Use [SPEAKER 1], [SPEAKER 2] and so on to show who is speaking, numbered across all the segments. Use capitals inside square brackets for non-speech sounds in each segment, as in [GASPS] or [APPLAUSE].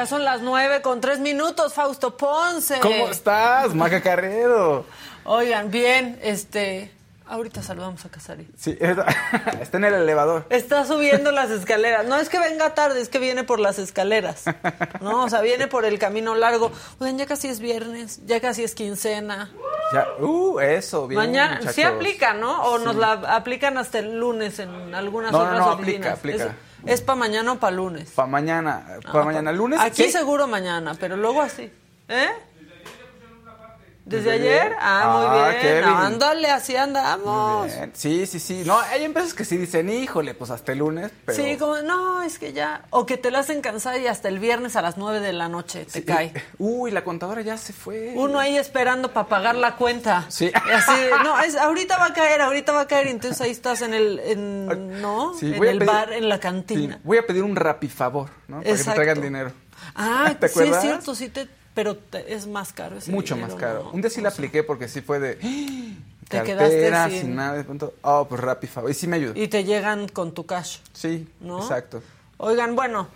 [SPEAKER 1] Ya son las nueve con tres minutos, Fausto Ponce.
[SPEAKER 2] ¿Cómo estás, Maca Carrero?
[SPEAKER 1] Oigan, bien, este. Ahorita saludamos a Casari.
[SPEAKER 2] Sí, está, [LAUGHS] está en el elevador.
[SPEAKER 1] Está subiendo las escaleras. No es que venga tarde, es que viene por las escaleras. No, o sea, viene por el camino largo. Oigan, ya casi es viernes, ya casi es quincena.
[SPEAKER 2] Ya, uh, eso, bien.
[SPEAKER 1] Mañana,
[SPEAKER 2] muchachos.
[SPEAKER 1] sí aplica, ¿no? O nos la aplican hasta el lunes en algunas
[SPEAKER 2] No, no,
[SPEAKER 1] otras
[SPEAKER 2] no,
[SPEAKER 1] oficinas.
[SPEAKER 2] aplica, aplica.
[SPEAKER 1] Es para mañana o para lunes.
[SPEAKER 2] Para mañana, para mañana lunes.
[SPEAKER 1] Aquí seguro mañana, pero luego así. ¿Eh? ¿Desde
[SPEAKER 2] ¿Desde
[SPEAKER 1] ayer?
[SPEAKER 2] ayer?
[SPEAKER 1] Ah,
[SPEAKER 2] Ah,
[SPEAKER 1] muy bien.
[SPEAKER 2] Kevin.
[SPEAKER 1] Ándale, así andamos.
[SPEAKER 2] Sí, sí, sí. No, hay empresas que sí dicen, híjole, pues hasta el lunes, pero...
[SPEAKER 1] Sí, como, no, es que ya. O que te la hacen cansar y hasta el viernes a las 9 de la noche te
[SPEAKER 2] Sí.
[SPEAKER 1] cae.
[SPEAKER 2] Uy, la contadora ya se fue.
[SPEAKER 1] Uno ahí esperando para pagar la cuenta.
[SPEAKER 2] Sí.
[SPEAKER 1] Y así, no, es, ahorita va a caer, ahorita va a caer. Y entonces ahí estás en el, en, ¿no?
[SPEAKER 2] Sí,
[SPEAKER 1] en el
[SPEAKER 2] pedir-
[SPEAKER 1] bar, en la
[SPEAKER 2] Sí,
[SPEAKER 1] cantina.
[SPEAKER 2] voy a pedir un rapifavor, ¿no? Para que te traigan dinero.
[SPEAKER 1] Ah, [LAUGHS]
[SPEAKER 2] ¿Te
[SPEAKER 1] sí es
[SPEAKER 2] acuerdas?
[SPEAKER 1] cierto, sí te, pero te- es más caro ese
[SPEAKER 2] Mucho
[SPEAKER 1] dinero,
[SPEAKER 2] más caro.
[SPEAKER 1] ¿no?
[SPEAKER 2] Un día sí la apliqué porque sí fue de... [GASPS]
[SPEAKER 1] Te
[SPEAKER 2] cartera,
[SPEAKER 1] quedaste
[SPEAKER 2] sin
[SPEAKER 1] sin-
[SPEAKER 2] nada. De pronto, oh, pues rapifavor. Y sí me ayudó.
[SPEAKER 1] Y te llegan con tu cash.
[SPEAKER 2] Sí,
[SPEAKER 1] ¿no?
[SPEAKER 2] exacto.
[SPEAKER 1] Oigan, bueno,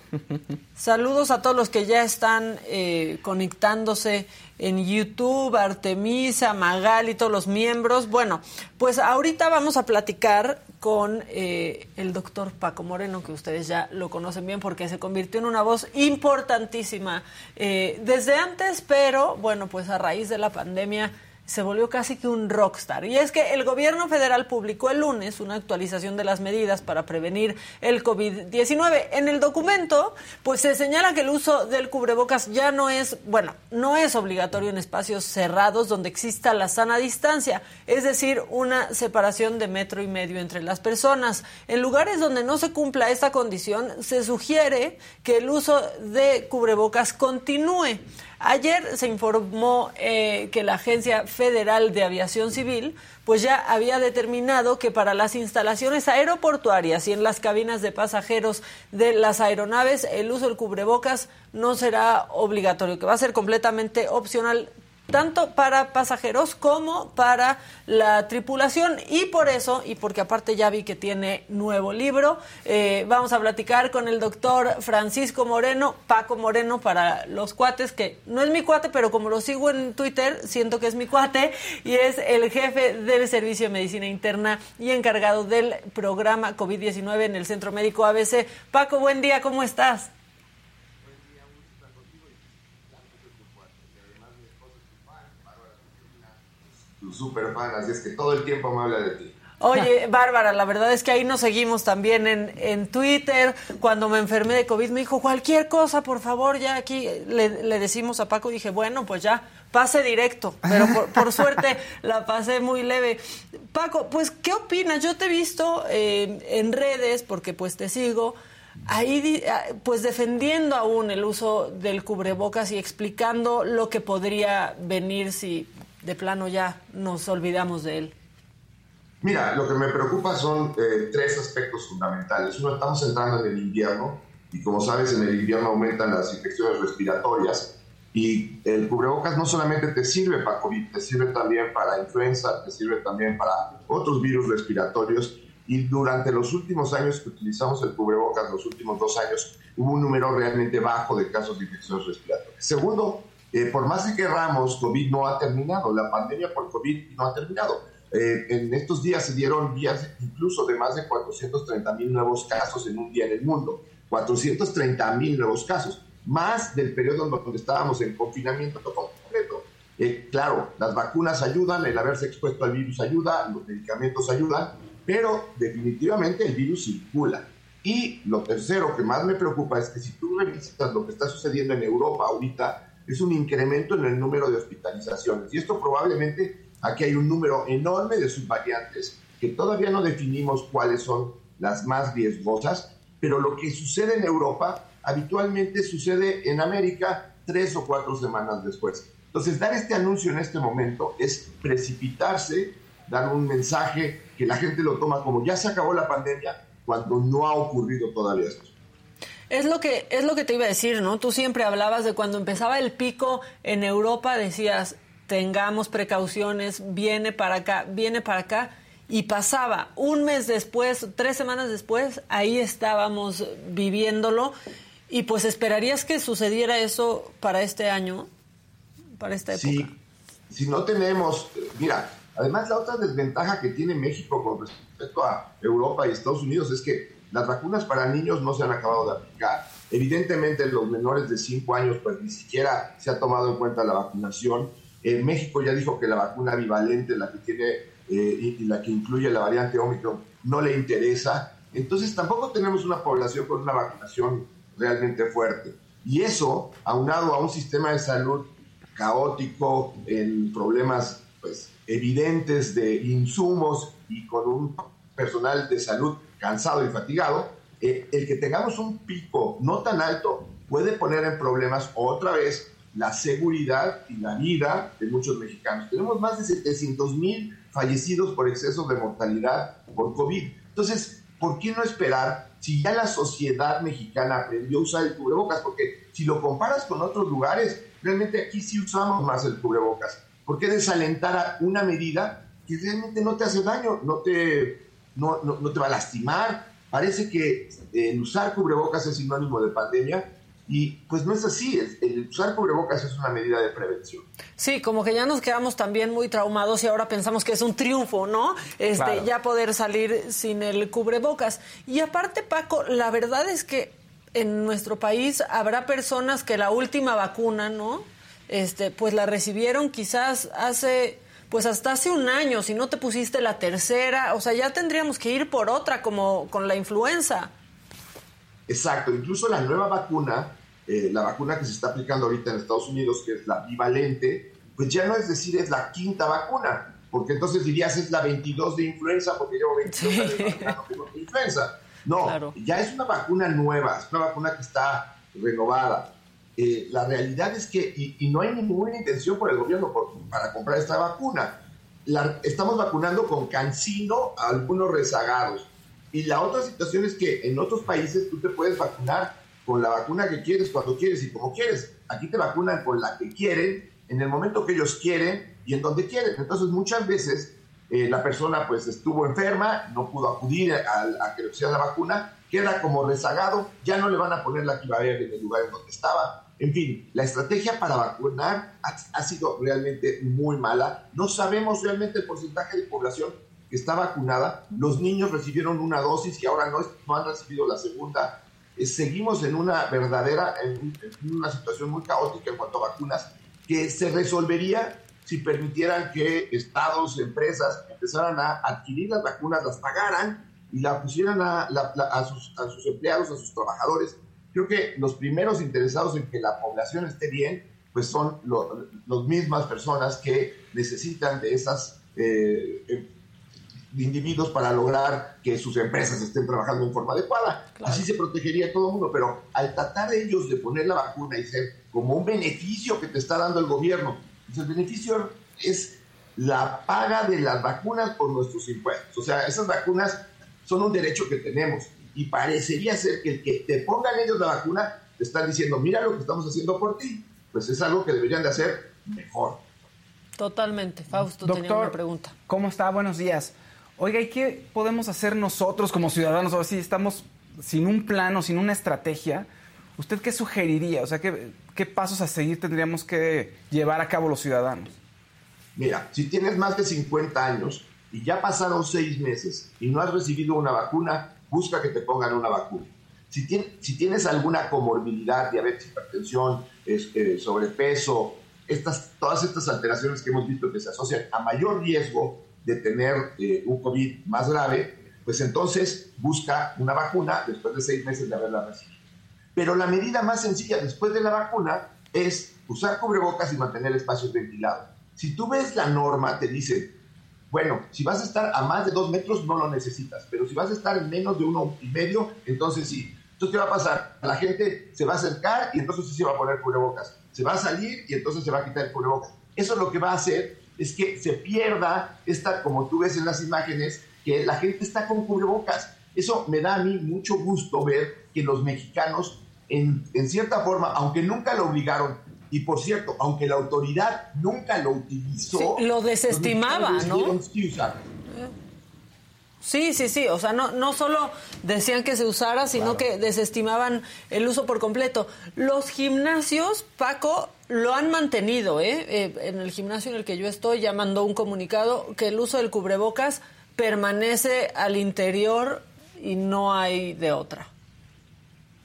[SPEAKER 1] saludos a todos los que ya están eh, conectándose en YouTube, Artemisa, Magal y todos los miembros. Bueno, pues ahorita vamos a platicar con eh, el doctor Paco Moreno, que ustedes ya lo conocen bien porque se convirtió en una voz importantísima eh, desde antes, pero bueno, pues a raíz de la pandemia se volvió casi que un rockstar. Y es que el gobierno federal publicó el lunes una actualización de las medidas para prevenir el COVID-19. En el documento, pues se señala que el uso del cubrebocas ya no es, bueno, no es obligatorio en espacios cerrados donde exista la sana distancia, es decir, una separación de metro y medio entre las personas. En lugares donde no se cumpla esta condición, se sugiere que el uso de cubrebocas continúe. Ayer se informó eh, que la Agencia Federal de Aviación Civil pues ya había determinado que para las instalaciones aeroportuarias y en las cabinas de pasajeros de las aeronaves el uso del cubrebocas no será obligatorio, que va a ser completamente opcional tanto para pasajeros como para la tripulación. Y por eso y porque aparte ya vi que tiene nuevo libro eh, vamos a platicar con el doctor Francisco Moreno Paco Moreno para los cuates que no es mi cuate pero como lo sigo en Twitter siento que es mi cuate y es el jefe del servicio de medicina interna y encargado del programa COVID-19 en el Centro Médico ABC Paco buen día cómo estás
[SPEAKER 3] tu super fan, así es que todo el tiempo me habla de ti.
[SPEAKER 1] Oye, [LAUGHS] Bárbara, la verdad es que ahí nos seguimos también en, en Twitter. Cuando me enfermé de COVID me dijo, cualquier cosa, por favor, ya aquí le, le decimos a Paco. Dije, bueno, pues ya, pase directo. Pero por, por [LAUGHS] suerte la pasé muy leve. Paco, pues, ¿qué opinas? Yo te he visto eh, en redes, porque pues te sigo, ahí ah, pues defendiendo aún el uso del cubrebocas y explicando lo que podría venir si de plano ya nos olvidamos de él.
[SPEAKER 3] Mira, lo que me preocupa son eh, tres aspectos fundamentales. Uno, estamos entrando en el invierno y como sabes en el invierno aumentan las infecciones respiratorias y el cubrebocas no solamente te sirve para COVID, te sirve también para influenza, te sirve también para otros virus respiratorios y durante los últimos años que utilizamos el cubrebocas, los últimos dos años, hubo un número realmente bajo de casos de infecciones respiratorias. Segundo, eh, por más que querramos, COVID no ha terminado, la pandemia por COVID no ha terminado. Eh, en estos días se dieron días incluso de más de 430 mil nuevos casos en un día en el mundo. 430 mil nuevos casos más del periodo donde estábamos en confinamiento completo. Eh, claro, las vacunas ayudan, el haberse expuesto al virus ayuda, los medicamentos ayudan, pero definitivamente el virus circula. Y lo tercero que más me preocupa es que si tú revisas lo que está sucediendo en Europa ahorita, es un incremento en el número de hospitalizaciones. Y esto probablemente aquí hay un número enorme de subvariantes que todavía no definimos cuáles son las más riesgosas, pero lo que sucede en Europa habitualmente sucede en América tres o cuatro semanas después. Entonces, dar este anuncio en este momento es precipitarse, dar un mensaje que la gente lo toma como ya se acabó la pandemia, cuando no ha ocurrido todavía esto.
[SPEAKER 1] Es lo que es lo que te iba a decir, ¿no? Tú siempre hablabas de cuando empezaba el pico en Europa, decías, tengamos precauciones, viene para acá, viene para acá y pasaba un mes después, tres semanas después, ahí estábamos viviéndolo y pues esperarías que sucediera eso para este año, para esta época.
[SPEAKER 3] Sí, si no tenemos, mira, además la otra desventaja que tiene México con respecto a Europa y Estados Unidos es que las vacunas para niños no se han acabado de aplicar. Evidentemente los menores de 5 años pues ni siquiera se ha tomado en cuenta la vacunación. En México ya dijo que la vacuna bivalente, la que tiene eh, y la que incluye la variante Omicron, no le interesa. Entonces tampoco tenemos una población con una vacunación realmente fuerte. Y eso, aunado a un sistema de salud caótico, en problemas pues, evidentes de insumos y con un personal de salud cansado y fatigado, eh, el que tengamos un pico no tan alto puede poner en problemas otra vez la seguridad y la vida de muchos mexicanos. Tenemos más de 700 mil fallecidos por exceso de mortalidad por COVID. Entonces, ¿por qué no esperar si ya la sociedad mexicana aprendió a usar el cubrebocas? Porque si lo comparas con otros lugares, realmente aquí sí usamos más el cubrebocas. ¿Por qué desalentar a una medida que realmente no te hace daño, no te, no, no, te va a lastimar? Parece que el usar cubrebocas es sinónimo de pandemia y pues no es así, el usar cubrebocas es una medida de prevención.
[SPEAKER 1] Sí, como que ya nos quedamos también muy traumados y ahora pensamos que es un triunfo, ¿no? Este, ya poder salir sin el cubrebocas. Y aparte, Paco, la verdad es que en nuestro país habrá personas que la última vacuna, ¿no? Este, pues la recibieron quizás hace pues hasta hace un año, si no te pusiste la tercera, o sea, ya tendríamos que ir por otra como con la influenza.
[SPEAKER 3] Exacto, incluso la nueva vacuna, eh, la vacuna que se está aplicando ahorita en Estados Unidos, que es la bivalente, pues ya no es decir es la quinta vacuna, porque entonces dirías es la 22 de influenza, porque llevo 22 años de influenza. No, ya es una vacuna nueva, es una vacuna que está renovada. Eh, la realidad es que, y, no hay ninguna intención por el gobierno para comprar esta vacuna. Estamos vacunando con cancino a algunos rezagados y la otra situación es que en otros países tú te puedes vacunar con la vacuna que quieres, cuando quieres y como quieres. Aquí te vacunan con la que quieren, en el momento que ellos quieren y en donde quieren. Entonces muchas veces eh, la persona pues estuvo enferma, no pudo acudir a, que le pusieran la vacuna, queda como rezagado, ya no le van a poner la equivalente en el lugar en donde estaba. En fin, la estrategia para vacunar ha, ha sido realmente muy mala. No sabemos realmente el porcentaje de población está vacunada, los niños recibieron una dosis y ahora no, han recibido la segunda. Eh, seguimos en una verdadera, en, una situación muy caótica en cuanto a vacunas, que se resolvería si permitieran que estados, empresas empezaran a adquirir las vacunas, las pagaran y la pusieran a, sus, empleados, a sus trabajadores. Creo que los primeros interesados en que la población esté bien, pues son las mismas personas que necesitan de esas eh, em, individuos para lograr que sus empresas estén trabajando en forma adecuada. Así se protegería a todo el mundo, pero al tratar ellos de poner la vacuna y ser como un beneficio que te está dando el gobierno, pues el beneficio es la paga de las vacunas por nuestros impuestos. O sea, esas vacunas son un derecho que tenemos y parecería ser que el que te pongan ellos la vacuna te están diciendo, mira lo que estamos haciendo por ti. Pues es algo que deberían de hacer mejor.
[SPEAKER 1] Totalmente. Fausto tenía una pregunta.
[SPEAKER 2] ¿Cómo está? Buenos días. Oiga, ¿y qué podemos hacer nosotros como ciudadanos? Ahora sí estamos sin un plano, sin una estrategia. ¿Usted qué sugeriría? O sea, ¿qué, ¿qué pasos a seguir tendríamos que llevar a cabo los ciudadanos?
[SPEAKER 3] Mira, si tienes más de 50 años y ya pasaron seis meses y no has recibido una vacuna, busca que te pongan una vacuna. Si, tienes alguna comorbilidad, diabetes, hipertensión, eh, sobrepeso, estas, todas estas alteraciones que hemos visto que se asocian a mayor riesgo de tener eh, un COVID más grave, pues entonces busca una vacuna después de seis meses de haberla recibido. Pero la medida más sencilla después de la vacuna es usar cubrebocas y mantener espacios ventilados. Si tú ves la norma, te dice, bueno, si vas a estar a más de dos metros, no lo necesitas, pero si vas a estar en menos de uno y medio, entonces sí. Entonces, ¿qué va a pasar? La gente se va a acercar y entonces sí se va a poner cubrebocas. Se va a salir y entonces se va a quitar el cubrebocas. Eso lo que va a hacer es que se pierda esta, como tú ves en las imágenes, que la gente está con cubrebocas. Eso me da a mí mucho gusto ver que los mexicanos, en, en cierta forma, aunque nunca lo obligaron, y por cierto, aunque la autoridad nunca lo utilizó,
[SPEAKER 1] lo desestimaba, ¿no? Sí, sí, sí. O sea, no, no solo decían que se usara, sino que desestimaban el uso por completo. Los gimnasios, Paco, lo han mantenido, ¿eh? ¿eh? En el gimnasio en el que yo estoy ya mandó un comunicado que el uso del cubrebocas permanece al interior y no hay de otra.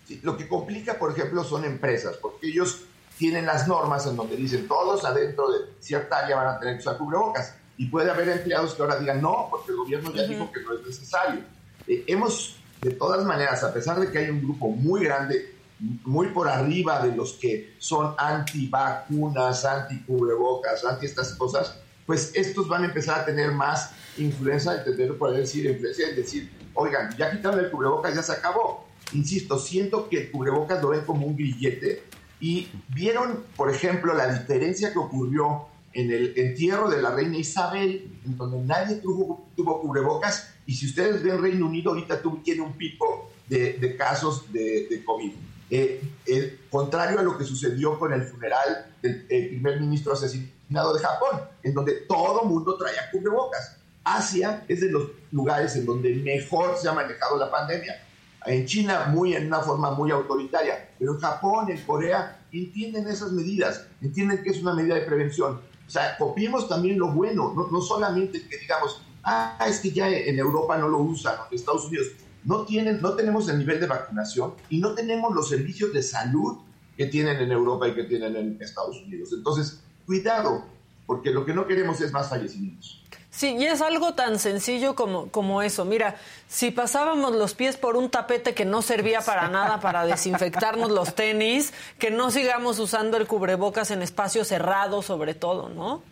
[SPEAKER 3] Sí, lo que complica, por ejemplo, son empresas, porque ellos tienen las normas en donde dicen todos adentro de cierta área van a tener que usar cubrebocas. Y puede haber empleados que ahora digan no, porque el gobierno ya dijo que no es necesario. Eh, hemos, de todas maneras, a pesar de que hay un grupo muy grande, muy por arriba de los que son anti-vacunas, anti-cubrebocas, anti estas cosas, pues estos van a empezar a tener más influencia, entender, por decir, influencia en decir, oigan, ya quitaron el cubrebocas, ya se acabó. Insisto, siento que el cubrebocas lo ven como un grillete y vieron, por ejemplo, la diferencia que ocurrió en el entierro de la reina Isabel, en donde nadie tuvo, tuvo cubrebocas, y si ustedes ven Reino Unido, ahorita tiene un pico de, casos de, COVID. Eh, contrario a lo que sucedió con el funeral del primer ministro asesinado de Japón, en donde todo mundo traía cubrebocas. Asia es de los lugares en donde mejor se ha manejado la pandemia en China muy en una forma muy autoritaria, pero en Japón, en Corea, entienden esas medidas, entienden que es una medida de prevención. O sea, copiemos también lo bueno, no, solamente que digamos, ah, es que ya en Europa no lo usan, en Estados Unidos. No, tienen, no tenemos el nivel de vacunación y no tenemos los servicios de salud que tienen en Europa y que tienen en Estados Unidos. Entonces, cuidado, porque lo que no queremos es más fallecimientos.
[SPEAKER 1] Sí, y es algo tan sencillo como, como eso. Mira, si pasábamos los pies por un tapete que no servía para nada para desinfectarnos los tenis, que no sigamos usando el cubrebocas en espacios cerrados sobre todo, ¿no?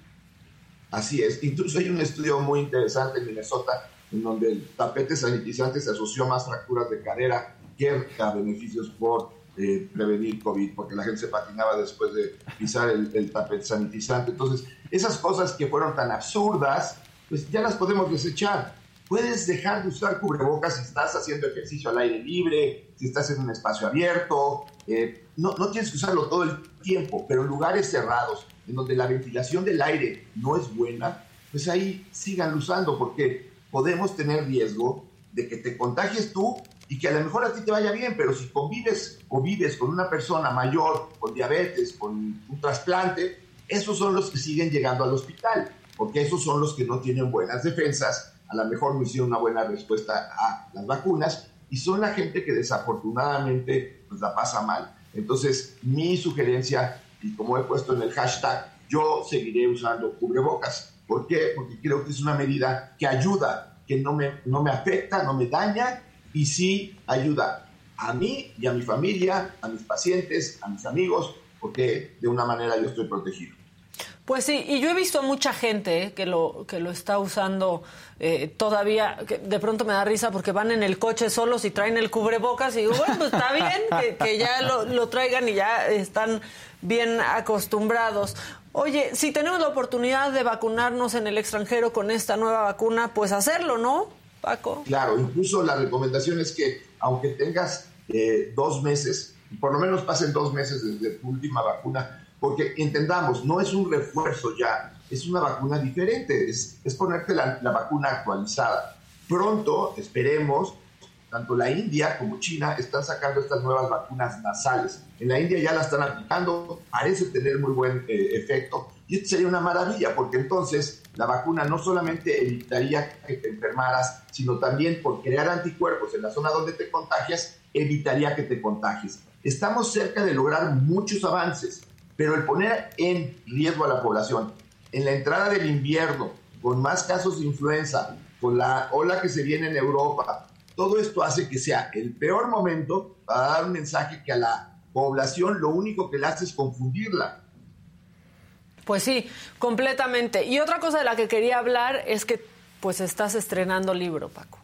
[SPEAKER 3] Así es. Incluso hay un estudio muy interesante en Minnesota en donde el tapete sanitizante se asoció a más fracturas de cadera que a beneficios por eh, prevenir COVID, porque la gente se patinaba después de pisar el, el tapete sanitizante. Entonces, esas cosas que fueron tan absurdas, pues ya las podemos desechar. Puedes dejar de usar cubrebocas si estás haciendo ejercicio al aire libre, si estás en un espacio abierto. Eh, no, no tienes que usarlo todo el tiempo, pero en lugares cerrados, en donde la ventilación del aire no es buena, pues ahí sigan usando, porque podemos tener riesgo de que te contagies tú y que a lo mejor a ti te vaya bien, pero si convives o vives con una persona mayor, con diabetes, con un trasplante, esos son los que siguen llegando al hospital porque esos son los que no tienen buenas defensas, a lo mejor no hicieron una buena respuesta a las vacunas y son la gente que desafortunadamente pues, la pasa mal. Entonces, mi sugerencia, y como he puesto en el hashtag, yo seguiré usando cubrebocas. ¿Por qué? Porque creo que es una medida que ayuda, que no me, no me afecta, no me daña y sí ayuda a mí y a mi familia, a mis pacientes, a mis amigos, porque de una manera yo estoy protegido.
[SPEAKER 1] Pues sí, y yo he visto a mucha gente que, lo, que lo está usando eh, todavía, que de pronto me da risa porque van en el coche solos y traen el cubrebocas y digo, bueno, pues está bien que, ya lo, lo, traigan y ya están bien acostumbrados. Oye, si tenemos la oportunidad de vacunarnos en el extranjero con esta nueva vacuna, pues hacerlo, ¿no? Paco.
[SPEAKER 3] Claro, incluso la recomendación es que aunque tengas eh, dos meses, por lo menos pasen dos meses desde tu última vacuna, porque entendamos, no es un refuerzo ya, es una vacuna diferente, es, es ponerte la, la vacuna actualizada. Pronto, esperemos, tanto la India como China están sacando estas nuevas vacunas nasales. En la India ya la están aplicando, parece tener muy buen eh, efecto. Y esto sería una maravilla, porque entonces la vacuna no solamente evitaría que te enfermaras, sino también por crear anticuerpos en la zona donde te contagias, evitaría que te contagies. Estamos cerca de lograr muchos avances, pero el poner en riesgo a la población en la entrada del invierno, con más casos de influenza, con la ola que se viene en Europa, todo esto hace que sea el peor momento para dar un mensaje que a la población lo único que le hace es confundirla.
[SPEAKER 1] Pues sí, completamente. Y otra cosa de la que quería hablar es que pues estás estrenando libro, Paco.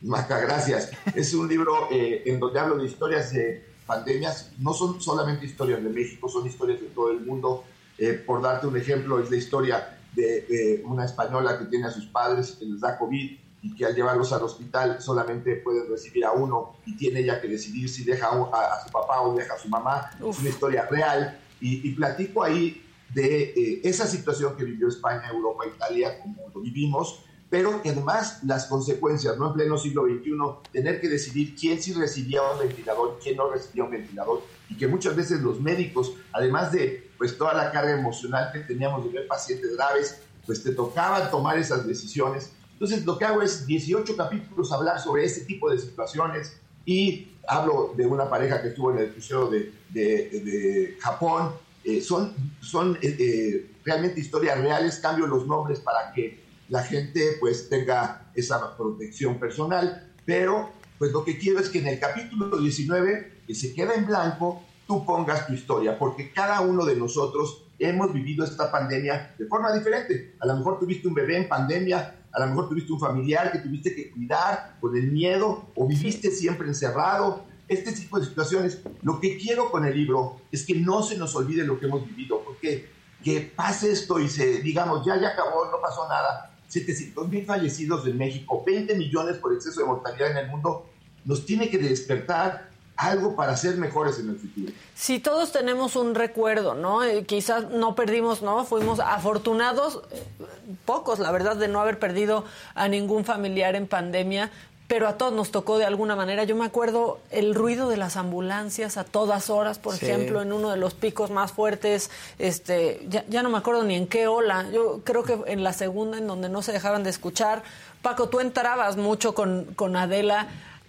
[SPEAKER 3] Maca, gracias. Es un libro eh, en donde hablo de historias de pandemias. No son solamente historias de México, son historias de todo el mundo. Eh, por darte un ejemplo, es la historia de, de, una española que tiene a sus padres que les da COVID y que al llevarlos al hospital solamente pueden recibir a uno y tiene ella que decidir si deja a, a su papá o deja a su mamá. Uf. Es una historia real y, y platico ahí de eh, esa situación que vivió España, Europa, Italia, como lo vivimos, pero que además las consecuencias, ¿no? En pleno siglo XXI, tener que decidir quién sí recibía un ventilador, quién no recibía un ventilador, y que muchas veces los médicos, además de pues toda la carga emocional que teníamos de ver pacientes graves, pues te tocaba tomar esas decisiones. Entonces lo que hago es 18 capítulos hablar sobre este tipo de situaciones y hablo de una pareja que estuvo en el crucero de, de, de Japón, eh, son, son eh, eh, realmente historias reales, cambio los nombres para que la gente pues tenga esa protección personal, pero pues lo que quiero es que en el capítulo 19, que se queda en blanco, tú pongas tu historia, porque cada uno de nosotros hemos vivido esta pandemia de forma diferente. A lo mejor tuviste un bebé en pandemia, a lo mejor tuviste un familiar que tuviste que cuidar con el miedo, o viviste siempre encerrado, este tipo de situaciones. Lo que quiero con el libro es que no se nos olvide lo que hemos vivido, porque que pase esto y se, digamos, ya, ya acabó, no pasó nada. 700 mil fallecidos en México, 20 millones por exceso de mortalidad en el mundo, nos tiene que despertar algo para ser mejores en el futuro.
[SPEAKER 1] Si todos tenemos un recuerdo, ¿no? Eh, quizás no perdimos, ¿no? Fuimos afortunados, eh, pocos, la verdad, de no haber perdido a ningún familiar en pandemia, pero a todos nos tocó de alguna manera. Yo me acuerdo el ruido de las ambulancias a todas horas, por sí. ejemplo, en uno de los picos más fuertes, este, ya, ya, no me acuerdo ni en qué ola, yo creo que en la segunda, en donde no se dejaban de escuchar. Paco, tú entrabas mucho con, con Adela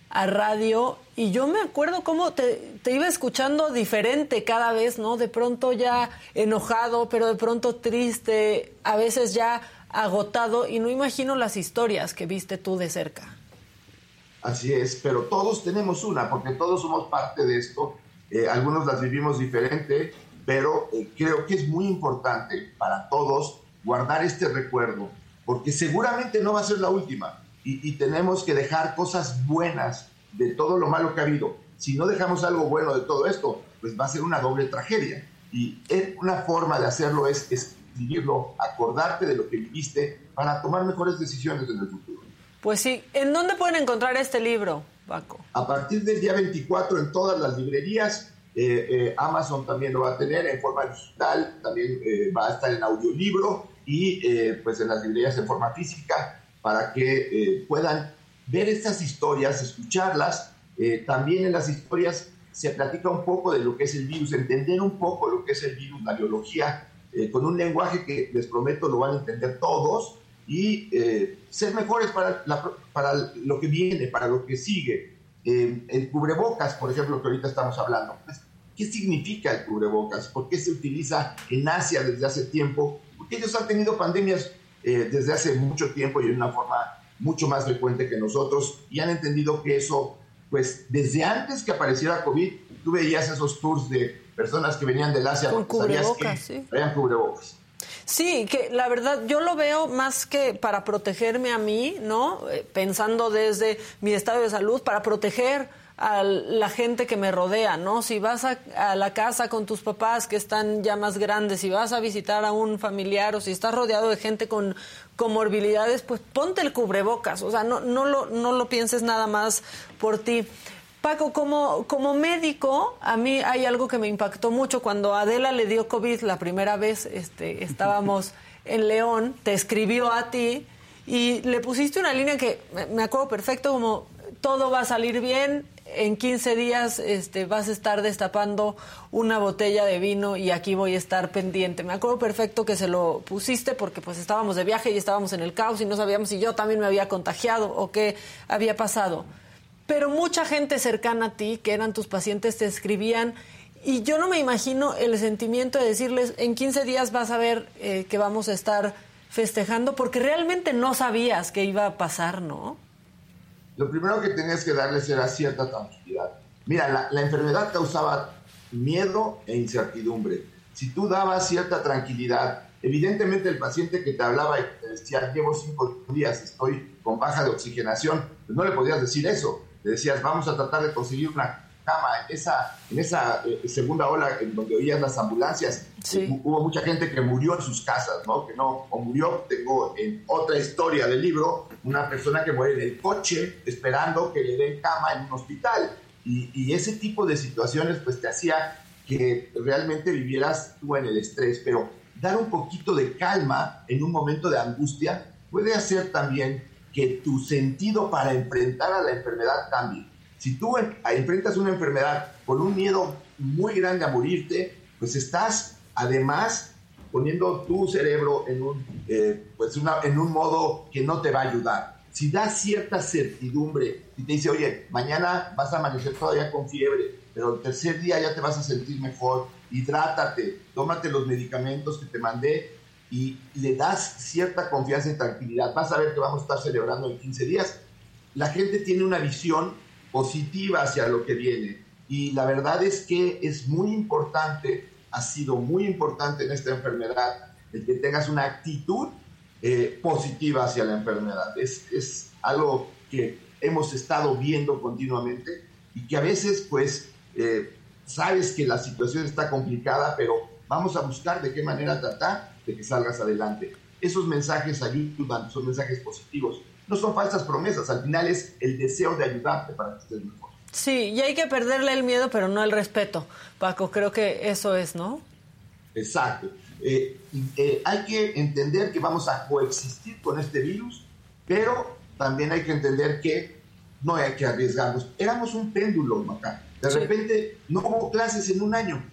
[SPEAKER 1] a radio y yo me acuerdo cómo te, te, iba escuchando diferente cada vez, ¿no? De pronto ya enojado, pero de pronto triste, a veces ya agotado y no imagino las historias que viste tú de cerca.
[SPEAKER 3] Así es, pero todos tenemos una, porque todos somos parte de esto. Eh, algunos las vivimos diferente, pero eh, creo que es muy importante para todos guardar este recuerdo, porque seguramente no va a ser la última. Y, tenemos que dejar cosas buenas de todo lo malo que ha habido. Si no dejamos algo bueno de todo esto, pues va a ser una doble tragedia. Y una forma de hacerlo es escribirlo, acordarte de lo que viviste para tomar mejores decisiones en el futuro.
[SPEAKER 1] Pues sí, ¿en dónde pueden encontrar este libro, Paco?
[SPEAKER 3] A partir del día 24 en todas las librerías, eh, eh, Amazon también lo va a tener en forma digital, también eh, va a estar en audiolibro y pues en las librerías en forma física para que puedan ver estas historias, escucharlas. también en las historias se platica un poco de lo que es el virus, entender un poco lo que es el virus, la biología, con un lenguaje que les prometo lo van a entender todos y eh, ser mejores para, la, para lo que viene, para lo que sigue. Eh, el cubrebocas, por ejemplo, que ahorita estamos hablando. Pues, ¿Qué significa el cubrebocas? ¿Por qué se utiliza en Asia desde hace tiempo? Porque ellos han tenido pandemias eh, desde hace mucho tiempo y de una forma mucho más frecuente que nosotros y han entendido que eso, pues desde antes que apareciera COVID, tú veías esos tours de personas que venían del Asia
[SPEAKER 1] con cubrebocas,
[SPEAKER 3] que
[SPEAKER 1] sí.
[SPEAKER 3] traían cubrebocas.
[SPEAKER 1] Sí, que la verdad yo lo veo más que para protegerme a mí, ¿no? Eh, pensando desde mi estado de salud, para proteger a la gente que me rodea, ¿no? Si vas a, a, la casa con tus papás que están ya más grandes, si vas a visitar a un familiar o si estás rodeado de gente con comorbilidades, pues ponte el cubrebocas, o sea, no, no, lo, no lo pienses nada más por ti. Paco, como, como médico, a mí hay algo que me impactó mucho. Cuando Adela le dio COVID la primera vez, este, [LAUGHS] estábamos en León, te escribió a ti y le pusiste una línea que me acuerdo perfecto, como todo va a salir bien, en 15 días este, vas a estar destapando una botella de vino y aquí voy a estar pendiente. Me acuerdo perfecto que se lo pusiste porque pues estábamos de viaje y estábamos en el caos y no sabíamos si yo también me había contagiado o qué había pasado. Pero mucha gente cercana a ti, que eran tus pacientes, te escribían y yo no me imagino el sentimiento de decirles, en 15 días vas a ver eh, que vamos a estar festejando porque realmente no sabías qué iba a pasar, ¿no?
[SPEAKER 3] lo primero que tenías que darles era cierta tranquilidad. Mira, la, enfermedad causaba miedo e incertidumbre. Si tú dabas cierta tranquilidad, evidentemente el paciente que te hablaba y decía, llevo cinco días, estoy con baja de oxigenación, pues no le podías decir eso. Le decías, vamos a tratar de conseguir una cama. En esa, en esa eh, segunda ola en donde oías las ambulancias, hubo mucha gente que murió en sus casas, ¿no? Que no, o murió, tengo en otra historia del libro, una persona que muere en el coche esperando que le den cama en un hospital. Y, y ese tipo de situaciones pues te hacía que realmente vivieras tú en el estrés, pero dar un poquito de calma en un momento de angustia puede hacer también que tu sentido para enfrentar a la enfermedad cambie. Si tú enfrentas una enfermedad con un miedo muy grande a morirte, pues estás además poniendo tu cerebro en un, eh, pues en un modo que no te va a ayudar. Si das cierta certidumbre y te dice, oye, mañana vas a amanecer todavía con fiebre, pero el tercer día ya te vas a sentir mejor, hidrátate, tómate los medicamentos que te mandé y le das cierta confianza y tranquilidad. Vas a ver que vamos a estar celebrando en 15 días. La gente tiene una visión positiva hacia lo que viene. Y la verdad es que es muy importante, ha sido muy importante en esta enfermedad, el que tengas una actitud eh, positiva hacia la enfermedad. Es, es algo que hemos estado viendo continuamente y que a veces pues eh, sabes que la situación está complicada, pero vamos a buscar de qué manera tratar de que salgas adelante. Esos mensajes ayudan, son mensajes positivos no son falsas promesas, al final es el deseo de ayudarte para que estés mejor.
[SPEAKER 1] Sí, y hay que perderle el miedo, pero no el respeto. Paco, creo que eso es, ¿no?
[SPEAKER 3] Exacto. Eh, eh, hay que entender que vamos a coexistir con este virus, pero también hay que entender que no hay que arriesgarnos. Éramos un péndulo, Macá. De repente no hubo clases en un año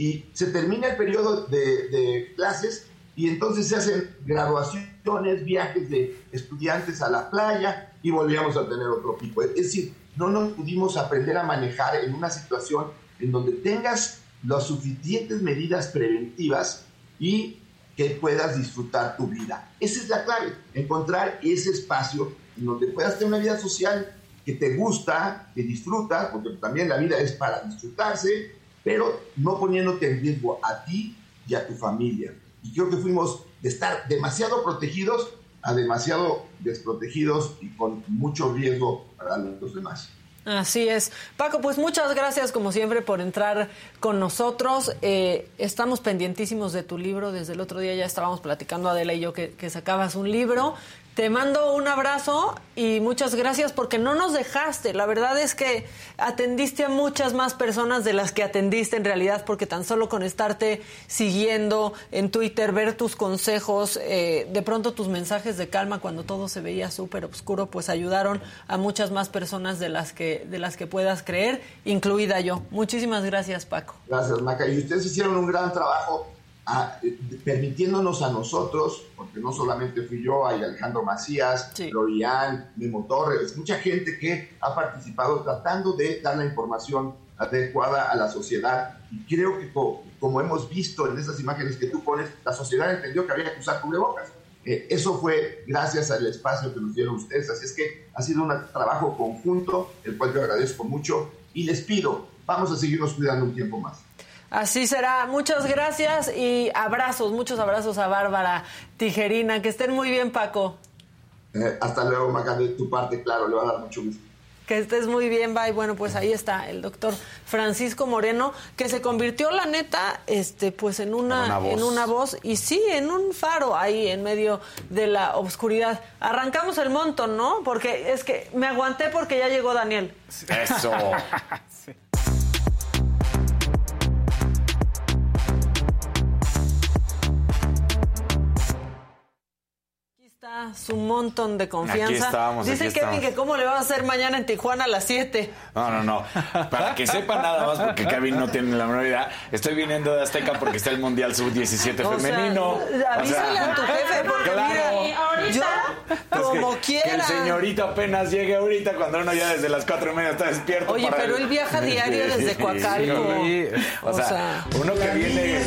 [SPEAKER 3] y se termina el periodo de, clases y entonces se hacen graduaciones, viajes de estudiantes a la playa y volvíamos a tener otro pico. Es decir, no nos pudimos aprender a manejar en una situación en donde tengas las suficientes medidas preventivas y que puedas disfrutar tu vida. Esa es la clave, encontrar ese espacio en donde puedas tener una vida social que te gusta, que disfrutas, porque también la vida es para disfrutarse, pero no poniéndote en riesgo a ti y a tu familia y creo que fuimos de estar demasiado protegidos a demasiado desprotegidos y con mucho riesgo para los demás.
[SPEAKER 1] Así es. Paco, pues muchas gracias como siempre por entrar con nosotros. Eh, estamos pendientísimos de tu libro. Desde el otro día ya estábamos platicando Adela y yo que, que sacabas un libro. Te mando un abrazo y muchas gracias porque no nos dejaste. La verdad es que atendiste a muchas más personas de las que atendiste en realidad porque tan solo con estarte siguiendo en Twitter, ver tus consejos, eh, de pronto tus mensajes de calma cuando todo se veía súper oscuro, pues ayudaron a muchas más personas de las que de las que puedas creer, incluida yo. Muchísimas gracias, Paco.
[SPEAKER 3] Gracias, Maca. Y ustedes hicieron un gran trabajo permitiéndonos a nosotros, porque no solamente fui yo, hay Alejandro Macías, sí. Memo Torres, mucha gente que ha participado tratando de dar la información adecuada a la sociedad. Y creo que como, hemos visto en esas imágenes que tú pones, la sociedad entendió que había que usar cubrebocas. Eh, eso fue gracias al espacio que nos dieron ustedes. Así es que ha sido un trabajo conjunto, el cual yo agradezco mucho y les pido, vamos a seguirnos cuidando un tiempo más.
[SPEAKER 1] Así será. Muchas gracias y abrazos, muchos abrazos a Bárbara Tijerina. Que estén muy bien, Paco.
[SPEAKER 3] Eh, hasta luego, Maca, de tu parte, claro, le va a dar mucho gusto.
[SPEAKER 1] Que estés muy bien, bye. Bueno, pues ahí está el doctor Francisco Moreno, que se convirtió, la neta, este, pues en una,
[SPEAKER 4] En una voz.
[SPEAKER 1] en una voz y sí, en un faro ahí en medio de la oscuridad. Arrancamos el montón, ¿no? Porque es que me aguanté porque ya llegó Daniel.
[SPEAKER 4] Eso.
[SPEAKER 1] Aquí [LAUGHS] está su montón de confianza.
[SPEAKER 4] Aquí estamos,
[SPEAKER 1] Dice
[SPEAKER 4] aquí
[SPEAKER 1] Kevin
[SPEAKER 4] estamos.
[SPEAKER 1] que cómo le va a hacer mañana en Tijuana a las 7.
[SPEAKER 4] No, no, no. Para que sepan nada más, porque Kevin no tiene la menor idea, estoy viniendo de Azteca porque está el Mundial Sub-17
[SPEAKER 1] O sea,
[SPEAKER 4] femenino.
[SPEAKER 1] avísale a tu jefe, porque
[SPEAKER 4] claro.
[SPEAKER 1] mira, yo,
[SPEAKER 4] Pues
[SPEAKER 1] como
[SPEAKER 4] que,
[SPEAKER 1] quiera.
[SPEAKER 4] Que el señorito apenas llegue ahorita cuando uno ya desde las cuatro y media está despierto.
[SPEAKER 1] Oye, pero él viaja [LAUGHS] diario desde Coacalco.
[SPEAKER 2] Sí.
[SPEAKER 4] O, sea, uno que viene,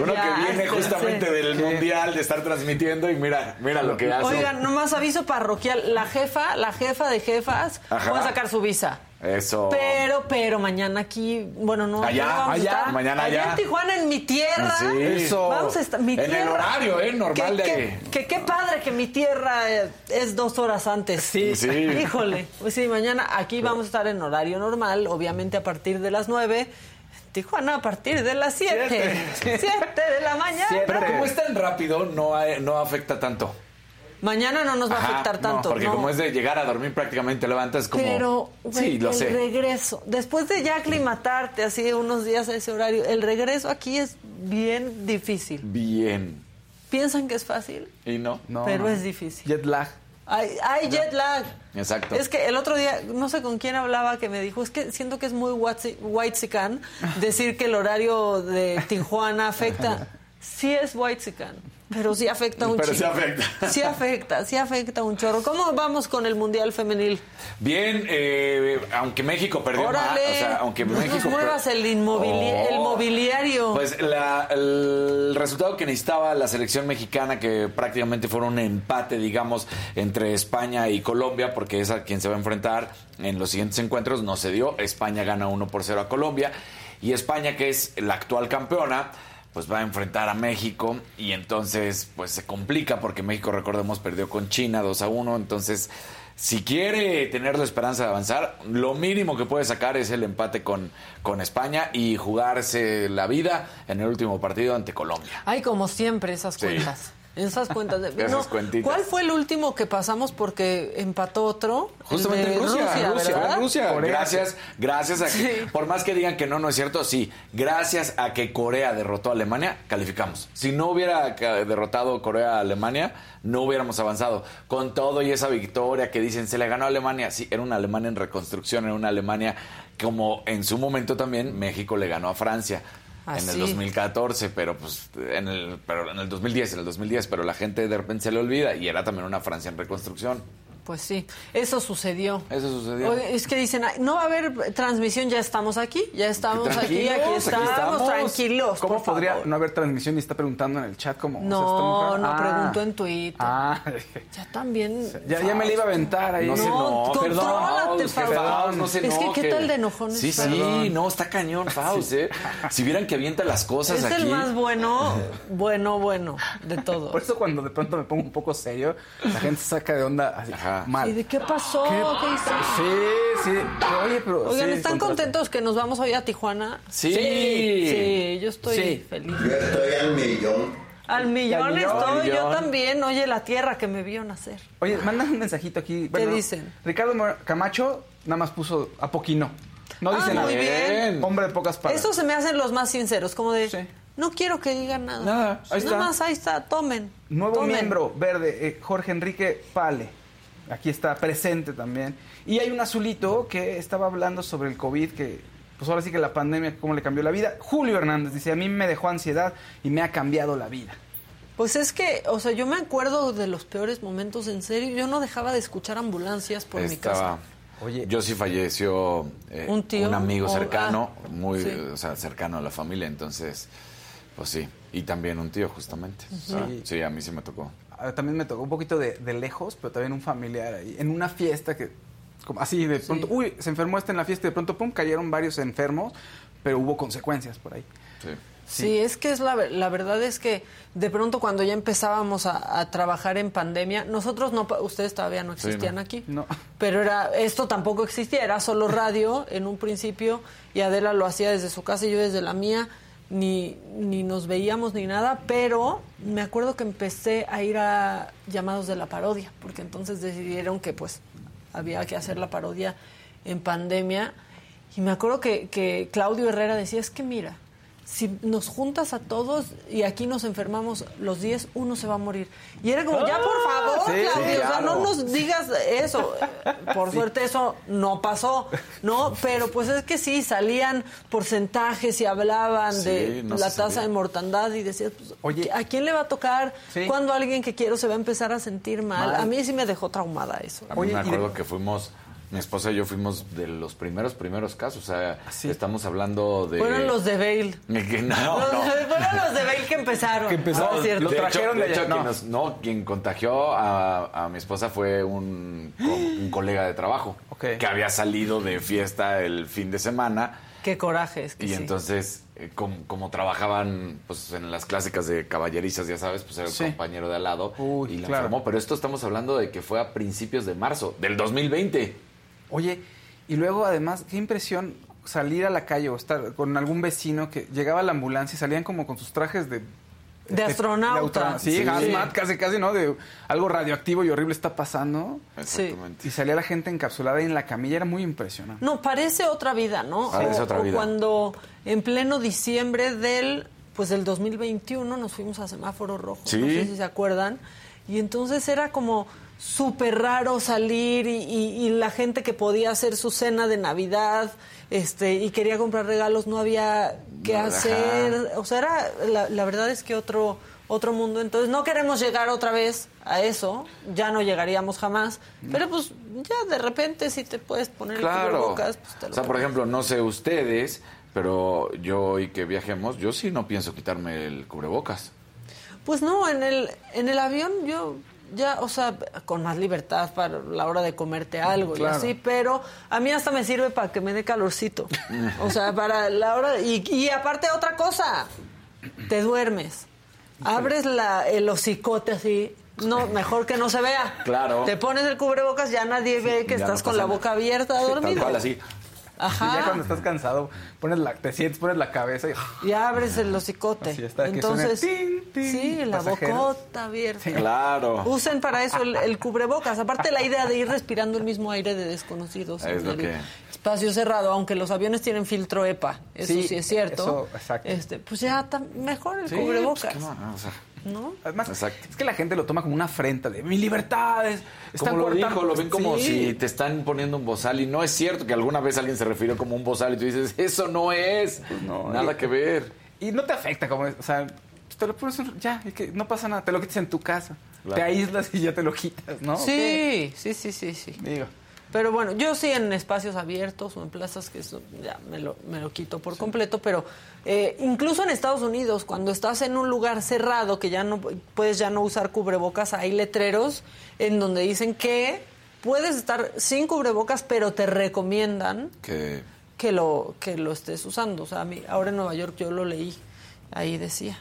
[SPEAKER 4] uno que viene justamente del mundial de estar transmitiendo y mira, mira lo que hace.
[SPEAKER 1] Oigan, nomás aviso parroquial, la jefa, la jefa de jefas
[SPEAKER 4] Ajá.
[SPEAKER 1] puede sacar su visa.
[SPEAKER 4] Eso.
[SPEAKER 1] Pero, pero mañana aquí, bueno, no,
[SPEAKER 4] Allá,
[SPEAKER 1] vamos a
[SPEAKER 4] allá,
[SPEAKER 1] estar.
[SPEAKER 4] mañana allá.
[SPEAKER 1] en Tijuana, en mi tierra.
[SPEAKER 4] Sí.
[SPEAKER 2] Eso.
[SPEAKER 1] Vamos a estar, mi
[SPEAKER 4] En el
[SPEAKER 1] tierra.
[SPEAKER 4] horario, ¿eh? Normal
[SPEAKER 1] que,
[SPEAKER 4] de-
[SPEAKER 1] Que, que qué padre que mi tierra eh, es dos horas antes.
[SPEAKER 2] Sí.
[SPEAKER 4] Sí. [LAUGHS]
[SPEAKER 1] Híjole. Pues sí, mañana aquí vamos a estar en horario normal, obviamente a partir de las nueve. Tijuana a partir de las siete.
[SPEAKER 2] Siete. [LAUGHS]
[SPEAKER 1] Siete de la mañana.
[SPEAKER 2] Siete.
[SPEAKER 4] Pero como es tan rápido, no, hay- no afecta tanto.
[SPEAKER 1] Mañana no nos va a afectar
[SPEAKER 4] no,
[SPEAKER 1] tanto.
[SPEAKER 4] porque
[SPEAKER 1] no.
[SPEAKER 4] como es de llegar a dormir prácticamente levantas como...
[SPEAKER 1] Pero,
[SPEAKER 4] sí, lo
[SPEAKER 1] el
[SPEAKER 4] sé.
[SPEAKER 1] regreso, después de ya aclimatarte así unos días a ese horario, el regreso aquí es bien difícil.
[SPEAKER 4] Bien.
[SPEAKER 1] ¿Piensan que es fácil?
[SPEAKER 4] ¿Y no?
[SPEAKER 2] No,
[SPEAKER 1] pero
[SPEAKER 2] no.
[SPEAKER 1] es difícil.
[SPEAKER 2] Jet lag.
[SPEAKER 1] Hay, hay jet lag.
[SPEAKER 4] Exacto.
[SPEAKER 1] Es que el otro día, no sé con quién hablaba, que me dijo, es que siento que es muy white [LAUGHS] decir que el horario de Tijuana afecta. [LAUGHS] Sí es white pero sí afecta un
[SPEAKER 4] Pero sí afecta. [LAUGHS]
[SPEAKER 1] Sí afecta, sí afecta un chorro. ¿Cómo vamos con el Mundial Femenil?
[SPEAKER 4] Bien, eh, aunque México perdió más,
[SPEAKER 1] Órale,
[SPEAKER 4] o sea, aunque
[SPEAKER 1] no
[SPEAKER 4] México
[SPEAKER 1] muevas el, inmobili-
[SPEAKER 4] Oh.
[SPEAKER 1] el mobiliario.
[SPEAKER 4] Pues la- el resultado que necesitaba la selección mexicana, que prácticamente fue un empate, digamos, entre España y Colombia, porque es a quien se va a enfrentar en los siguientes encuentros, no se dio. España gana 1 por 0 a Colombia. Y España, que es la actual campeona, pues va a enfrentar a México y entonces pues se complica porque México, recordemos, perdió con China 2 a 1, entonces si quiere tener la esperanza de avanzar, lo mínimo que puede sacar es el empate con, con España y jugarse la vida en el último partido ante Colombia.
[SPEAKER 1] Hay como siempre esas
[SPEAKER 4] Sí.
[SPEAKER 1] Esas cuentas. De,
[SPEAKER 4] Esas cuentitas.
[SPEAKER 1] ¿Cuál fue el último que pasamos porque empató otro?
[SPEAKER 4] Justamente en Rusia, Rusia, Rusia.
[SPEAKER 2] Corea.
[SPEAKER 4] Gracias, gracias a que,
[SPEAKER 1] Sí.
[SPEAKER 4] por más que digan que no, no es cierto, sí, gracias a que Corea derrotó a Alemania, calificamos. Si no hubiera ca- derrotado Corea a Alemania, no hubiéramos avanzado. Con todo y esa victoria que dicen, se le ganó a Alemania, sí, era una Alemania en reconstrucción, era una Alemania como en su momento también México le ganó a Francia. En el
[SPEAKER 1] sí.
[SPEAKER 4] 2014, pero pues en el pero en el 2010, en el 2010, pero la gente de repente se le olvida y era también una Francia en reconstrucción.
[SPEAKER 1] Pues sí, eso sucedió.
[SPEAKER 4] Eso sucedió.
[SPEAKER 1] Es que dicen, "Ay, no va a haber transmisión, ya estamos aquí, ya estamos aquí, aquí
[SPEAKER 4] aquí
[SPEAKER 1] estamos,
[SPEAKER 4] estamos.
[SPEAKER 1] tranquilos.
[SPEAKER 2] ¿Cómo
[SPEAKER 1] por
[SPEAKER 2] podría
[SPEAKER 1] favor.
[SPEAKER 2] no haber transmisión y está preguntando en el chat cómo? o sea,
[SPEAKER 1] No, no
[SPEAKER 2] Ah.
[SPEAKER 1] preguntó en Twitter.
[SPEAKER 2] Ah, [LAUGHS]
[SPEAKER 1] Ya también.
[SPEAKER 2] ya, ya me le iba a aventar ahí.
[SPEAKER 4] No,
[SPEAKER 1] No,
[SPEAKER 4] no, perdón. Faust.
[SPEAKER 1] Faust,
[SPEAKER 4] no se
[SPEAKER 1] Es que, ¿qué tal de enojón
[SPEAKER 4] Sí,
[SPEAKER 1] es
[SPEAKER 4] sí, no, está cañón, Faust, ¿eh? Si vieran que avienta las cosas
[SPEAKER 1] Es
[SPEAKER 4] aquí.
[SPEAKER 1] el más bueno, [LAUGHS] bueno, bueno de todos.
[SPEAKER 2] Por eso cuando de pronto me pongo un poco serio, la gente se saca de onda así,
[SPEAKER 4] Ajá.
[SPEAKER 2] Mal.
[SPEAKER 1] ¿Y de qué pasó? ¿Qué?
[SPEAKER 2] Sí, sí. Pero, oye, pero.
[SPEAKER 1] Oigan,
[SPEAKER 2] sí,
[SPEAKER 1] ¿están contentos que nos vamos hoy a Tijuana?
[SPEAKER 4] Sí.
[SPEAKER 1] Sí, yo estoy
[SPEAKER 2] Sí.
[SPEAKER 1] feliz.
[SPEAKER 5] Yo estoy al millón.
[SPEAKER 1] Al millón
[SPEAKER 2] Al millón,
[SPEAKER 1] estoy, yo también. Oye, la tierra que me vio nacer.
[SPEAKER 2] Oye, mandan un mensajito aquí.
[SPEAKER 1] dicen?
[SPEAKER 2] Ricardo Camacho nada más puso a poquino. No dice
[SPEAKER 1] Ah,
[SPEAKER 2] nada.
[SPEAKER 1] muy bien.
[SPEAKER 2] Hombre de pocas palabras.
[SPEAKER 1] Estos se me hacen los más sinceros, como de,
[SPEAKER 2] Sí.
[SPEAKER 1] no quiero que digan nada.
[SPEAKER 2] Nada, ahí
[SPEAKER 1] Nada
[SPEAKER 2] está.
[SPEAKER 1] más, ahí está, tomen.
[SPEAKER 2] Nuevo
[SPEAKER 1] tomen.
[SPEAKER 2] miembro verde, eh, Jorge Enrique Pale. Aquí está presente también. Y hay un azulito que estaba hablando sobre el COVID, que pues ahora sí que la pandemia, cómo le cambió la vida. Julio Hernández dice, a mí me dejó ansiedad y me ha cambiado la vida.
[SPEAKER 1] Pues es que, o sea, yo me acuerdo de los peores momentos, en serio. Yo no dejaba de escuchar ambulancias por mi casa.
[SPEAKER 2] Oye.
[SPEAKER 4] yo sí falleció eh,
[SPEAKER 1] ¿Un tío?
[SPEAKER 4] amigo
[SPEAKER 1] O-
[SPEAKER 4] cercano,
[SPEAKER 1] ah,
[SPEAKER 4] muy,
[SPEAKER 1] sí.
[SPEAKER 4] o sea, cercano a la familia, entonces, pues sí. Y también un tío, justamente. Ah, sí, a mí sí me tocó.
[SPEAKER 2] Ah, También me tocó un poquito de, de lejos, pero también un familiar ahí. En una fiesta que, como así de pronto,
[SPEAKER 1] Sí.
[SPEAKER 2] uy, se enfermó este en la fiesta y de pronto, pum, cayeron varios enfermos, pero hubo consecuencias por ahí.
[SPEAKER 4] Sí.
[SPEAKER 1] Sí, es que es la, la verdad es que de pronto cuando ya empezábamos a, a trabajar en pandemia, nosotros no, pa- ustedes todavía no existían
[SPEAKER 4] no.
[SPEAKER 1] aquí,
[SPEAKER 2] No.
[SPEAKER 1] pero era esto tampoco existía, era solo radio en un principio y Adela lo hacía desde su casa y yo desde la mía, ni, ni nos veíamos ni nada, pero me acuerdo que empecé a ir a llamados de la parodia, porque entonces decidieron que pues había que hacer la parodia en pandemia. Y me acuerdo que, que Claudio Herrera decía, es que mira, si nos juntas a todos y aquí nos enfermamos los 10, uno se va a morir. Y era como, ya por favor,
[SPEAKER 2] sí,
[SPEAKER 1] Claudio,
[SPEAKER 2] sí,
[SPEAKER 1] o sea, no nos digas eso. Por suerte eso no pasó, ¿no? Pero pues es que sí, salían porcentajes y hablan
[SPEAKER 4] Sí,
[SPEAKER 1] de
[SPEAKER 4] no
[SPEAKER 1] la tasa de mortandad y decías, pues,
[SPEAKER 2] Oye.
[SPEAKER 1] ¿a quién le va a tocar?
[SPEAKER 2] Sí.
[SPEAKER 1] ¿Cuándo alguien que quiero se va a empezar a sentir mal?
[SPEAKER 2] Mal.
[SPEAKER 1] A mí sí me dejó traumada eso.
[SPEAKER 4] A mí
[SPEAKER 2] Oye,
[SPEAKER 4] me
[SPEAKER 2] de-
[SPEAKER 4] acuerdo que fuimos, mi esposa y yo fuimos de los primeros, primeros casos. O sea,
[SPEAKER 2] sí?
[SPEAKER 4] estamos hablando de.
[SPEAKER 1] Fueron los de Bale.
[SPEAKER 4] Que [LAUGHS] no. [LAUGHS]
[SPEAKER 1] Fueron los de Bale que empezaron.
[SPEAKER 2] Que empezaron.
[SPEAKER 1] No, cierto.
[SPEAKER 2] Lo
[SPEAKER 4] de
[SPEAKER 2] trajeron
[SPEAKER 4] hecho,
[SPEAKER 2] de
[SPEAKER 4] hecho, quien,
[SPEAKER 2] no.
[SPEAKER 4] nos- no, quien contagió a, a mi esposa fue un, co- un colega de trabajo
[SPEAKER 2] Ok.
[SPEAKER 4] que había salido de fiesta el fin de semana
[SPEAKER 1] Qué coraje es que
[SPEAKER 4] y
[SPEAKER 1] sí.
[SPEAKER 4] entonces eh, como, como trabajaban pues en las clásicas de caballerizas ya sabes pues era el
[SPEAKER 2] Sí.
[SPEAKER 4] compañero de al lado
[SPEAKER 2] Uy,
[SPEAKER 4] y la
[SPEAKER 2] claro.
[SPEAKER 4] enfermó pero esto estamos hablando de que fue a principios de marzo del 2020
[SPEAKER 2] Oye, y luego además, qué impresión salir a la calle o estar con algún vecino que llegaba a la ambulancia y salían como con sus trajes de...
[SPEAKER 1] De astronauta.
[SPEAKER 2] sí,
[SPEAKER 4] Sí.
[SPEAKER 2] hazmat, casi, casi, ¿no? De algo radioactivo y horrible está pasando.
[SPEAKER 4] exactamente
[SPEAKER 2] Y salía la gente encapsulada en la camilla, era muy impresionante.
[SPEAKER 1] No, parece otra vida, ¿no?
[SPEAKER 4] Parece
[SPEAKER 1] o,
[SPEAKER 4] otra
[SPEAKER 1] o
[SPEAKER 4] vida.
[SPEAKER 1] cuando en pleno diciembre del pues del 2021 nos fuimos a semáforo rojo,
[SPEAKER 4] Sí.
[SPEAKER 1] no sé si se acuerdan, y entonces era como súper raro salir y, y- y la gente que podía hacer su cena de Navidad este y quería comprar regalos no había
[SPEAKER 4] No, ajá.
[SPEAKER 1] hacer, o sea, era la, la verdad es que otro otro mundo, entonces no queremos llegar otra vez a eso, ya no llegaríamos jamás, pero pues ya de repente si te puedes poner el cubrebocas, pues te lo
[SPEAKER 4] o sea, por ejemplo, no sé ustedes, pero yo hoy que viajemos, yo sí no pienso quitarme el cubrebocas.
[SPEAKER 1] Pues no, en el, en el avión yo ya, o sea, con más libertad para la hora de comerte algo
[SPEAKER 2] Claro.
[SPEAKER 1] y así, pero a mí hasta me sirve para que me dé calorcito. o sea, para la hora... Y, y aparte otra cosa, te duermes. Abres la, el hocicote así, no, mejor que no se vea.
[SPEAKER 4] Claro.
[SPEAKER 1] Te pones el cubrebocas, ya nadie ve que
[SPEAKER 4] ya
[SPEAKER 1] estás
[SPEAKER 4] no
[SPEAKER 1] con la boca abierta
[SPEAKER 4] Tal
[SPEAKER 1] dormido.
[SPEAKER 4] cual, así.
[SPEAKER 1] Ajá.
[SPEAKER 2] Y ya cuando estás cansado, pones la, te sientes, pones la cabeza y... [GASPS]
[SPEAKER 1] Y abres el hocicote.
[SPEAKER 2] Así está, que
[SPEAKER 1] Entonces,
[SPEAKER 2] suene tin, tin,
[SPEAKER 1] sí, la
[SPEAKER 2] pasajeros.
[SPEAKER 1] bocota abierta.
[SPEAKER 4] Claro.
[SPEAKER 1] Usen para eso el, el cubrebocas. Aparte la idea de ir respirando el mismo aire de desconocidos
[SPEAKER 4] Es lo que-
[SPEAKER 1] espacio cerrado, aunque los aviones tienen filtro EPA, eso sí,
[SPEAKER 2] Sí,
[SPEAKER 1] es cierto.
[SPEAKER 2] eso, exacto.
[SPEAKER 1] Este, pues ya está mejor el
[SPEAKER 4] Sí,
[SPEAKER 1] cubrebocas,
[SPEAKER 4] pues, sea,
[SPEAKER 1] ¿no?
[SPEAKER 2] Además,
[SPEAKER 4] Exacto.
[SPEAKER 2] es que la gente lo toma como una afrenta de mi libertad. es- están
[SPEAKER 4] como lo
[SPEAKER 2] cortando".
[SPEAKER 4] dijo, lo ven como
[SPEAKER 2] Sí.
[SPEAKER 4] si te están poniendo un bozal y no es cierto que alguna vez alguien se refirió como un bozal y tú dices, eso no es,
[SPEAKER 2] Pues no,
[SPEAKER 4] nada
[SPEAKER 2] y-
[SPEAKER 4] que ver.
[SPEAKER 2] Y no te afecta, como es, o sea, te lo pones, un- ya, y que no pasa nada, te lo quitas en tu casa.
[SPEAKER 4] Claro.
[SPEAKER 2] Te aíslas y ya te lo quitas, ¿no?
[SPEAKER 1] Sí, sí, sí, sí, sí.
[SPEAKER 2] Digo,
[SPEAKER 1] Pero bueno, yo sí en espacios abiertos o en plazas que eso ya me lo, me lo quito por completo, pero eh, incluso en Estados Unidos, cuando estás en un lugar cerrado que ya no puedes ya no usar cubrebocas, hay letreros en donde dicen que puedes estar sin cubrebocas, pero te recomiendan
[SPEAKER 4] Que
[SPEAKER 1] que lo que lo estés usando. O sea, a mí, ahora en Nueva York yo lo leí, ahí decía.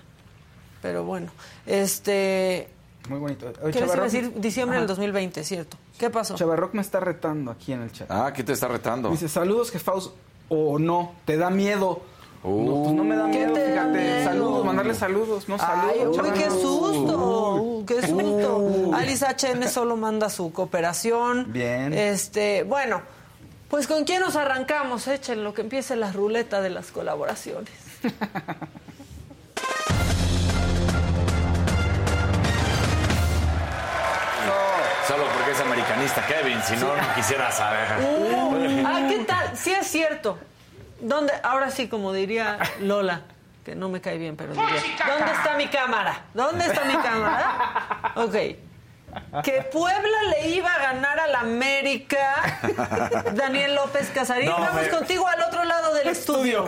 [SPEAKER 1] Pero bueno, este,
[SPEAKER 2] muy bonito. Oye,
[SPEAKER 1] ¿qué les iba a
[SPEAKER 2] Chavarro-
[SPEAKER 1] decir? Diciembre
[SPEAKER 2] Ajá.
[SPEAKER 1] del 2020, ¿cierto? ¿Qué pasó?
[SPEAKER 2] Chavarroc me está retando aquí en el chat.
[SPEAKER 4] Ah, ¿qué te está retando?
[SPEAKER 2] Dice, saludos, jefaus, o no, ¿te da miedo?
[SPEAKER 4] Uh.
[SPEAKER 2] no, pues no me da
[SPEAKER 1] ¿Qué
[SPEAKER 2] miedo,
[SPEAKER 1] te da
[SPEAKER 2] fíjate.
[SPEAKER 1] miedo?
[SPEAKER 2] Saludos, mandarle saludos, no
[SPEAKER 1] Ay,
[SPEAKER 2] saludos.
[SPEAKER 1] uy, qué susto, uh, qué susto.
[SPEAKER 2] Uy.
[SPEAKER 1] Alice HM solo manda su cooperación.
[SPEAKER 2] Bien.
[SPEAKER 1] Este, bueno, pues con quién nos arrancamos, echen lo que empiece la ruleta de las colaboraciones. [LAUGHS]
[SPEAKER 4] americanista, Kevin, si no, no quisiera saber. [LAUGHS]
[SPEAKER 1] Ah, ¿qué tal? Sí es cierto. ¿Dónde? Ahora sí, como diría Lola, que no me cae bien, pero diría, ¿dónde está mi cámara? ¿Dónde está mi cámara? Ok. Que Puebla le iba a ganar al América. Daniel López Casarín.
[SPEAKER 4] No,
[SPEAKER 1] Vamos
[SPEAKER 4] me-
[SPEAKER 1] contigo al otro lado del estudio.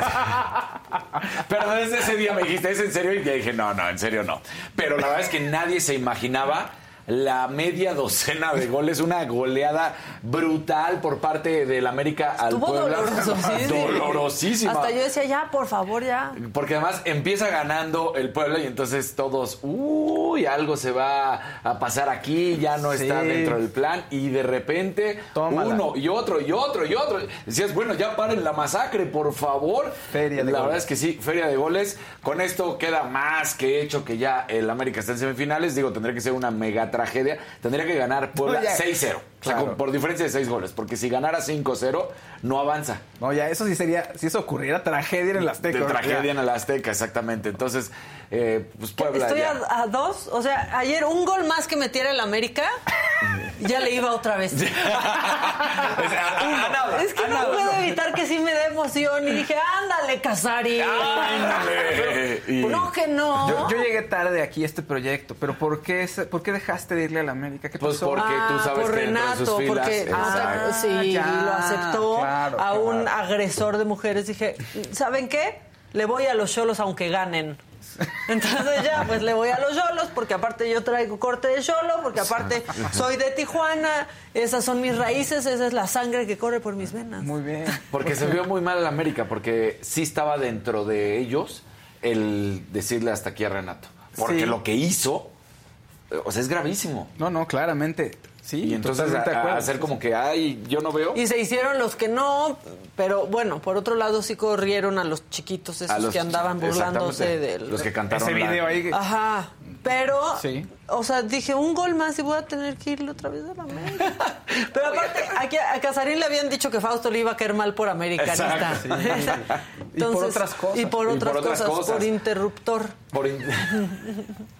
[SPEAKER 4] Pero desde ese día me dijiste, ¿es en serio? Y te dije, no, no, en serio no. Pero la verdad es que nadie se imaginaba la media docena de goles, una goleada brutal por parte del América al
[SPEAKER 1] Estuvo
[SPEAKER 4] Puebla.
[SPEAKER 1] dolorosísimo.
[SPEAKER 4] Dolorosísima.
[SPEAKER 1] Hasta yo decía, ya, por favor, ya.
[SPEAKER 4] Porque además empieza ganando el Puebla y entonces todos, uy, algo se va a pasar aquí, ya no está
[SPEAKER 2] Sí.
[SPEAKER 4] dentro del plan y de repente
[SPEAKER 2] Tómala.
[SPEAKER 4] uno y otro y otro y otro. Decías, bueno, ya paren la masacre, por favor.
[SPEAKER 2] Feria de
[SPEAKER 4] La
[SPEAKER 2] goles.
[SPEAKER 4] verdad es que sí, feria de goles. Con esto queda más que hecho que ya el América está en semifinales. Digo, tendría que ser una mega tragedia, tendría que ganar Puebla [LAUGHS] 6-0. O sea, por diferencia de seis goles, porque si ganara 5-0, no avanza.
[SPEAKER 2] No, ya, eso sí sería, si eso ocurriera, tragedia en el Azteca.
[SPEAKER 4] Tragedia en el Azteca, exactamente. Entonces, eh, pues Puebla.
[SPEAKER 1] Estoy. A, dos, o sea, ayer un gol más que metiera el América, ya le iba otra vez. [LAUGHS] [LAUGHS] es que no puedo evitar que sí me dé emoción y dije, ándale, Casari.
[SPEAKER 4] Ándale.
[SPEAKER 1] No, que no.
[SPEAKER 2] Yo, llegué tarde aquí a este proyecto, pero ¿por qué, ¿por qué dejaste de irle al América? ¿Qué
[SPEAKER 4] pues
[SPEAKER 2] pasó?
[SPEAKER 4] porque tú
[SPEAKER 1] ah,
[SPEAKER 4] sabes
[SPEAKER 1] por
[SPEAKER 4] que.
[SPEAKER 1] Renato
[SPEAKER 4] filas,
[SPEAKER 1] porque ah, sí,
[SPEAKER 2] ya,
[SPEAKER 1] lo aceptó
[SPEAKER 2] claro,
[SPEAKER 1] a un
[SPEAKER 2] claro.
[SPEAKER 1] agresor de mujeres. Dije, ¿saben qué? Le voy a los cholos aunque ganen. [LAUGHS] Entonces ya, pues le voy a los cholos, porque aparte yo traigo corte de cholo, porque aparte soy de Tijuana, esas son mis raíces, esa es la sangre que corre por mis venas.
[SPEAKER 2] Muy bien.
[SPEAKER 4] Porque se vio muy mal el América, porque sí estaba dentro de ellos el decirle hasta aquí a Renato. Porque
[SPEAKER 2] Sí.
[SPEAKER 4] lo que hizo, o sea, es gravísimo.
[SPEAKER 2] No, no, claramente. Sí,
[SPEAKER 4] y entonces a- a hacer como que, ay, yo no veo.
[SPEAKER 1] Y se hicieron los que no, pero bueno, por otro lado sí corrieron a los chiquitos esos
[SPEAKER 4] los-
[SPEAKER 1] que andaban burlándose del...
[SPEAKER 4] Los que cantaron
[SPEAKER 2] Ese
[SPEAKER 4] la-
[SPEAKER 2] video ahí.
[SPEAKER 1] Ajá, pero,
[SPEAKER 2] Sí.
[SPEAKER 1] o sea, dije, un gol más y voy a tener que irle otra vez a la América. [LAUGHS] Pero aparte, aquí a Casarín le habían dicho que Fausto le iba a caer mal por americanista.
[SPEAKER 4] Exacto, [LAUGHS]
[SPEAKER 2] Y por otras cosas.
[SPEAKER 1] Y por
[SPEAKER 4] Y por
[SPEAKER 1] otras,
[SPEAKER 4] otras
[SPEAKER 1] cosas,
[SPEAKER 4] cosas.
[SPEAKER 1] por interruptor.
[SPEAKER 4] Por in- [LAUGHS]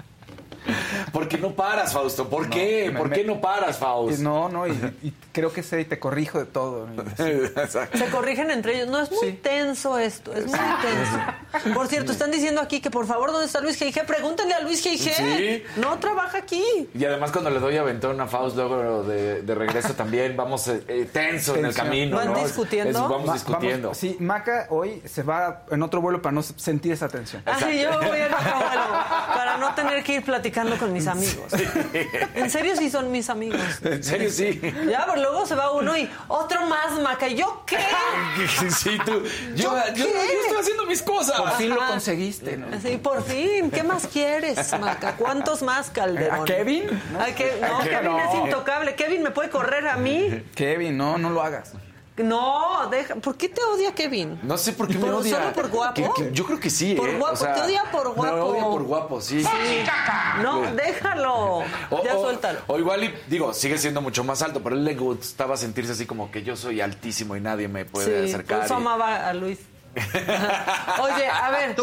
[SPEAKER 4] Porque no paras, Fausto. ¿Por qué?
[SPEAKER 2] me-
[SPEAKER 4] ¿Por
[SPEAKER 2] me-
[SPEAKER 4] qué no paras, Fausto?
[SPEAKER 2] No, no, y, y creo que sé y te corrijo de todo.
[SPEAKER 4] Exacto.
[SPEAKER 1] Se corrigen entre ellos. No, es muy
[SPEAKER 2] Sí.
[SPEAKER 1] tenso esto, es muy tenso. Por cierto, están diciendo aquí que por favor, ¿dónde está Luis G.I.G.? Pregúntenle a Luis G.I.G.
[SPEAKER 4] Sí.
[SPEAKER 1] No trabaja aquí.
[SPEAKER 4] Y además cuando le doy aventón a Faust luego de, de regreso también vamos eh, eh, tenso en el camino.
[SPEAKER 1] ¿Van
[SPEAKER 4] ¿no?
[SPEAKER 1] discutiendo?
[SPEAKER 4] Es- vamos
[SPEAKER 2] Ma-
[SPEAKER 4] discutiendo.
[SPEAKER 2] vamos- sí, Maca hoy se va en otro vuelo para no sentir esa tensión.
[SPEAKER 1] Ay, yo voy en otro vuelo para no tener que ir platicando con mis [LAUGHS] amigos. En serio, sí son mis amigos. [LAUGHS]
[SPEAKER 4] En serio, sí.
[SPEAKER 1] Ya, pero luego se va uno y otro más, Maca. ¿Y ¿Yo qué? [LAUGHS]
[SPEAKER 4] Sí, tú. Yo,
[SPEAKER 1] ¿Yo
[SPEAKER 4] yo,
[SPEAKER 1] qué?
[SPEAKER 4] yo estoy haciendo mis cosas.
[SPEAKER 2] Por fin lo conseguiste, ¿no?
[SPEAKER 1] Sí, por fin. ¿Qué más quieres, Maca? ¿Cuántos más, Calderón?
[SPEAKER 2] ¿A Kevin?
[SPEAKER 1] ¿A Ke- no,
[SPEAKER 2] ¿A Kevin?
[SPEAKER 1] Es intocable. Kevin me puede correr a mí.
[SPEAKER 2] Kevin, no, no lo hagas.
[SPEAKER 1] No, deja. ¿Por qué te odia Kevin?
[SPEAKER 4] No sé por qué me
[SPEAKER 1] ¿Por-
[SPEAKER 4] odia.
[SPEAKER 1] solo por guapo?
[SPEAKER 4] Que- que- yo creo que sí,
[SPEAKER 1] Por
[SPEAKER 4] ¿eh?
[SPEAKER 1] guapo, te odia por guapo.
[SPEAKER 4] Me odia por guapo, sí.
[SPEAKER 1] No, déjalo.
[SPEAKER 4] O-
[SPEAKER 1] ya
[SPEAKER 4] o-
[SPEAKER 1] suéltalo.
[SPEAKER 4] O igual, y, digo, sigue siendo mucho más alto, pero a él le gustaba sentirse así como que yo soy altísimo y nadie me puede
[SPEAKER 1] Sí,
[SPEAKER 4] acercar.
[SPEAKER 1] por eso
[SPEAKER 4] y-
[SPEAKER 1] amaba a Luis. [LAUGHS] Oye, a ver.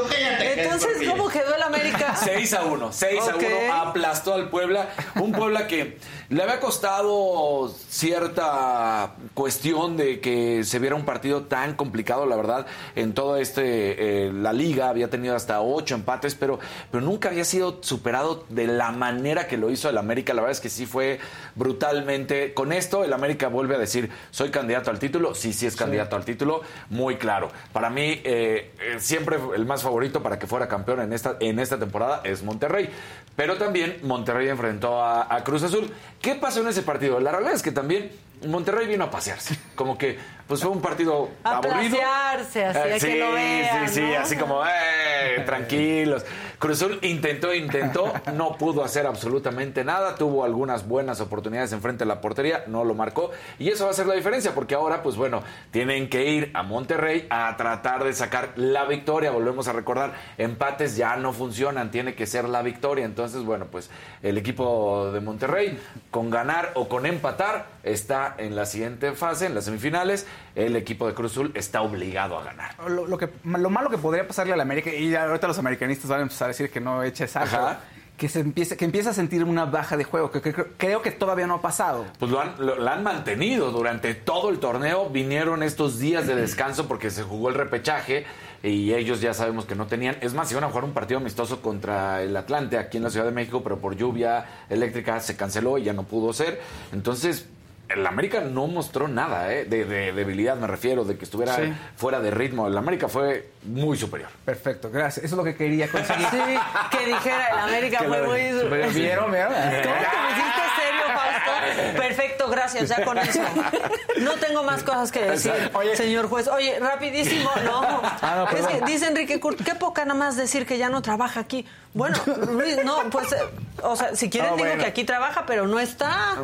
[SPEAKER 1] Entonces, ¿cómo quedó el América?
[SPEAKER 4] 6 a 1, 6
[SPEAKER 1] Ok.
[SPEAKER 4] a 1, aplastó al Puebla. Un Puebla que le había costado cierta cuestión de que se viera un partido tan complicado, la verdad, en toda este, eh, la liga había tenido hasta 8 empates, pero, pero nunca había sido superado de la manera que lo hizo el América. La verdad es que sí fue brutalmente. Con esto, el América vuelve a decir, soy candidato al título. Sí, sí es candidato al título, muy claro. Para mí, eh, eh, siempre el más favorito para que fuera campeón en esta, en esta temporada es Monterrey. Pero también Monterrey enfrentó a, a Cruz Azul. ¿Qué pasó en ese partido? La realidad es que también Monterrey vino a pasearse. Como que pues fue un partido
[SPEAKER 1] A
[SPEAKER 4] aburrido.
[SPEAKER 1] así, a que
[SPEAKER 4] sí,
[SPEAKER 1] lo vean,
[SPEAKER 4] sí, sí,
[SPEAKER 1] ¿no?
[SPEAKER 4] así como, eh, tranquilos. Cruz intentó, intentó, no pudo hacer absolutamente nada. Tuvo algunas buenas oportunidades enfrente de la portería, no lo marcó. Y eso va a ser la diferencia, porque ahora, pues bueno, tienen que ir a Monterrey a tratar de sacar la victoria. Volvemos a recordar, empates ya no funcionan, tiene que ser la victoria. Entonces, bueno, pues el equipo de Monterrey, con ganar o con empatar, está en la siguiente fase, en las semifinales. El equipo de Cruz Azul está obligado a ganar.
[SPEAKER 2] Lo, lo que, lo malo que podría pasarle a la América, y ahorita los americanistas van a empezar a decir que no eche
[SPEAKER 4] Ajá.
[SPEAKER 2] que se empiece, que empiece a sentir una baja de juego, que, que- que- creo que todavía no ha pasado.
[SPEAKER 4] Pues lo han, lo, lo han mantenido durante todo el torneo. Vinieron estos días de descanso porque se jugó el repechaje y ellos ya sabemos que no tenían. Es más, iban a jugar un partido amistoso contra el Atlante aquí en la Ciudad de México, pero por lluvia eléctrica se canceló y ya no pudo ser. Entonces. El América no mostró nada ¿eh? de, de debilidad, me refiero, de que estuviera
[SPEAKER 2] Sí.
[SPEAKER 4] fuera de ritmo. El América fue muy superior.
[SPEAKER 2] Perfecto, gracias. Eso es lo que quería conseguir.
[SPEAKER 1] Sí, que dijera el América
[SPEAKER 2] Que
[SPEAKER 1] fue muy...
[SPEAKER 2] ¿Vieron, vieron?
[SPEAKER 1] ¿Cómo te pusiste [LAUGHS] Perfecto, gracias, ya con eso. No tengo más cosas que decir, señor juez. Oye, rapidísimo, no.
[SPEAKER 2] Ah, no,
[SPEAKER 1] es que dice Enrique Curt, qué poca nada más decir que ya no trabaja aquí. Bueno, Luis, no, pues, eh, o sea, si quieren
[SPEAKER 2] Ah,
[SPEAKER 1] digo
[SPEAKER 2] bueno.
[SPEAKER 1] que aquí trabaja, pero no está.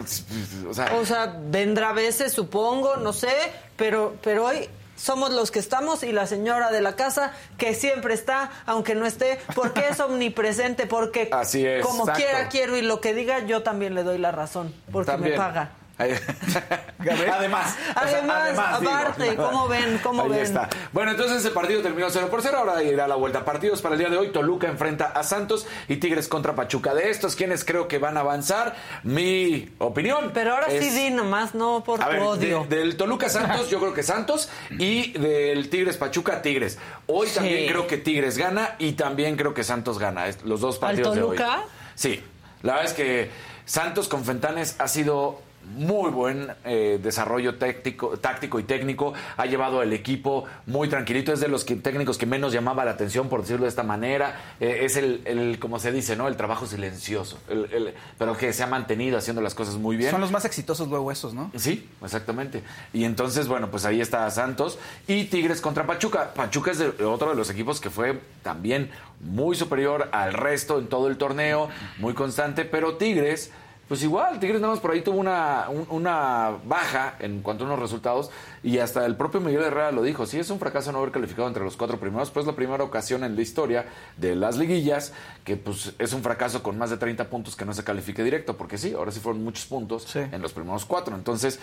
[SPEAKER 4] O sea,
[SPEAKER 1] O sea, vendrá a veces, supongo, no sé, pero, pero hoy somos los que estamos y la señora de la casa que siempre está, aunque no esté, porque es omnipresente, porque [LAUGHS]
[SPEAKER 4] Así es,
[SPEAKER 1] como
[SPEAKER 2] exacto.
[SPEAKER 1] quiera quiero y lo que diga yo también le doy la razón, porque
[SPEAKER 4] también.
[SPEAKER 1] me paga. [LAUGHS]
[SPEAKER 4] además, o sea,
[SPEAKER 1] Además,
[SPEAKER 4] digo.
[SPEAKER 1] aparte, ¿cómo ven? ¿Cómo
[SPEAKER 4] Ahí
[SPEAKER 1] ven?
[SPEAKER 4] está. Bueno, entonces el partido terminó 0 por 0. Ahora irá la vuelta. Partidos para el día de hoy. Toluca enfrenta a Santos y Tigres contra Pachuca. De estos, ¿quiénes creo que van a avanzar? Mi opinión.
[SPEAKER 1] Pero ahora sí di nomás, no por
[SPEAKER 4] A ver,
[SPEAKER 1] odio.
[SPEAKER 4] de- del Toluca Santos, yo creo que Santos. Y del Tigres Pachuca, Tigres. Hoy
[SPEAKER 1] Sí.
[SPEAKER 4] también creo que Tigres gana y también creo que Santos gana. Los dos
[SPEAKER 1] ¿Al
[SPEAKER 4] partidos de hoy.
[SPEAKER 1] Toluca?
[SPEAKER 4] Sí. La verdad es que Santos con Fentanes ha sido muy buen eh, desarrollo táctico, táctico y técnico. Ha llevado el equipo muy tranquilito. Es de los que- técnicos que menos llamaba la atención, por decirlo de esta manera. Eh, es el, el, como se dice, ¿no? El trabajo silencioso. El- el- pero que se ha mantenido haciendo las cosas muy bien.
[SPEAKER 2] Son los más exitosos luego esos, ¿no?
[SPEAKER 4] Sí, exactamente. Y entonces, bueno, pues ahí está Santos y Tigres contra Pachuca. Pachuca es de- otro de los equipos que fue también muy superior al resto en todo el torneo, muy constante, pero Tigres, pues igual, Tigres nada más por ahí tuvo una, un- una baja en cuanto a unos resultados y hasta el propio Miguel Herrera lo dijo, sí es un fracaso no haber calificado entre los cuatro primeros, pues la primera ocasión en la historia de las liguillas, que pues es un fracaso con más de 30 puntos que no se califique directo, porque sí, ahora sí fueron muchos puntos
[SPEAKER 2] Sí.
[SPEAKER 4] en los primeros cuatro. Entonces,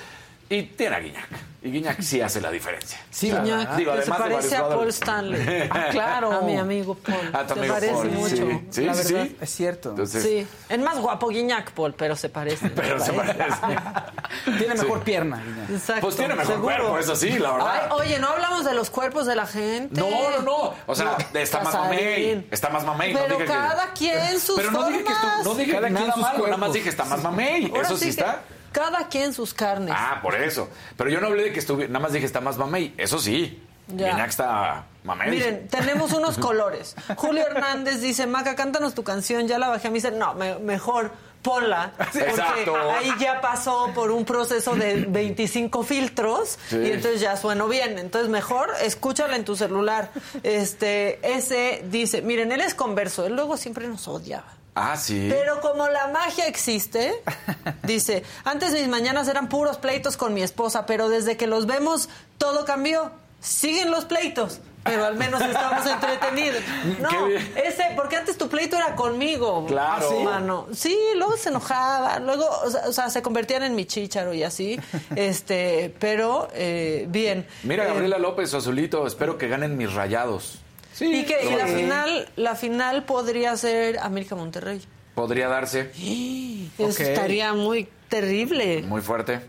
[SPEAKER 4] y tiene a Guiñac. Y Guiñac sí hace la diferencia.
[SPEAKER 2] Sí,
[SPEAKER 1] Guiñac, que se parece a Paul. Stanley. [LAUGHS]
[SPEAKER 2] Ah, claro.
[SPEAKER 1] A mi amigo Paul.
[SPEAKER 4] A tu
[SPEAKER 1] se parece
[SPEAKER 4] Paul,
[SPEAKER 1] mucho.
[SPEAKER 4] sí. Sí,
[SPEAKER 1] la
[SPEAKER 4] sí,
[SPEAKER 1] verdad.
[SPEAKER 4] sí.
[SPEAKER 2] Es cierto.
[SPEAKER 4] Entonces,
[SPEAKER 1] Sí, es más guapo Guiñac, Paul, pero se parece. [LAUGHS]
[SPEAKER 4] pero se parece. [LAUGHS]
[SPEAKER 2] Tiene mejor
[SPEAKER 4] Sí.
[SPEAKER 2] pierna. Guiñac.
[SPEAKER 1] Exacto,
[SPEAKER 4] Pues tiene mejor
[SPEAKER 1] seguro.
[SPEAKER 4] cuerpo, eso sí, la verdad.
[SPEAKER 1] Ay, oye, no hablamos de los cuerpos de la gente.
[SPEAKER 4] No, no, no. O sea, está más mamey. Está más mamey. no
[SPEAKER 1] Pero
[SPEAKER 4] que-
[SPEAKER 1] cada quien sus
[SPEAKER 4] Pero no dije que
[SPEAKER 1] formas.
[SPEAKER 4] no dije
[SPEAKER 2] Cada quien
[SPEAKER 4] nada
[SPEAKER 2] sus
[SPEAKER 4] malo, nada más dije está más mamey. Eso sí,
[SPEAKER 1] que
[SPEAKER 4] está.
[SPEAKER 1] Cada quien sus carnes.
[SPEAKER 4] Ah, por eso. Pero yo no hablé de que estuviera, nada más dije está más mamey. Eso sí.
[SPEAKER 1] Ya.
[SPEAKER 4] Está mamey.
[SPEAKER 1] Miren, [LAUGHS] tenemos unos colores. Julio Hernández dice, Maca, cántanos tu canción, ya la bajé a mí. Dice, no, me- mejor ponla. Porque
[SPEAKER 4] Exacto.
[SPEAKER 1] ahí ya pasó por un proceso de [LAUGHS] 25 filtros
[SPEAKER 4] Sí.
[SPEAKER 1] y entonces ya sueno bien. Entonces mejor escúchala en tu celular. Este, ese dice, miren, él es converso, él luego siempre nos odiaba.
[SPEAKER 4] Ah, sí.
[SPEAKER 1] Pero como la magia existe, [LAUGHS] dice, antes mis mañanas eran puros pleitos con mi esposa, pero desde que los vemos todo cambió. Siguen los pleitos, pero al menos estamos [LAUGHS] entretenidos. No, ese, porque antes tu pleito era conmigo.
[SPEAKER 4] Claro.
[SPEAKER 1] Ah, sí, mano. Sí, luego se enojaba, luego, o sea, o sea, se convertían en mi chícharo y así. [LAUGHS] Este, pero eh, bien.
[SPEAKER 4] Mira,
[SPEAKER 1] Eh,
[SPEAKER 4] Gabriela López, Azulito, espero que ganen mis rayados. Sí.
[SPEAKER 1] y que y la final, la final podría ser América Monterrey.
[SPEAKER 4] Podría darse [GASPS]
[SPEAKER 1] Eso estaría muy terrible.
[SPEAKER 4] muy fuerte.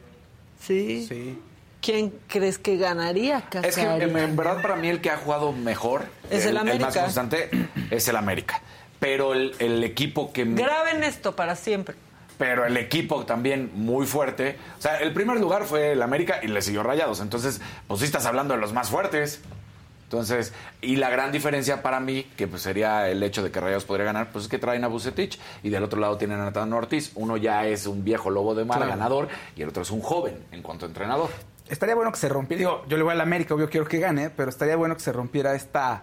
[SPEAKER 1] Sí.
[SPEAKER 2] Sí.
[SPEAKER 1] ¿Quién crees que ganaría,
[SPEAKER 4] Es que en, en verdad para mí el que ha jugado mejor,
[SPEAKER 1] Es el
[SPEAKER 4] más
[SPEAKER 1] América.
[SPEAKER 4] constante, [CLEARS THROAT] es el América. Pero el, el equipo que...
[SPEAKER 1] Graben esto para siempre.
[SPEAKER 4] pero el equipo también muy fuerte. O sea, el primer lugar fue el América y le siguió Rayados. Entonces, pues sí estás hablando de los más fuertes. Entonces, y la gran diferencia para mí, que pues sería el hecho de que Rayados podría ganar, pues es que traen a Bucetich y del otro lado tienen a Nathan Ortiz. Uno ya es un viejo lobo de mar
[SPEAKER 2] Claro.
[SPEAKER 4] ganador y el otro es un joven en cuanto a entrenador.
[SPEAKER 2] Estaría bueno que se rompiera. Digo, yo le voy al América, obvio quiero que gane, pero estaría bueno que se rompiera esta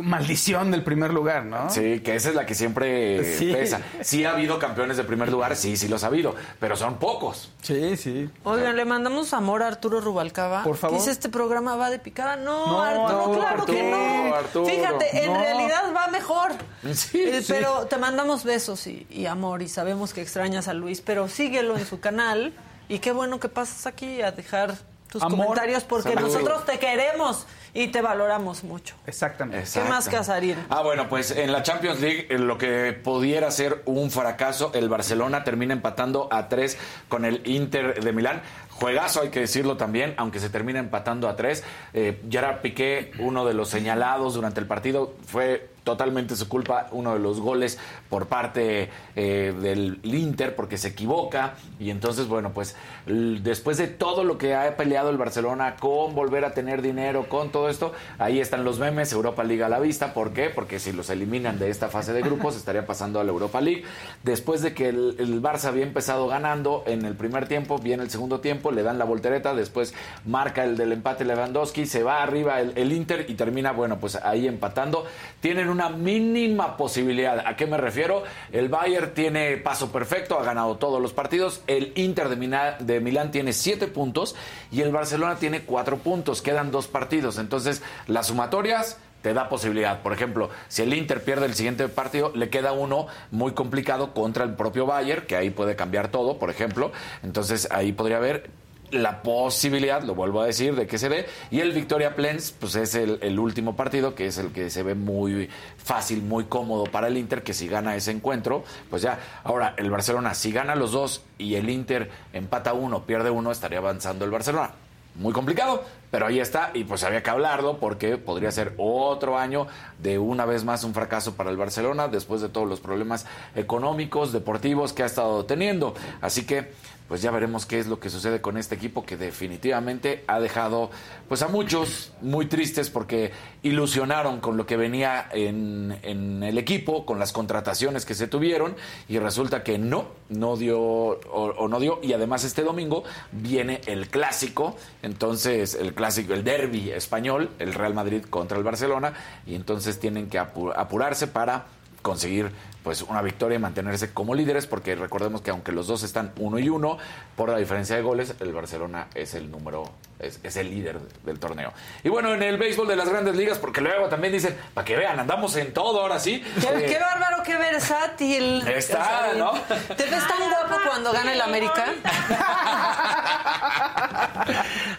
[SPEAKER 2] maldición del primer lugar, ¿no?
[SPEAKER 4] Sí, que esa es la que siempre
[SPEAKER 2] Sí.
[SPEAKER 4] pesa. Sí ha habido campeones de primer lugar, sí, sí los ha habido, pero son pocos.
[SPEAKER 2] Sí, sí.
[SPEAKER 1] Oigan, le mandamos amor a Arturo Rubalcaba.
[SPEAKER 2] Por favor.
[SPEAKER 1] Dice, este programa va de picada. No,
[SPEAKER 2] No,
[SPEAKER 1] Arturo, claro que no.
[SPEAKER 4] Arturo.
[SPEAKER 1] Fíjate, en
[SPEAKER 2] No.
[SPEAKER 1] realidad va mejor.
[SPEAKER 4] Sí,
[SPEAKER 1] Eh,
[SPEAKER 4] sí.
[SPEAKER 1] Pero te mandamos besos y, y amor y sabemos que extrañas a Luis, pero síguelo en su canal y qué bueno que pasas aquí a dejar tus
[SPEAKER 2] Amor,
[SPEAKER 1] comentarios porque
[SPEAKER 2] salud.
[SPEAKER 1] nosotros te queremos y te valoramos mucho.
[SPEAKER 2] Exactamente.
[SPEAKER 4] Exacto.
[SPEAKER 1] más, Casarín?
[SPEAKER 4] Ah, bueno, pues en la Champions League, en lo que pudiera ser un fracaso, el Barcelona termina empatando a tres con el Inter de Milán. Juegazo, hay que decirlo también, aunque se termina empatando a tres. Eh, Gerard Piqué, uno de los señalados durante el partido, fue totalmente su culpa uno de los goles por parte eh, del Inter porque se equivoca. Y entonces bueno pues después de todo lo que ha peleado el Barcelona con volver a tener dinero con todo esto ahí están los memes Europa League a la vista. ¿por qué? porque si los eliminan de esta fase de grupos [LAUGHS] estaría pasando a la Europa League. Después de que el, el Barça había empezado ganando en el primer tiempo viene el segundo tiempo le dan la voltereta después marca el del empate Lewandowski se va arriba el, el Inter y termina bueno pues ahí empatando. Tienen un una mínima posibilidad. ¿A qué me refiero? El Bayern tiene paso perfecto, ha ganado todos los partidos. El Inter de, de Milán tiene siete puntos y el Barcelona tiene cuatro puntos. Quedan dos partidos. Entonces, las sumatorias te da posibilidad. Por ejemplo, si el Inter pierde el siguiente partido, le queda uno muy complicado contra el propio Bayern, que ahí puede cambiar todo, por ejemplo. Entonces ahí podría haber la posibilidad, lo vuelvo a decir, de que se dé. Y el Victoria Plens, pues es el, último partido, que es el que se ve muy fácil, muy cómodo para el Inter, que si gana ese encuentro, pues ya. Ahora, el Barcelona, si gana los dos y el Inter empata uno, pierde uno, estaría avanzando el Barcelona. Muy complicado, pero ahí está, y pues había que hablarlo porque podría ser otro año de una vez más un fracaso para el Barcelona después de todos los problemas económicos, deportivos que ha estado teniendo. Así que pues ya veremos qué es lo que sucede con este equipo que definitivamente ha dejado pues a muchos muy tristes porque ilusionaron con lo que venía en, el equipo, con las contrataciones que se tuvieron y resulta que no, no dio o, no dio y además este domingo viene el clásico, entonces el clásico, el derby español, el Real Madrid contra el Barcelona y entonces tienen que apurarse para conseguir pues una victoria y mantenerse como líderes, porque recordemos que aunque los dos están uno y uno, por la diferencia de goles, el Barcelona es el número, es, el líder del torneo. Y bueno, en el béisbol de las grandes ligas, porque luego también dicen, para que vean, andamos en todo ahora sí.
[SPEAKER 1] Qué, eh, bárbaro, qué versátil.
[SPEAKER 4] Está, ¿no?
[SPEAKER 1] ¿Te ves tan guapo cuando gana el América? [LAUGHS]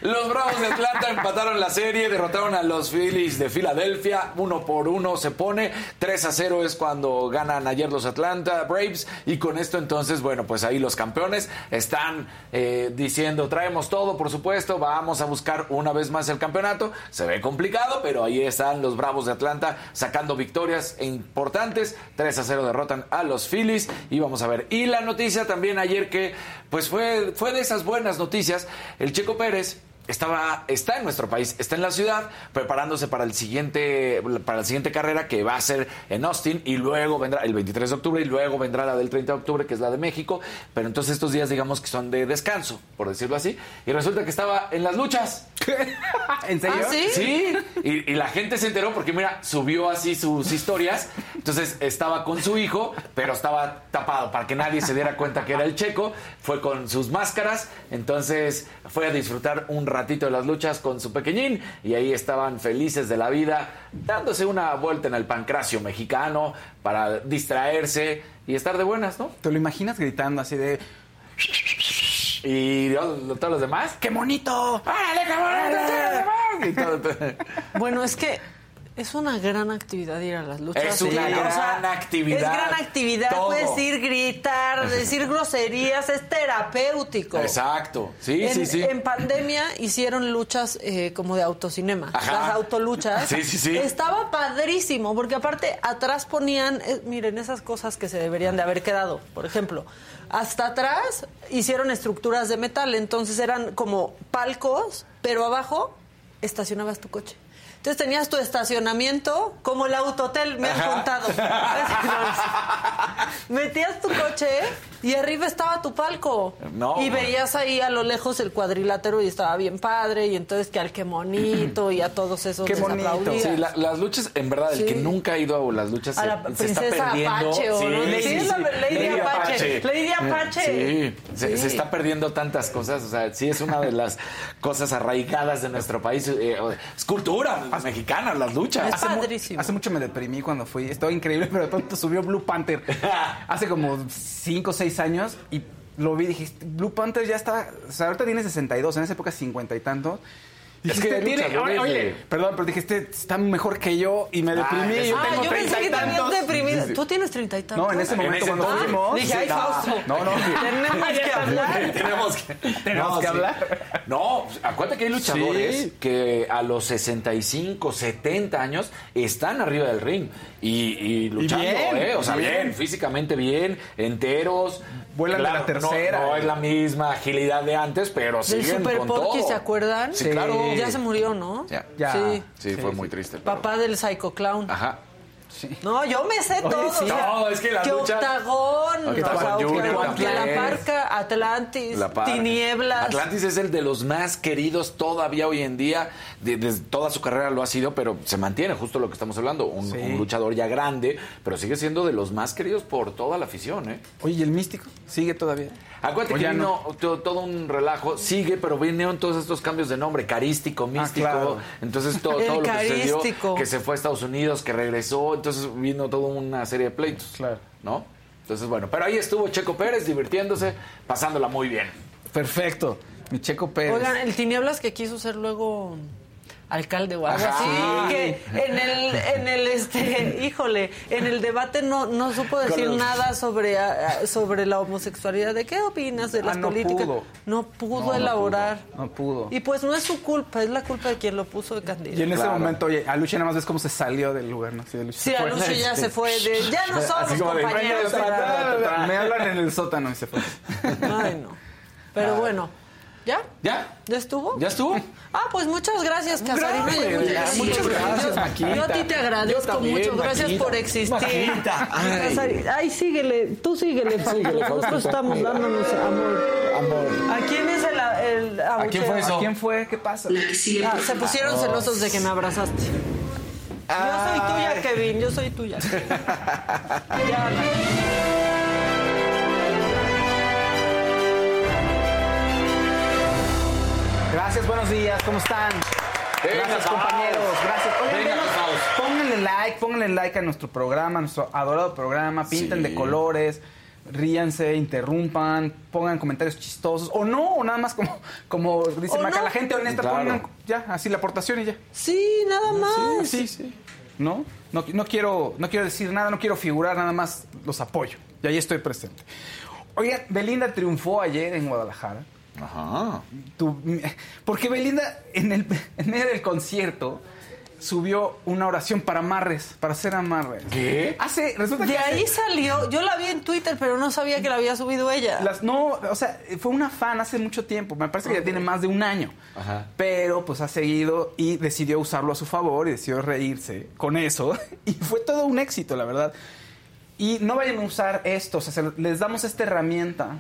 [SPEAKER 4] los Bravos de Atlanta empataron la serie, derrotaron a los Phillies de Filadelfia, uno por uno se pone, 3 a 0 es cuando ganan ayer los Atlanta Braves y con esto entonces, bueno, pues ahí los campeones están eh, diciendo, traemos todo, por supuesto, vamos a buscar una vez más el campeonato. Se ve complicado, pero ahí están los Bravos de Atlanta sacando victorias importantes. 3 a 0 derrotan a los Phillies y vamos a ver. Y la noticia también ayer que pues fue, fue de esas buenas noticias, el Checo Pérez estaba, está en nuestro país, está en la ciudad, preparándose para el siguiente, para la siguiente carrera que va a ser en Austin y luego vendrá el 23 de octubre y luego vendrá la del 30 de octubre, que es la de México. Pero entonces estos días digamos que son de descanso, por decirlo así. Y resulta que estaba en las luchas.
[SPEAKER 2] ¿En serio?
[SPEAKER 1] ¿Ah, sí?
[SPEAKER 4] Sí. Y, la gente se enteró porque, mira, subió así sus historias. Entonces estaba con su hijo, pero estaba tapado para que nadie se diera cuenta que era el checo. Fue con sus máscaras. Entonces fue a disfrutar un ratito de las luchas con su pequeñín y ahí estaban felices de la vida, dándose una vuelta en el pancracio mexicano para distraerse y estar de buenas, ¿no?
[SPEAKER 2] ¿Te lo imaginas gritando así de...
[SPEAKER 4] Y todos los demás, ¡qué bonito!
[SPEAKER 1] qué bonito! Bueno, es que es una gran actividad ir a las luchas.
[SPEAKER 4] Es una gran actividad.
[SPEAKER 1] Es gran actividad. Puedes ir, gritar, [LAUGHS] decir groserías. Es terapéutico.
[SPEAKER 4] Exacto. Sí, sí, sí.
[SPEAKER 1] En pandemia hicieron luchas eh, como de autocinema. Las autoluchas.
[SPEAKER 4] Sí, sí, sí.
[SPEAKER 1] Estaba padrísimo porque aparte atrás ponían, eh, miren, esas cosas que se deberían de haber quedado. Por ejemplo, hasta atrás hicieron estructuras de metal. Entonces eran como palcos, pero abajo estacionabas tu coche. Entonces tenías tu estacionamiento como el autotel, me han contado. [LAUGHS] Metías tu coche y arriba estaba tu palco. y veías ahí a lo lejos el cuadrilátero y estaba bien padre. Y entonces que al que monito y a todos esos
[SPEAKER 2] Qué bonito.
[SPEAKER 4] Sí, las luchas, en verdad, el que nunca ha ido a las luchas
[SPEAKER 1] a la se, está perdiendo. Apache, ¿o sí, no? sí, sí, Lady, Apache. Lady Apache.
[SPEAKER 4] Sí, se, está perdiendo tantas cosas. O sea, sí es una de las cosas arraigadas de nuestro país. Eh, es cultura mexicana, las luchas.
[SPEAKER 1] Es padrísimo.
[SPEAKER 2] Hace mucho me deprimí cuando fui. Estaba increíble, pero de pronto subió Blue Panther. [LAUGHS] hace como 5 o 6 años y lo vi dije, Blue Panther ya está, o sea, ahorita tiene 62, en esa época 50 y tanto. Dijiste,
[SPEAKER 4] hay
[SPEAKER 2] tiene,
[SPEAKER 4] luchadores
[SPEAKER 2] oye,
[SPEAKER 4] de-
[SPEAKER 2] perdón, pero dijiste, está mejor que yo y me deprimí.
[SPEAKER 4] Ah,
[SPEAKER 2] yo
[SPEAKER 1] Ah,
[SPEAKER 2] tengo
[SPEAKER 1] yo pensé
[SPEAKER 2] y
[SPEAKER 1] que
[SPEAKER 2] tantos.
[SPEAKER 1] deprimido.
[SPEAKER 4] Sí, sí.
[SPEAKER 1] Tú tienes treinta y tantos.
[SPEAKER 2] No, en ese
[SPEAKER 4] En
[SPEAKER 2] momento
[SPEAKER 4] ese
[SPEAKER 2] cuando fuimos.
[SPEAKER 1] Dije, ay,
[SPEAKER 2] no,
[SPEAKER 1] Fausto.
[SPEAKER 2] No, no, [LAUGHS] sí.
[SPEAKER 1] Tenemos que [LAUGHS] hablar.
[SPEAKER 4] Tenemos que,
[SPEAKER 2] Tenemos
[SPEAKER 4] No,
[SPEAKER 2] que
[SPEAKER 4] sí.
[SPEAKER 2] hablar.
[SPEAKER 4] No, acuérdate que hay luchadores
[SPEAKER 2] Sí.
[SPEAKER 4] que a los 65, 70 años están arriba del ring y, y luchando,
[SPEAKER 2] bien,
[SPEAKER 4] ¿eh? O sea,
[SPEAKER 2] bien.
[SPEAKER 4] bien, físicamente bien, enteros.
[SPEAKER 2] Vuelan de la
[SPEAKER 4] no-
[SPEAKER 2] tercera.
[SPEAKER 4] No, es la misma agilidad de antes, pero siguen
[SPEAKER 1] Super
[SPEAKER 4] con todo.
[SPEAKER 1] ¿se acuerdan?
[SPEAKER 4] Sí, claro.
[SPEAKER 1] Ya se murió, ¿no?
[SPEAKER 4] Ya.
[SPEAKER 2] Ya.
[SPEAKER 1] Sí.
[SPEAKER 4] Sí, fue muy triste. pero-
[SPEAKER 1] Papá del Psycho Clown.
[SPEAKER 4] Ajá.
[SPEAKER 1] No, yo me sé todo.
[SPEAKER 2] sí.
[SPEAKER 1] o sea,
[SPEAKER 4] No, es que las
[SPEAKER 1] que
[SPEAKER 4] luchas-
[SPEAKER 1] Octagón,
[SPEAKER 4] Octagón Junior
[SPEAKER 1] Octagón, la Parca, Atlantis,
[SPEAKER 4] La Parca.
[SPEAKER 1] Tinieblas.
[SPEAKER 4] Atlantis es el de los más queridos todavía hoy en día. De- Desde toda su carrera lo ha sido, pero se mantiene justo lo que estamos hablando. Un,
[SPEAKER 2] Sí.
[SPEAKER 4] un luchador ya grande, pero sigue siendo de los más queridos por toda la afición. ¿eh?
[SPEAKER 2] Oye, ¿y el místico? ¿Sigue todavía?
[SPEAKER 4] Acuérdate
[SPEAKER 2] O
[SPEAKER 4] que vino to- todo un relajo. Sigue, pero vinieron todos estos cambios de nombre. Carístico, místico.
[SPEAKER 2] claro.
[SPEAKER 4] Entonces todo, [LAUGHS] todo lo que sucedió,
[SPEAKER 1] carístico.
[SPEAKER 4] que se fue a Estados Unidos, que regresó. Entonces vino toda una serie de pleitos.
[SPEAKER 2] Claro.
[SPEAKER 4] ¿No? Entonces, bueno, pero ahí estuvo Checo Pérez divirtiéndose, pasándola muy bien.
[SPEAKER 2] Perfecto. Mi Checo Pérez.
[SPEAKER 1] Oigan, el Tinieblas que quiso ser luego alcalde o algo
[SPEAKER 4] Ajá.
[SPEAKER 1] así,
[SPEAKER 4] Sí.
[SPEAKER 1] que en el, en el, este, [LAUGHS] híjole, en el debate no, no supo decir
[SPEAKER 4] los-
[SPEAKER 1] nada sobre, ah, sobre la homosexualidad. ¿De qué opinas de
[SPEAKER 2] Ah,
[SPEAKER 1] las
[SPEAKER 2] no
[SPEAKER 1] políticas?
[SPEAKER 2] pudo.
[SPEAKER 1] No pudo
[SPEAKER 2] No, no
[SPEAKER 1] elaborar.
[SPEAKER 2] pudo, no pudo.
[SPEAKER 1] Y pues no es su culpa, es la culpa de quien lo puso de candidato.
[SPEAKER 2] Y en ese
[SPEAKER 4] Claro.
[SPEAKER 2] momento, oye, a Lucha nada más ves cómo se salió del lugar, ¿no? Sí, Lucha
[SPEAKER 1] Sí, ya se fue de, ya no [LAUGHS] somos compañeros.
[SPEAKER 2] Me hablan en el sótano y se fue.
[SPEAKER 1] Ay, no. Pero bueno, ¿ya?
[SPEAKER 4] ¿Ya?
[SPEAKER 1] ¿Ya estuvo?
[SPEAKER 4] ¿Ya estuvo?
[SPEAKER 1] Ah, pues muchas gracias, Casarino.
[SPEAKER 2] Gracias,
[SPEAKER 1] muchas
[SPEAKER 2] gracias,
[SPEAKER 1] muchas
[SPEAKER 2] gracias,
[SPEAKER 1] Yo-
[SPEAKER 2] Maquita.
[SPEAKER 1] Yo a ti te agradezco
[SPEAKER 4] también,
[SPEAKER 1] mucho. Gracias
[SPEAKER 4] Maquita.
[SPEAKER 1] por existir.
[SPEAKER 4] Maquita, ay.
[SPEAKER 1] Ay, síguele. Tú síguele, Fausto.
[SPEAKER 4] Síguele,
[SPEAKER 1] Nosotros estamos dándonos amor.
[SPEAKER 4] Amor.
[SPEAKER 1] ¿A quién es el, el
[SPEAKER 4] ¿A quién fue eso?
[SPEAKER 2] ¿A quién fue? ¿Qué pasa?
[SPEAKER 1] Ah, se pusieron celosos de que me abrazaste. Yo soy tuya, Kevin. Yo soy tuya. ya. [LAUGHS]
[SPEAKER 2] Gracias, buenos días, ¿cómo están?
[SPEAKER 4] Venga,
[SPEAKER 2] Gracias, compañeros. Gracias. Oigan,
[SPEAKER 4] Venga,
[SPEAKER 2] pónganle like, pónganle like a nuestro programa, a nuestro adorado programa. Pinten
[SPEAKER 4] Sí.
[SPEAKER 2] de colores, ríanse, interrumpan, pongan comentarios chistosos. O no, o nada más como, como dice
[SPEAKER 1] O
[SPEAKER 2] Maca,
[SPEAKER 1] no.
[SPEAKER 2] la gente honesta,
[SPEAKER 4] Claro.
[SPEAKER 2] pongan ya, así la aportación y ya.
[SPEAKER 1] Sí, nada más.
[SPEAKER 2] Sí, sí. ¿No? No, no quiero, no quiero decir nada, no quiero figurar, nada más los apoyo. Y ahí estoy presente. Oigan, Belinda triunfó ayer en Guadalajara.
[SPEAKER 4] Ajá.
[SPEAKER 2] Tu- porque Belinda en, el, en medio del concierto subió una oración para amarres, para hacer amarres.
[SPEAKER 4] ¿Qué?
[SPEAKER 2] Hace, resulta
[SPEAKER 1] De
[SPEAKER 2] que hace-
[SPEAKER 1] ahí salió. Yo la vi en Twitter, pero no sabía que la había subido ella.
[SPEAKER 2] Las, no, o sea, fue una fan hace mucho tiempo. Me parece que ya tiene más de un año.
[SPEAKER 4] Ajá.
[SPEAKER 2] Pero pues ha seguido y decidió usarlo a su favor y decidió reírse con eso. [LAUGHS] Y fue todo un éxito, la verdad. Y no vayan a usar esto, o sea, se- les damos esta herramienta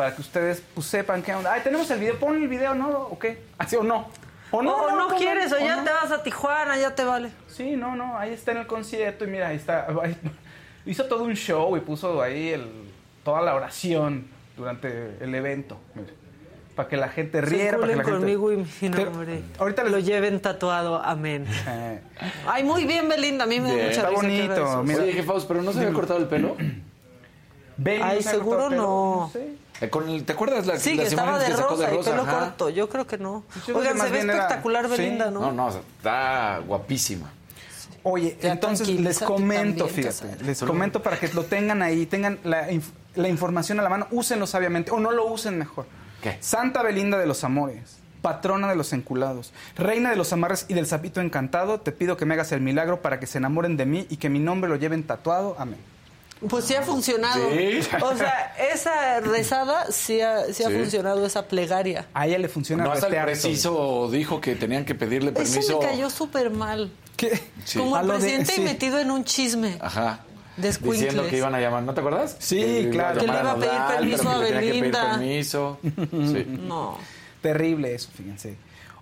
[SPEAKER 2] para que ustedes pues, sepan qué onda. Ay, tenemos el video, pon el video, ¿no? ¿O qué? ¿Así o no?
[SPEAKER 1] O no, no, quieres, o ya
[SPEAKER 2] no.
[SPEAKER 1] te vas a Tijuana, ya te vale.
[SPEAKER 2] Sí, no, no, ahí está en el concierto y mira, ahí está. [LAUGHS] ahí- hizo todo un show y puso ahí el, toda la oración durante el evento. mira, para que la gente riera. para que la gente...
[SPEAKER 1] conmigo y
[SPEAKER 2] Te-
[SPEAKER 1] enamoré.
[SPEAKER 2] ahorita les-
[SPEAKER 1] lo lleven tatuado, amén.
[SPEAKER 2] Eh,
[SPEAKER 1] Ay, muy bien, Belinda, a mí me da
[SPEAKER 4] Bien.
[SPEAKER 1] mucha
[SPEAKER 2] Está
[SPEAKER 1] risa
[SPEAKER 2] bonito, mira.
[SPEAKER 4] Oye, jefaos, pero no se había cortado el pelo.
[SPEAKER 1] Ay, seguro
[SPEAKER 2] cortado el pelo,
[SPEAKER 1] no.
[SPEAKER 2] sé.
[SPEAKER 4] Eh, con el- ¿Te acuerdas la,
[SPEAKER 1] Sí, que
[SPEAKER 4] las
[SPEAKER 1] estaba
[SPEAKER 4] imágenes
[SPEAKER 1] de
[SPEAKER 4] que sacó
[SPEAKER 1] rosa,
[SPEAKER 4] de
[SPEAKER 1] y
[SPEAKER 4] rosa?
[SPEAKER 1] pelo
[SPEAKER 4] Ajá.
[SPEAKER 1] corto. Yo creo que no.
[SPEAKER 2] Yo
[SPEAKER 1] Oigan,
[SPEAKER 2] que más
[SPEAKER 1] se ve
[SPEAKER 2] era-
[SPEAKER 1] espectacular
[SPEAKER 2] sí.
[SPEAKER 1] Belinda, ¿no?
[SPEAKER 4] No, no, está guapísima.
[SPEAKER 2] Oye,
[SPEAKER 1] Ya
[SPEAKER 2] entonces les comento,
[SPEAKER 1] también,
[SPEAKER 2] fíjate,
[SPEAKER 1] Casar.
[SPEAKER 2] les comento para que lo tengan ahí, tengan la, inf- la información a la mano, úsenlo sabiamente o no lo usen mejor.
[SPEAKER 4] ¿Qué?
[SPEAKER 2] Santa Belinda de los Amores, patrona de los enculados, reina de los amarres y del sapito encantado, te pido que me hagas el milagro para que se enamoren de mí y que mi nombre lo lleven tatuado. Amén.
[SPEAKER 1] Pues sí ha funcionado.
[SPEAKER 4] Sí.
[SPEAKER 1] O sea, esa rezada sí ha, sí ha
[SPEAKER 4] Sí.
[SPEAKER 1] funcionado, esa plegaria.
[SPEAKER 2] A ella le funciona
[SPEAKER 4] No, hasta el preciso dijo que tenían que pedirle permiso.
[SPEAKER 1] Eso me cayó súper mal.
[SPEAKER 2] ¿Qué?
[SPEAKER 4] Sí.
[SPEAKER 1] Como
[SPEAKER 2] A
[SPEAKER 1] el
[SPEAKER 2] de-
[SPEAKER 1] presidente
[SPEAKER 2] sí.
[SPEAKER 1] metido en un chisme.
[SPEAKER 4] Ajá. Diciendo que iban a llamar, ¿no te acuerdas?
[SPEAKER 2] Sí, claro.
[SPEAKER 1] Que le iba a pedir permiso a
[SPEAKER 4] que le tenía que pedir
[SPEAKER 1] Belinda.
[SPEAKER 4] permiso. [LAUGHS] Sí.
[SPEAKER 1] No.
[SPEAKER 2] Terrible eso, fíjense.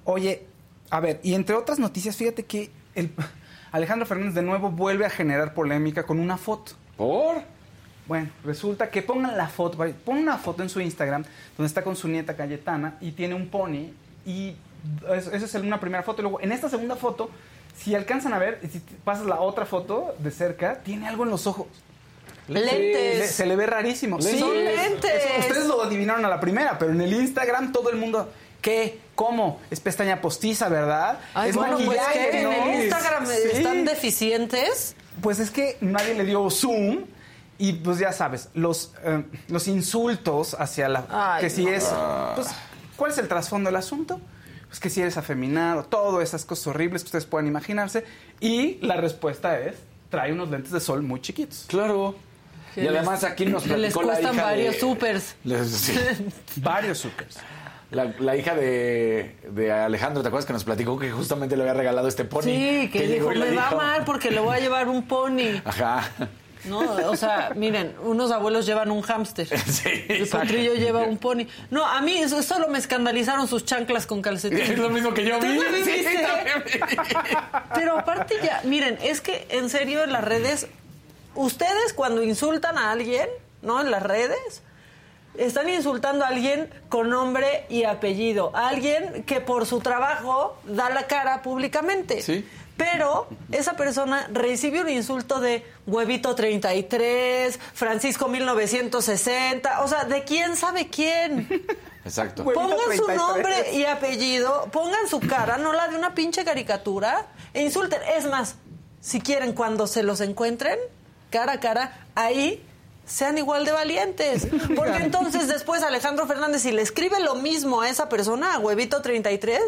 [SPEAKER 2] Oye, a ver, y entre otras noticias, fíjate que el [LAUGHS] Alejandro Fernández de nuevo vuelve a generar polémica con una foto.
[SPEAKER 4] ¿Por?
[SPEAKER 2] Bueno, resulta que pongan la foto, pon una foto en su Instagram donde está con su nieta Cayetana y tiene un pony y eso- esa es una primera foto. Y luego en esta segunda foto, si alcanzan a ver, si pasas la otra foto de cerca, tiene algo en los ojos. Le-
[SPEAKER 1] Lentes.
[SPEAKER 2] se le ve rarísimo.
[SPEAKER 1] Son lentes.
[SPEAKER 2] Eso, ustedes lo adivinaron a la primera, pero en el Instagram todo el mundo. ¿Qué? ¿Cómo? Es pestaña postiza, ¿verdad?
[SPEAKER 1] Ay,
[SPEAKER 2] es
[SPEAKER 1] bueno, pues que en
[SPEAKER 2] ¿no?
[SPEAKER 1] el Instagram
[SPEAKER 2] Sí.
[SPEAKER 1] están deficientes.
[SPEAKER 2] Pues es que nadie le dio zoom y pues ya sabes, los, eh, los insultos hacia la...
[SPEAKER 1] Ay,
[SPEAKER 2] que si
[SPEAKER 1] no.
[SPEAKER 2] es... Pues, ¿cuál es el trasfondo del asunto? Pues que si eres afeminado, todas esas cosas horribles que ustedes pueden imaginarse. Y la respuesta es, trae unos lentes de sol muy chiquitos.
[SPEAKER 4] Claro. Y además aquí nos
[SPEAKER 1] que les
[SPEAKER 4] platicó la hija
[SPEAKER 1] varios
[SPEAKER 4] de-
[SPEAKER 1] supers.
[SPEAKER 4] Les- sí. [LAUGHS]
[SPEAKER 2] Varios supers.
[SPEAKER 4] La, la hija de, de Alejandro, ¿te acuerdas que nos platicó que justamente le había regalado este pony?
[SPEAKER 1] Sí, que
[SPEAKER 4] llegó
[SPEAKER 1] dijo, me va a amar porque le voy a llevar un pony.
[SPEAKER 4] Ajá.
[SPEAKER 1] No, o sea, miren, unos abuelos llevan un hámster. [LAUGHS]
[SPEAKER 4] Sí,
[SPEAKER 1] El potrillo lleva un pony. No, a mí eso- solo me escandalizaron sus chanclas con calcetín.
[SPEAKER 4] Es lo mismo que yo vi.
[SPEAKER 1] Pero aparte ya, miren, es que en serio en las redes, ustedes cuando insultan a alguien, ¿no? En las redes, están insultando a alguien con nombre y apellido. A alguien que por su trabajo da la cara públicamente.
[SPEAKER 4] Sí.
[SPEAKER 1] Pero esa persona recibe un insulto de huevito 33, Francisco 1960, o sea, de quién sabe quién. [LAUGHS]
[SPEAKER 4] Exacto.
[SPEAKER 1] Pongan su
[SPEAKER 2] 33.
[SPEAKER 1] nombre y apellido, pongan su cara, no la de una pinche caricatura, e insulten. Es más, si quieren, cuando se los encuentren, cara a cara, ahí sean igual de valientes. Porque entonces después Alejandro Fernández, si le escribe lo mismo a esa persona, a Huevito 33,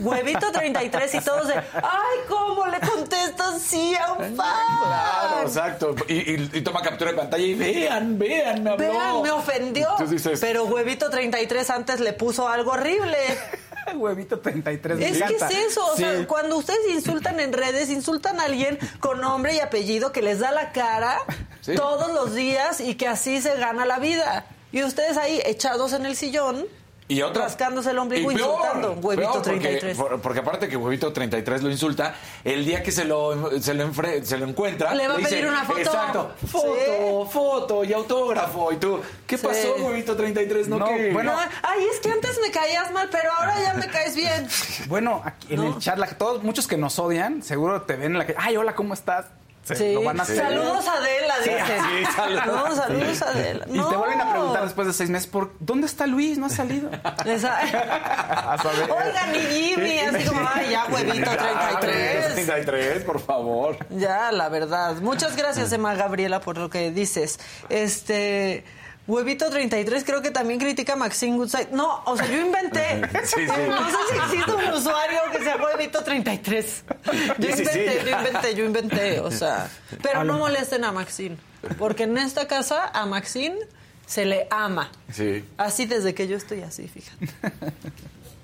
[SPEAKER 1] Huevito 33 y todos de, ay, ¿cómo le contestas sí a un fan?
[SPEAKER 4] Claro, exacto. Y, y- y toma captura de pantalla y vean, vean, me habló.
[SPEAKER 1] Vean, me ofendió.
[SPEAKER 4] Dices,
[SPEAKER 1] Pero Huevito 33 antes le puso algo horrible. [LAUGHS]
[SPEAKER 2] Huevito 33. me
[SPEAKER 1] Es que es eso, o
[SPEAKER 2] Sí.
[SPEAKER 1] sea, cuando ustedes insultan en redes, insultan a alguien con nombre y apellido que les da la cara
[SPEAKER 4] Sí.
[SPEAKER 1] todos los días y que así se gana la vida. Y ustedes ahí echados en el sillón,
[SPEAKER 4] Y otra.
[SPEAKER 1] rascándose el ombligo,
[SPEAKER 4] y peor,
[SPEAKER 1] insultando. Huevito
[SPEAKER 4] peor, porque-
[SPEAKER 1] 33.
[SPEAKER 4] por- Porque, aparte que Huevito 33 lo insulta, el día que se lo, se lo, enfre- se lo encuentra...
[SPEAKER 1] Le va a
[SPEAKER 4] dice,
[SPEAKER 1] pedir una foto.
[SPEAKER 4] Exacto.
[SPEAKER 1] Sí.
[SPEAKER 4] Foto, foto y autógrafo. Y tú, ¿qué
[SPEAKER 1] Sí.
[SPEAKER 4] pasó, Huevito 33? No,
[SPEAKER 2] No,
[SPEAKER 4] que-
[SPEAKER 2] bueno,
[SPEAKER 1] No, ay, es que antes me caías mal, pero ahora ya me caes bien. [LAUGHS]
[SPEAKER 2] Bueno, aquí en
[SPEAKER 1] ¿No?
[SPEAKER 2] el chat, la- todos, muchos que nos odian, seguro te ven en la que, ay, hola, ¿cómo estás?
[SPEAKER 1] Sí.
[SPEAKER 2] lo van a hacer.
[SPEAKER 1] Saludos a Adela, dice.
[SPEAKER 4] sí, saludos.
[SPEAKER 1] No, saludos a Adela.
[SPEAKER 2] Y te vuelven a preguntar después de seis meses, ¿por dónde está Luis? No ha salido. [LAUGHS] A saber.
[SPEAKER 1] Oigan, ni Jimmy, así como, ay, ya, huevito
[SPEAKER 4] Ah,
[SPEAKER 1] 33.
[SPEAKER 4] 33, por favor.
[SPEAKER 1] Ya, la verdad. Muchas gracias, Emma Gabriela, por lo que dices. Este. Huevito 33 creo que también critica a Maxine Goodside. No, o sea, yo inventé. [LAUGHS]
[SPEAKER 4] Sí, sí.
[SPEAKER 1] No sé si existe un usuario que sea Huevito 33. [LAUGHS] Yo inventé, yo inventé, yo inventé. O sea, pero no molesten a Maxine. Porque en esta casa a Maxine se le ama.
[SPEAKER 4] Sí.
[SPEAKER 1] Así desde que yo estoy así, fíjate.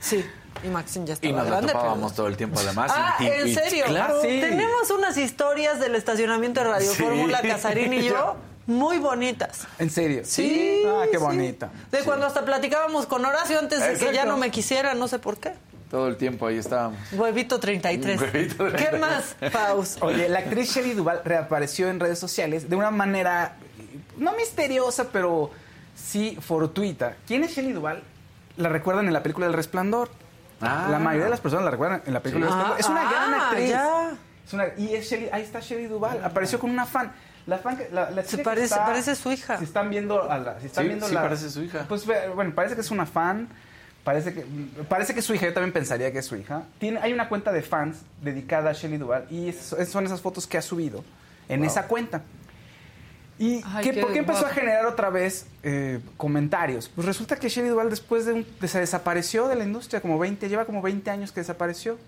[SPEAKER 1] Sí, y Maxine ya
[SPEAKER 4] Y
[SPEAKER 1] estaba
[SPEAKER 4] nos la
[SPEAKER 1] grande. pero-
[SPEAKER 4] todo el tiempo, además.
[SPEAKER 1] Ah,
[SPEAKER 4] y- y-
[SPEAKER 1] ¿en
[SPEAKER 4] y-
[SPEAKER 1] serio?
[SPEAKER 4] Claro.
[SPEAKER 2] Sí.
[SPEAKER 1] Tenemos unas historias del estacionamiento de Radio
[SPEAKER 4] Sí.
[SPEAKER 1] Fórmula, Casarín y yo, [LAUGHS] muy bonitas.
[SPEAKER 2] ¿En serio?
[SPEAKER 1] Sí.
[SPEAKER 2] Ah, qué
[SPEAKER 1] sí.
[SPEAKER 2] bonita.
[SPEAKER 1] De cuando hasta platicábamos con Horacio antes de que ya no me quisiera, no sé por qué.
[SPEAKER 4] Todo el tiempo ahí estábamos.
[SPEAKER 1] Huevito 33. [LAUGHS]
[SPEAKER 4] Huevito
[SPEAKER 1] ¿Qué
[SPEAKER 4] 33.
[SPEAKER 1] más, Paus?
[SPEAKER 2] Oye, la actriz Shelley Duval reapareció en redes sociales de una manera no misteriosa, pero sí fortuita. ¿Quién es Shelley Duval? La recuerdan en la película El Resplandor.
[SPEAKER 4] Ah.
[SPEAKER 2] La mayoría de las personas la recuerdan en la película El
[SPEAKER 1] Ah,
[SPEAKER 2] Resplandor. Es una gran
[SPEAKER 1] ah,
[SPEAKER 2] actriz.
[SPEAKER 1] ya.
[SPEAKER 2] Es una- y es Shelley- ahí está Shelley Duval. Apareció con una fan. La fan que- la, la
[SPEAKER 1] Se
[SPEAKER 2] chica
[SPEAKER 1] parece-
[SPEAKER 2] está-
[SPEAKER 1] parece su hija.
[SPEAKER 2] Si están viendo a la, si están
[SPEAKER 4] Sí,
[SPEAKER 2] viendo
[SPEAKER 4] sí
[SPEAKER 2] la-
[SPEAKER 4] parece su hija.
[SPEAKER 2] Pues bueno, parece que es una fan. Parece que, parece que es su hija, yo también pensaría que es su hija. Tiene, hay una cuenta de fans dedicada a Shelley Duvall y es- son esas fotos que ha subido en esa cuenta. ¿Y
[SPEAKER 1] Ay,
[SPEAKER 2] qué-
[SPEAKER 1] qué
[SPEAKER 2] por qué empezó a generar otra vez eh, comentarios? Pues resulta que Shelley Duvall después de, un- de- se desapareció de la industria, como 20, lleva como 20 años que desapareció.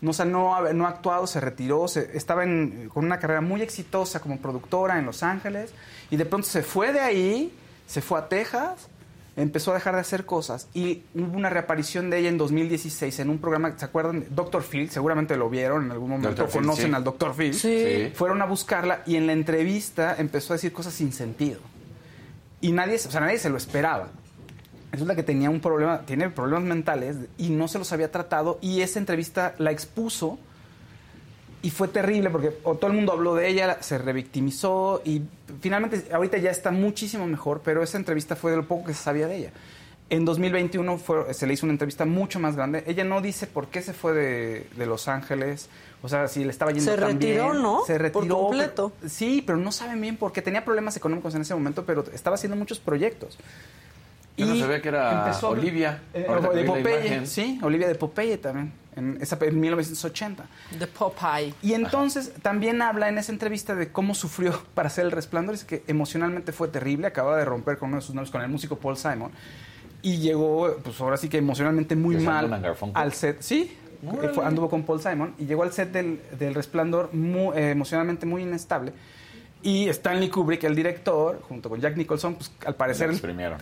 [SPEAKER 2] No, o sea, no, ha- no ha actuado, se retiró, se- estaba en- con una carrera muy exitosa como productora en Los Ángeles y de pronto se fue de ahí, se fue a Texas, empezó a dejar de hacer cosas y hubo una reaparición de ella en 2016 en un programa, ¿se acuerdan? Doctor Phil, seguramente lo vieron en algún momento,
[SPEAKER 4] Dr. Phil,
[SPEAKER 2] conocen
[SPEAKER 4] sí.
[SPEAKER 2] al Doctor Phil.
[SPEAKER 1] Sí.
[SPEAKER 2] Fueron a buscarla y en la entrevista empezó a decir cosas sin sentido. Y nadie, o sea, nadie se lo esperaba. Resulta que tenía un problema, tiene problemas mentales y no se los había tratado y esa entrevista la expuso y fue terrible porque o todo el mundo habló de ella, se revictimizó y finalmente ahorita ya está muchísimo mejor, pero esa entrevista fue de lo poco que se sabía de ella. En 2021 fue- se le hizo una entrevista mucho más grande. Ella no dice por qué se fue de, de Los Ángeles, o sea, si le estaba yendo
[SPEAKER 1] Se
[SPEAKER 2] tan
[SPEAKER 1] retiró,
[SPEAKER 2] bien.
[SPEAKER 1] ¿no?
[SPEAKER 2] Se retiró.
[SPEAKER 1] Por completo.
[SPEAKER 2] pero- sí, pero no saben bien por qué. Tenía problemas económicos en ese momento, pero estaba haciendo muchos proyectos.
[SPEAKER 4] Yo no sabía que era
[SPEAKER 2] empezó a-
[SPEAKER 4] Olivia.
[SPEAKER 2] Eh, de Popeye, sí, Olivia de Popeye también, en, esa, en 1980.
[SPEAKER 1] De Popeye.
[SPEAKER 2] Y entonces también habla en esa entrevista de cómo sufrió [LAUGHS] para hacer El Resplandor. Dice que emocionalmente fue terrible. Acababa de romper con uno de sus novios, con el músico Paul Simon. Y llegó, pues ahora sí que emocionalmente muy
[SPEAKER 4] ¿Que es
[SPEAKER 2] mal al set. Sí, fue- anduvo con Paul Simon. Y llegó al set del, del Resplandor mu- eh, emocionalmente muy inestable. Y Stanley Kubrick, el director, junto con Jack Nicholson, pues al parecer...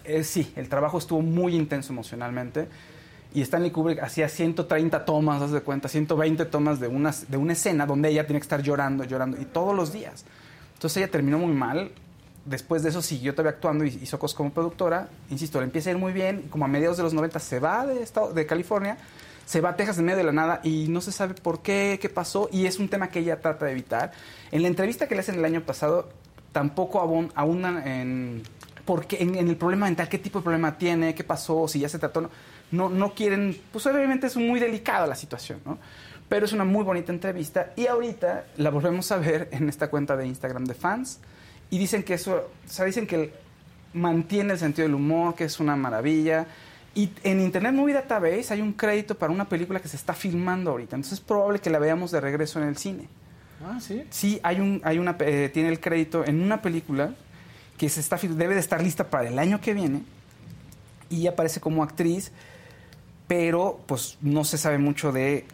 [SPEAKER 2] Eh, sí, el trabajo estuvo muy intenso emocionalmente. Y Stanley Kubrick hacía 130 tomas, haz de cuenta, 120 tomas de una, de una escena donde ella tiene que estar llorando, llorando, y todos los días. Entonces ella terminó muy mal. Después de eso siguió todavía actuando y hizo cosas como productora. Insisto, le empieza a ir muy bien. Como a mediados de los 90 se va de, estado, de California, se va a Texas en medio de la nada y no se sabe por qué, qué pasó. Y es un tema que ella trata de evitar. En la entrevista que le hacen el año pasado, tampoco abundan en, por qué- en, el problema mental, qué tipo de problema tiene, qué pasó, si ya se trató. No, no quieren, pues obviamente es muy delicada la situación, ¿no? Pero es una muy bonita entrevista y ahorita la volvemos a ver en esta cuenta de Instagram de fans y dicen que eso, o sea, dicen que mantiene el sentido del humor, que es una maravilla. Y en Internet Movie Database hay un crédito para una película que se está filmando ahorita, entonces es probable que la veamos de regreso en el cine.
[SPEAKER 4] Ah, sí.
[SPEAKER 2] Sí, hay un, hay una, eh, tiene el crédito en una película que se está, debe de estar lista para el año que viene y aparece como actriz, pero pues no se sabe mucho de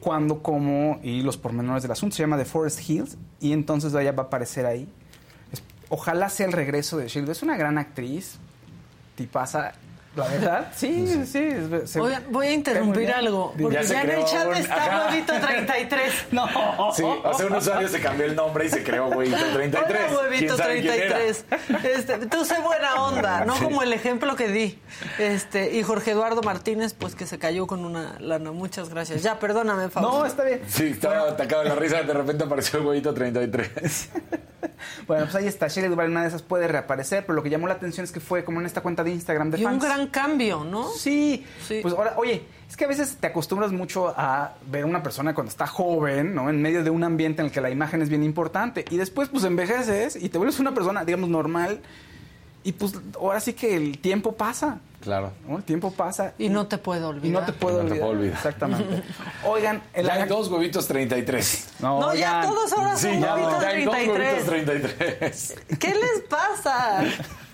[SPEAKER 2] cuándo, cómo y los pormenores del asunto. Se llama The Forest Hills y entonces ella va a aparecer ahí. Ojalá sea el regreso de Shield. Es una gran actriz, tipaza, la verdad. Sí, sí. es- se-
[SPEAKER 1] voy a interrumpir algo. Porque
[SPEAKER 4] Ya se
[SPEAKER 1] ya, en el chat
[SPEAKER 4] un-
[SPEAKER 1] está
[SPEAKER 4] Ajá.
[SPEAKER 1] Huevito 33. [LAUGHS]
[SPEAKER 2] No.
[SPEAKER 4] Sí, o sea, un usuario se cambió el nombre y se creó Huevito 33.
[SPEAKER 1] Hola, Huevito
[SPEAKER 4] ¿Quién sabe quién era?
[SPEAKER 1] 33. Este, tú sé buena onda, no como el ejemplo que di. Este, y Jorge Eduardo Martínez, pues que se cayó con una lana. Muchas gracias. Ya, perdóname, Fausto.
[SPEAKER 2] No, está bien.
[SPEAKER 4] Sí, estaba atacado de la risa, de repente apareció el Huevito 33. [LAUGHS]
[SPEAKER 2] Bueno, pues ahí está. Shelley Duvall en una de esas puede reaparecer, pero lo que llamó la atención es que fue como en esta cuenta de Instagram de
[SPEAKER 1] Y un gran cambio, ¿no?
[SPEAKER 2] Sí.
[SPEAKER 1] Sí.
[SPEAKER 2] Pues ahora, oye, es que a veces te acostumbras mucho a ver a una persona cuando está joven, ¿no? En medio de un ambiente en el que la imagen es bien importante. Y después, pues envejeces y te vuelves una persona, digamos, normal. Y pues ahora sí que el tiempo pasa.
[SPEAKER 4] Claro.
[SPEAKER 2] ¿no? El tiempo pasa.
[SPEAKER 1] Y no te puedo
[SPEAKER 2] y
[SPEAKER 1] olvidar.
[SPEAKER 2] no te puedo
[SPEAKER 4] No te
[SPEAKER 2] olvidar.
[SPEAKER 4] puedo olvidar.
[SPEAKER 2] Exactamente. [LAUGHS] Oigan, el
[SPEAKER 4] Ya hay dos Huevitos 33.
[SPEAKER 1] No, ya
[SPEAKER 2] oigan.
[SPEAKER 1] todos ahora son
[SPEAKER 4] Sí, ya,
[SPEAKER 1] Huevitos
[SPEAKER 4] ya hay dos
[SPEAKER 1] 33.
[SPEAKER 4] Huevitos 33.
[SPEAKER 1] ¿Qué les pasa?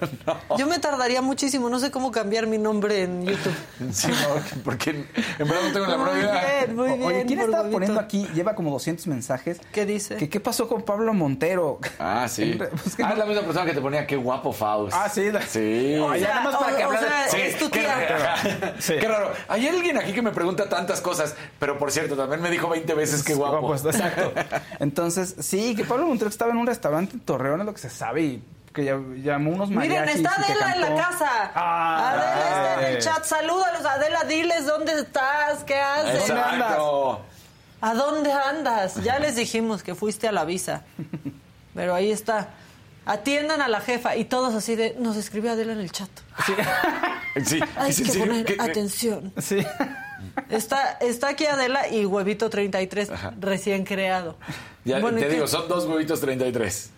[SPEAKER 1] [LAUGHS] Yo me tardaría muchísimo, no sé cómo cambiar mi nombre en YouTube. [LAUGHS]
[SPEAKER 4] Sí, no, porque en en verdad no tengo la
[SPEAKER 1] Muy
[SPEAKER 4] menor idea.
[SPEAKER 1] bien, muy bien.
[SPEAKER 2] Oye, ¿quién
[SPEAKER 1] Huevito.
[SPEAKER 2] poniendo aquí? Lleva como 200 mensajes.
[SPEAKER 1] ¿Qué dice?
[SPEAKER 2] Que, ¿Qué pasó con Pablo Montero?
[SPEAKER 4] Ah, sí. [LAUGHS]
[SPEAKER 2] Pues que
[SPEAKER 4] ah,
[SPEAKER 2] no-
[SPEAKER 4] es la misma persona que te ponía qué gupo Faust.
[SPEAKER 2] Ah, sí. la-
[SPEAKER 4] Sí.
[SPEAKER 2] Oye,
[SPEAKER 1] sea,
[SPEAKER 2] nada más para que
[SPEAKER 1] o es tu
[SPEAKER 4] qué
[SPEAKER 1] tía.
[SPEAKER 4] raro.
[SPEAKER 2] Sí.
[SPEAKER 4] Qué raro. Hay alguien aquí que me pregunta tantas cosas, pero por cierto, también me dijo 20 veces qué guapo.
[SPEAKER 2] Pues, exacto. Entonces, sí, que Pablo Montero estaba en un restaurante en Torreón, es lo que se sabe, y que ya- llamó unos
[SPEAKER 1] Miren,
[SPEAKER 2] mariachis.
[SPEAKER 1] está
[SPEAKER 2] y que
[SPEAKER 1] Adela en la casa.
[SPEAKER 2] Ah,
[SPEAKER 1] Adela está en el chat. Salúdalos, Adela. Diles dónde estás, qué haces.
[SPEAKER 4] Exacto.
[SPEAKER 1] ¿A dónde andas? Ya les dijimos que fuiste a la visa. Pero ahí está. Atiendan a la jefa. Y todos así de. Nos escribió Adela en el chat.
[SPEAKER 4] Sí, [LAUGHS]
[SPEAKER 1] Hay
[SPEAKER 4] ¿es en
[SPEAKER 1] que
[SPEAKER 4] serio?
[SPEAKER 1] poner
[SPEAKER 4] ¿Qué-
[SPEAKER 1] atención.
[SPEAKER 2] Sí.
[SPEAKER 1] Está, está aquí Adela y Huevito 33, recién creado.
[SPEAKER 4] Ya
[SPEAKER 1] Bueno, ¿y
[SPEAKER 4] te digo, son dos huevitos 33.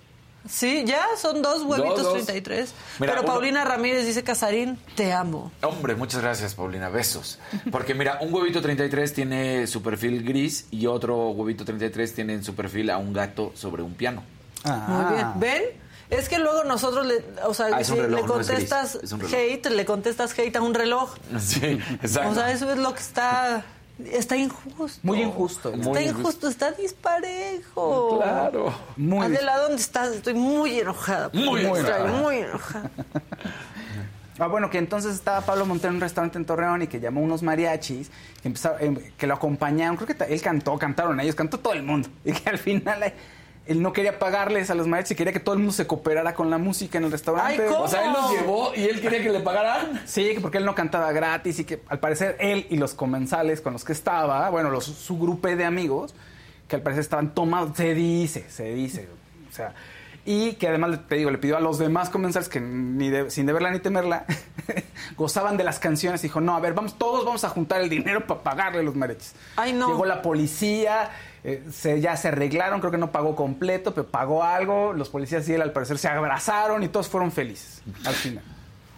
[SPEAKER 1] Sí, ya son dos huevitos
[SPEAKER 4] Dos, dos.
[SPEAKER 1] 33.
[SPEAKER 4] Mira,
[SPEAKER 1] Pero
[SPEAKER 4] uno-
[SPEAKER 1] Paulina Ramírez dice, Casarín, te amo.
[SPEAKER 4] Hombre, muchas gracias, Paulina. Besos. Porque mira, un huevito 33 tiene su perfil gris y otro huevito 33 tiene en su perfil a un gato sobre un piano.
[SPEAKER 1] Muy bien. ¿Ven? Es que luego nosotros le, o sea,
[SPEAKER 4] Ah,
[SPEAKER 1] si
[SPEAKER 4] reloj,
[SPEAKER 1] le contestas hate, le contestas hate a un reloj. [LAUGHS]
[SPEAKER 4] Sí, exacto.
[SPEAKER 1] O sea, eso es lo que está está injusto.
[SPEAKER 2] Muy injusto.
[SPEAKER 1] Está
[SPEAKER 4] Muy
[SPEAKER 1] injusto,
[SPEAKER 4] injusto.
[SPEAKER 1] está disparejo.
[SPEAKER 4] Claro.
[SPEAKER 2] Muy
[SPEAKER 1] Adela, ¿dónde estás? Estoy muy enojada.
[SPEAKER 4] Muy
[SPEAKER 1] Estoy
[SPEAKER 4] enojada.
[SPEAKER 1] muy enojada. [LAUGHS]
[SPEAKER 2] Ah, bueno, que entonces estaba Pablo Montero en un restaurante en Torreón y que llamó unos mariachis que, empezaron- em, que lo acompañaron. Creo que él cantó, cantaron ellos, cantó todo el mundo. [LAUGHS] Y que al final eh, él no quería pagarles a los mariachis y quería que todo el mundo se cooperara con la música en el restaurante.
[SPEAKER 1] Ay, ¿cómo?
[SPEAKER 4] O sea, él los llevó y él quería que le pagaran.
[SPEAKER 2] Sí, que porque él no cantaba gratis y que al parecer él y los comensales con los que estaba, bueno, los, su grupo de amigos, que al parecer estaban tomados, se dice, se dice, o sea, y que además, te digo, le pidió a los demás comensales que ni de- sin deberla ni temerla, [LAUGHS] gozaban de las canciones y dijo, no, a ver, vamos, todos vamos a juntar el dinero para pagarle a los mariachis.
[SPEAKER 1] Ay, no.
[SPEAKER 2] Llegó la policía, eh, se, ya se arreglaron, creo que no pagó completo, pero pagó algo, los policías y él al parecer se abrazaron y todos fueron felices al final.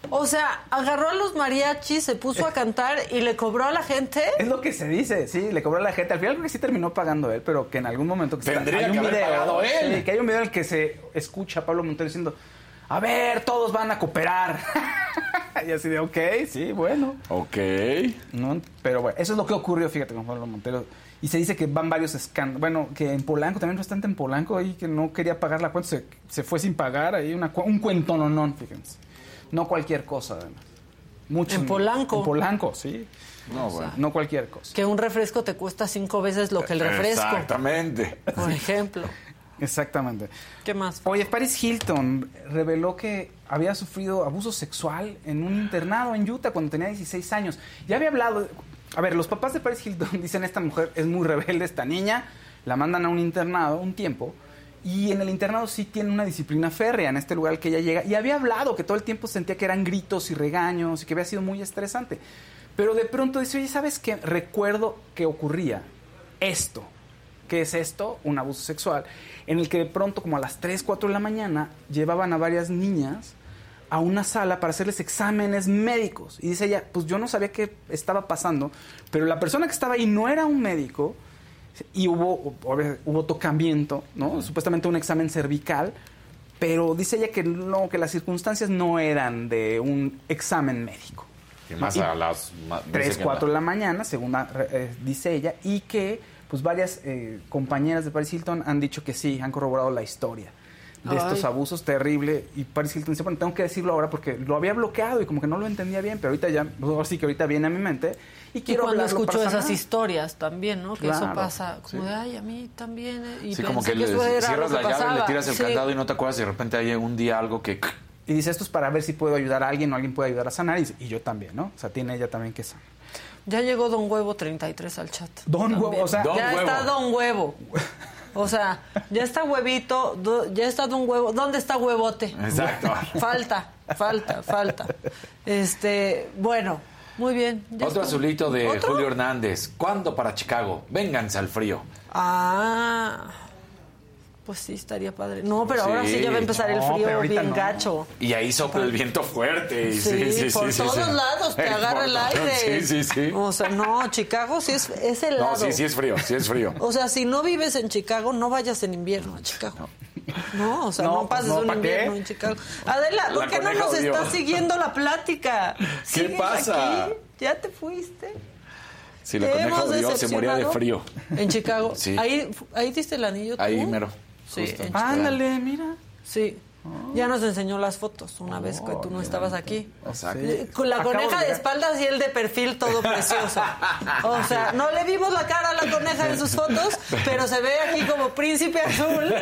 [SPEAKER 1] O sea, agarró a los mariachis, se puso a cantar y le cobró a la gente.
[SPEAKER 2] Es lo que se dice, sí, le cobró a la gente. Al final creo que sí terminó pagando él, pero que en algún momento que
[SPEAKER 4] Tendría
[SPEAKER 2] hay
[SPEAKER 4] que
[SPEAKER 2] un
[SPEAKER 4] haber
[SPEAKER 2] video,
[SPEAKER 4] pagado él.
[SPEAKER 2] sí, que hay un video en el que se escucha a Pablo Montero diciendo, a ver, todos van a cooperar. [LAUGHS] y así de, ok, sí, bueno.
[SPEAKER 4] Ok.
[SPEAKER 2] ¿no? Pero bueno, eso es lo que ocurrió, fíjate, con Pablo Montero. Y se dice que van varios escándalos. Bueno, que en Polanco, también bastante en Polanco, ahí que no quería pagar la cuenta, se, se fue sin pagar, ahí una, un cuentononón, fíjense. No cualquier cosa, además. Mucho.
[SPEAKER 1] En Polanco.
[SPEAKER 2] En Polanco, sí.
[SPEAKER 4] No, bueno.
[SPEAKER 2] No cualquier cosa.
[SPEAKER 1] Que un refresco te cuesta cinco veces lo que el refresco.
[SPEAKER 4] Exactamente.
[SPEAKER 1] Por ejemplo.
[SPEAKER 2] Exactamente.
[SPEAKER 1] ¿Qué más?
[SPEAKER 2] Oye, Paris Hilton reveló que había sufrido abuso sexual en un internado en Utah cuando tenía 16 años. Ya había hablado. A ver, los papás de Paris Hilton [LAUGHS] dicen: Esta mujer es muy rebelde, esta niña. La mandan a un internado un tiempo. Y en el internado sí tiene una disciplina férrea en este lugar que ella llega. Y había hablado que todo el tiempo sentía que eran gritos y regaños y que había sido muy estresante. Pero de pronto dice: Oye, ¿sabes qué? Recuerdo que ocurría esto. ¿Qué es esto? Un abuso sexual. En el que de pronto, como a las 3, 4 de la mañana, llevaban a varias niñas a una sala para hacerles exámenes médicos. Y dice ella, pues yo no sabía qué estaba pasando, pero la persona que estaba ahí no era un médico y hubo, hubo tocamiento, ¿no? Supuestamente un examen cervical, pero dice ella que no, que las circunstancias no eran de un examen médico.
[SPEAKER 4] Y más
[SPEAKER 2] Y-
[SPEAKER 4] a las... dice
[SPEAKER 2] 3,
[SPEAKER 4] que
[SPEAKER 2] 4
[SPEAKER 4] la-
[SPEAKER 2] de la mañana, según eh, dice ella, y que pues varias eh, compañeras de Paris Hilton han dicho que sí, han corroborado la historia de
[SPEAKER 1] Ay.
[SPEAKER 2] estos abusos terribles y Paris Hilton dice, bueno, tengo que decirlo ahora porque lo había bloqueado y como que no lo entendía bien, pero ahorita ya, pues, ahora sí que ahorita viene a mi mente y
[SPEAKER 1] Y
[SPEAKER 2] quiero
[SPEAKER 1] cuando escucho
[SPEAKER 2] para
[SPEAKER 1] esas historias también, ¿no? Que eso
[SPEAKER 2] Claro,
[SPEAKER 1] pasa, como
[SPEAKER 2] sí.
[SPEAKER 1] de, ay, a mí también. eh", Y
[SPEAKER 4] Sí, como que,
[SPEAKER 1] que
[SPEAKER 4] le
[SPEAKER 1] eso era
[SPEAKER 4] cierras
[SPEAKER 1] lo
[SPEAKER 4] la
[SPEAKER 1] que
[SPEAKER 4] llave, le
[SPEAKER 1] pasaba.
[SPEAKER 4] tiras el
[SPEAKER 1] Sí.
[SPEAKER 4] candado y no te acuerdas y de repente hay un día algo que...
[SPEAKER 2] Y dice, esto es para ver si puedo ayudar a alguien o alguien puede ayudar a sanar y, y yo también, ¿no? O sea, tiene ella también que sanar.
[SPEAKER 1] Ya llegó Don Huevo 33 al chat.
[SPEAKER 2] Don
[SPEAKER 1] También.
[SPEAKER 2] Huevo, o sea-
[SPEAKER 4] Don
[SPEAKER 1] ya
[SPEAKER 4] Huevo.
[SPEAKER 1] está Don Huevo. [LAUGHS] O sea, ya está huevito, ya está Don Huevo. ¿Dónde está huevote?
[SPEAKER 4] Exacto.
[SPEAKER 1] Falta, falta, falta. Este, bueno, muy bien.
[SPEAKER 4] Otro azulito de
[SPEAKER 1] ¿Otro?
[SPEAKER 4] Julio Hernández. ¿Cuándo para Chicago? Vénganse al frío.
[SPEAKER 1] Ah, pues sí, estaría padre. No, pero ahora sí
[SPEAKER 4] Sí.
[SPEAKER 1] ya va a empezar el
[SPEAKER 2] No,
[SPEAKER 1] frío bien
[SPEAKER 2] no.
[SPEAKER 1] gacho.
[SPEAKER 4] Y ahí sopla el viento fuerte. y
[SPEAKER 1] Sí,
[SPEAKER 4] sí, sí,
[SPEAKER 1] por
[SPEAKER 4] sí, sí,
[SPEAKER 1] todos
[SPEAKER 4] sí.
[SPEAKER 1] lados te agarra el aire.
[SPEAKER 4] Sí, sí, sí.
[SPEAKER 1] O sea, no, Chicago sí es, es helado.
[SPEAKER 4] No, sí, sí es frío, sí es frío.
[SPEAKER 1] O sea, si no vives en Chicago, no vayas en invierno a Chicago. No, o sea,
[SPEAKER 2] No,
[SPEAKER 1] no,
[SPEAKER 2] pues
[SPEAKER 1] pases
[SPEAKER 2] no,
[SPEAKER 1] un invierno en Chicago. Adela,
[SPEAKER 4] La
[SPEAKER 1] ¿por qué no nos estás siguiendo la plática?
[SPEAKER 4] ¿Qué
[SPEAKER 1] ¿Sigues
[SPEAKER 4] pasa?
[SPEAKER 1] aquí? ¿Ya te fuiste?
[SPEAKER 4] Si la coneja odió, se moría de frío.
[SPEAKER 1] En Chicago.
[SPEAKER 4] Sí.
[SPEAKER 1] Ahí, ahí diste el anillo tú.
[SPEAKER 4] Ahí mero.
[SPEAKER 1] Sí,
[SPEAKER 4] justo.
[SPEAKER 1] en Chicago.
[SPEAKER 2] Ándale, mira.
[SPEAKER 1] Sí. Ya nos enseñó las fotos una vez que tú no estabas aquí.
[SPEAKER 4] Exacto.
[SPEAKER 2] Sí.
[SPEAKER 1] Con la
[SPEAKER 2] Acabo
[SPEAKER 1] coneja
[SPEAKER 2] de
[SPEAKER 1] espaldas y él de perfil todo [LAUGHS] precioso. O sea, no le vimos la cara a la coneja en sus fotos, pero se ve aquí como príncipe azul,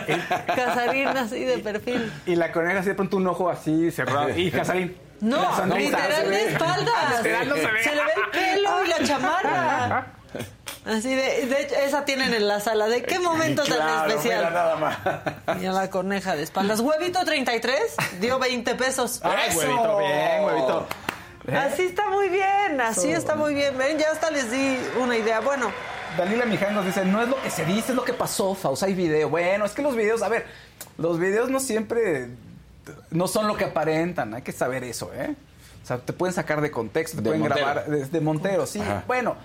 [SPEAKER 1] Casarín así de perfil.
[SPEAKER 2] Y la coneja así de pronto un ojo así cerrado. Y Casarín.
[SPEAKER 1] No, literal
[SPEAKER 2] se
[SPEAKER 1] de
[SPEAKER 2] ve.
[SPEAKER 1] espaldas.
[SPEAKER 2] Literal no se ve.
[SPEAKER 1] Se le ve el pelo y la chamarra. Así de, de hecho, esa tienen en la sala. ¿De qué momento tan
[SPEAKER 4] Claro, mira,
[SPEAKER 1] especial?
[SPEAKER 4] nada más.
[SPEAKER 1] Y a la coneja de espaldas. Huevito 33 dio 20 pesos.
[SPEAKER 2] Ay,
[SPEAKER 4] ¡Eso!
[SPEAKER 2] huevito, bien, huevito.
[SPEAKER 1] Así está muy bien, así está muy bien. Ven, ya hasta les di una idea. Bueno,
[SPEAKER 2] Dalila Miján nos dice, no es lo que se dice, es lo que pasó, Faust, hay video. Bueno, es que los videos, a ver, los videos no siempre, no son lo que aparentan, hay que saber eso, ¿eh? O sea, te pueden sacar de contexto, te
[SPEAKER 4] De
[SPEAKER 2] pueden
[SPEAKER 4] Montero.
[SPEAKER 2] grabar desde Montero, sí.
[SPEAKER 4] Ajá.
[SPEAKER 2] Bueno,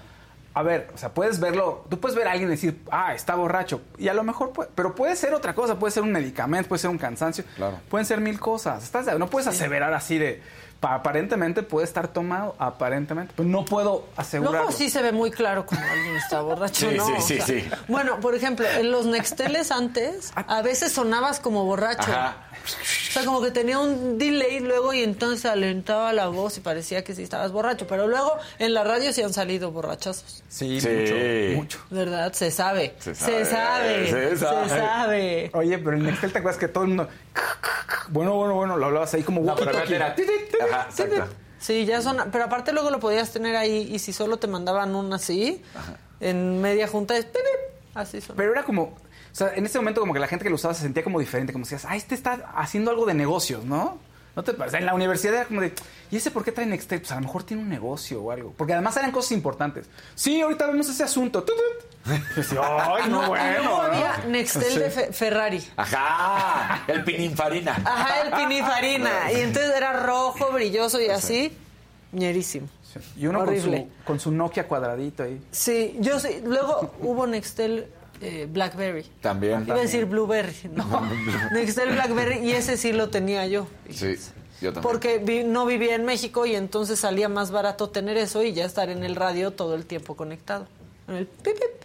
[SPEAKER 2] a ver, o sea, puedes verlo, tú puedes ver a alguien y decir, ah, está borracho, y a lo mejor, puede- pero puede ser otra cosa, puede ser un medicamento, puede ser un cansancio,
[SPEAKER 4] Claro.
[SPEAKER 2] pueden ser mil cosas, ¿estás no puedes aseverar así de, aparentemente puede estar tomado, aparentemente, pero no puedo asegurarlo.
[SPEAKER 1] luego sí se ve muy claro cuando alguien está borracho,
[SPEAKER 4] Sí,
[SPEAKER 1] ¿no?
[SPEAKER 4] sí,
[SPEAKER 1] O
[SPEAKER 4] sí,
[SPEAKER 1] sea,
[SPEAKER 4] sí.
[SPEAKER 1] Bueno, por ejemplo, en los Nexteles antes, a veces sonabas como borracho.
[SPEAKER 4] Ajá.
[SPEAKER 1] O sea, como que tenía un delay luego y entonces alentaba la voz y parecía que sí estabas borracho. Pero luego en la radio sí han salido borrachazos.
[SPEAKER 2] Sí,
[SPEAKER 4] Sí.
[SPEAKER 2] mucho, mucho.
[SPEAKER 1] ¿Verdad? Se sabe.
[SPEAKER 4] Se
[SPEAKER 1] Se
[SPEAKER 4] sabe. Se sabe.
[SPEAKER 1] Se sabe.
[SPEAKER 2] Oye, pero en Nextel te acuerdas que todo el mundo. Bueno, bueno, bueno, lo hablabas ahí como
[SPEAKER 4] No, pero era... Ajá.
[SPEAKER 1] Sí, ya son. Pero aparte luego lo podías tener ahí y si solo te mandaban un así, en media junta es. Así son.
[SPEAKER 2] Pero era como. O sea, en ese momento, como que la gente que lo usaba se sentía como diferente. Como decías, ah, este está haciendo algo de negocios, ¿no? ¿No te parece? En la universidad era como de, ¿y ese por qué trae Nextel? Pues a lo mejor tiene un negocio o algo. Porque además eran cosas importantes. Sí, ahorita vemos ese asunto. Tut. Ay, [LAUGHS] no, bueno.
[SPEAKER 1] Luego había
[SPEAKER 2] ¿no?
[SPEAKER 1] Nextel de Fe- Ferrari.
[SPEAKER 4] Ajá, el pininfarina.
[SPEAKER 1] Ajá, el pinifarina. [LAUGHS] Y entonces era rojo, brilloso y así. ñerísimo.
[SPEAKER 2] Y uno con su, con su Nokia cuadradito ahí.
[SPEAKER 1] Sí, yo sí. Luego [LAUGHS] hubo Nextel eh, Blackberry.
[SPEAKER 4] También.
[SPEAKER 1] Iba a decir Blueberry, [LAUGHS] no. Nextel Blackberry y ese sí lo tenía yo.
[SPEAKER 4] Sí, yo también.
[SPEAKER 1] Porque vi- no vivía en México y entonces salía más barato tener eso y ya estar en el radio todo el tiempo conectado. En el pip, pip.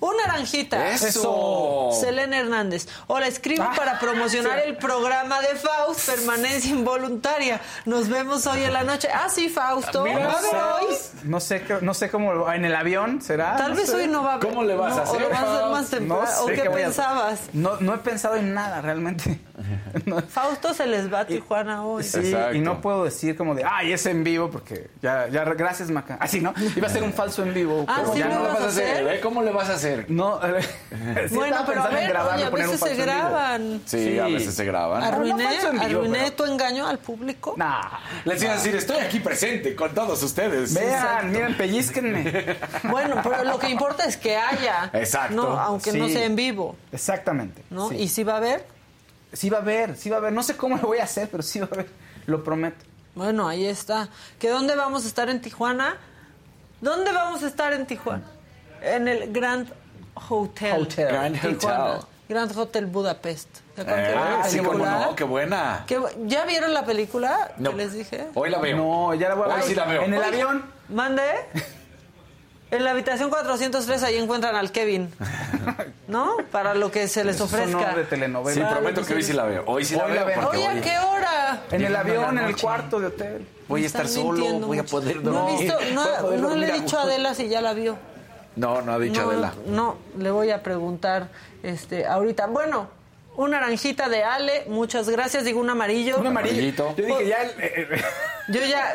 [SPEAKER 1] Un naranjita.
[SPEAKER 4] ¡Eso!
[SPEAKER 1] Selena Hernández. Hola, escribo
[SPEAKER 2] Ah,
[SPEAKER 1] para promocionar el programa de Faust, Permanencia Involuntaria. Nos vemos hoy en la noche. Ah, sí, Fausto.
[SPEAKER 2] Mira,
[SPEAKER 1] ¿Va a haber hoy?
[SPEAKER 2] No sé, qué- no sé cómo, en el avión será.
[SPEAKER 1] Tal
[SPEAKER 2] No
[SPEAKER 1] vez
[SPEAKER 2] sé.
[SPEAKER 1] hoy no va a haber.
[SPEAKER 4] ¿Cómo le vas
[SPEAKER 1] no,
[SPEAKER 4] a hacer,
[SPEAKER 1] ¿O lo vas a hacer más temprano?
[SPEAKER 2] No
[SPEAKER 1] ¿O qué
[SPEAKER 2] a-
[SPEAKER 1] pensabas?
[SPEAKER 2] No, no he pensado en nada realmente. [LAUGHS]
[SPEAKER 1] Fausto se les va a Tijuana hoy.
[SPEAKER 2] Sí,
[SPEAKER 4] Exacto.
[SPEAKER 2] y no puedo decir como de, ay, es en vivo, porque ya, ya, gracias, Maca. Así, ¿no? Iba a ser un falso en vivo.
[SPEAKER 1] Ah,
[SPEAKER 2] pero
[SPEAKER 1] ¿sí
[SPEAKER 2] ya
[SPEAKER 1] lo
[SPEAKER 2] no lo vas a hacer.
[SPEAKER 1] hacer?
[SPEAKER 4] ¿Ve ¿Cómo le vas a hacer?
[SPEAKER 2] No, [LAUGHS] sí
[SPEAKER 1] Bueno, pero a
[SPEAKER 2] pensando en
[SPEAKER 1] ver,
[SPEAKER 2] grabarlo,
[SPEAKER 1] oye, a veces se graban.
[SPEAKER 4] Sí,
[SPEAKER 2] Sí.
[SPEAKER 4] a veces se graban.
[SPEAKER 1] Arruiné,
[SPEAKER 2] no falso en vivo,
[SPEAKER 1] arruiné
[SPEAKER 2] pero-
[SPEAKER 1] tu engaño al público.
[SPEAKER 2] Nah.
[SPEAKER 4] Les iba a decir, estoy aquí presente con todos ustedes.
[SPEAKER 2] Vean, miren, pellizquenme. [LAUGHS]
[SPEAKER 1] Bueno, pero lo que importa es que haya.
[SPEAKER 4] Exacto.
[SPEAKER 1] No, aunque no sea en vivo,
[SPEAKER 2] Exactamente.
[SPEAKER 1] ¿no?
[SPEAKER 2] sí.
[SPEAKER 1] Y si va a haber,
[SPEAKER 2] Sí va a haber, sí va a haber. No sé cómo lo voy a hacer, pero sí va a haber. Lo prometo.
[SPEAKER 1] bueno, ahí está. ¿Que dónde vamos a estar en Tijuana? ¿Dónde vamos a estar en Tijuana? En el Grand Hotel.
[SPEAKER 2] Hotel.
[SPEAKER 4] Grand
[SPEAKER 1] Tijuana.
[SPEAKER 4] Hotel.
[SPEAKER 1] Grand Hotel Budapest. ¿Se acuerdan que
[SPEAKER 4] Eh, sí, cómo
[SPEAKER 1] película?
[SPEAKER 4] no, qué buena.
[SPEAKER 1] ¿Qué bu- ¿Ya vieron la película
[SPEAKER 4] No.
[SPEAKER 1] que les dije?
[SPEAKER 4] Hoy la veo.
[SPEAKER 2] No, ya la voy a
[SPEAKER 4] Hoy
[SPEAKER 2] ver.
[SPEAKER 4] sí la veo.
[SPEAKER 2] En el avión.
[SPEAKER 1] Mande. En la habitación 403 ahí encuentran al Kevin. [LAUGHS] ¿No? Para lo que se les ofrezca.
[SPEAKER 2] sonó de telenovela.
[SPEAKER 4] Sí,
[SPEAKER 1] Para
[SPEAKER 4] prometo que hoy sí la veo. Hoy sí la
[SPEAKER 2] Hoy la
[SPEAKER 4] veo
[SPEAKER 2] veo.
[SPEAKER 4] porque
[SPEAKER 1] Oye,
[SPEAKER 4] hoy
[SPEAKER 1] ¿a qué hora?
[SPEAKER 2] En el avión,
[SPEAKER 4] la
[SPEAKER 2] en el cuarto de hotel.
[SPEAKER 4] voy a estar solo, voy a poder
[SPEAKER 1] No he
[SPEAKER 4] dormir.
[SPEAKER 1] visto, [LAUGHS] no, no le he dicho a. Adela si ya la vio.
[SPEAKER 4] No, no ha dicho
[SPEAKER 1] no,
[SPEAKER 4] Adela.
[SPEAKER 1] No, le voy a preguntar este ahorita. Bueno, una naranjita de Ale, muchas gracias. Digo un amarillo.
[SPEAKER 2] Un amarillito. Yo dije ya. el- eh, eh,
[SPEAKER 1] Yo ya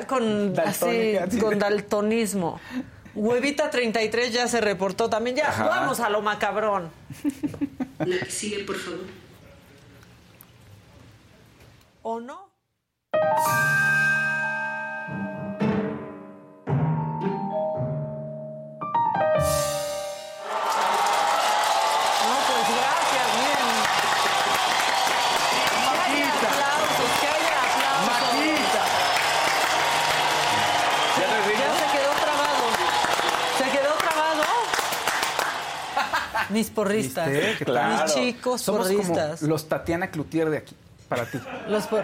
[SPEAKER 1] así, con daltonismo. Huevita 33 ya se reportó también. Ya,
[SPEAKER 4] Ajá.
[SPEAKER 1] vamos a lo macabrón.
[SPEAKER 5] La [LAUGHS] que sigue, por favor.
[SPEAKER 1] ¿O no? No, Mis porristas.
[SPEAKER 4] Claro.
[SPEAKER 1] Mis chicos
[SPEAKER 2] Somos
[SPEAKER 1] porristas.
[SPEAKER 2] como los Tatiana Cloutier de aquí. Para ti.
[SPEAKER 1] Los por...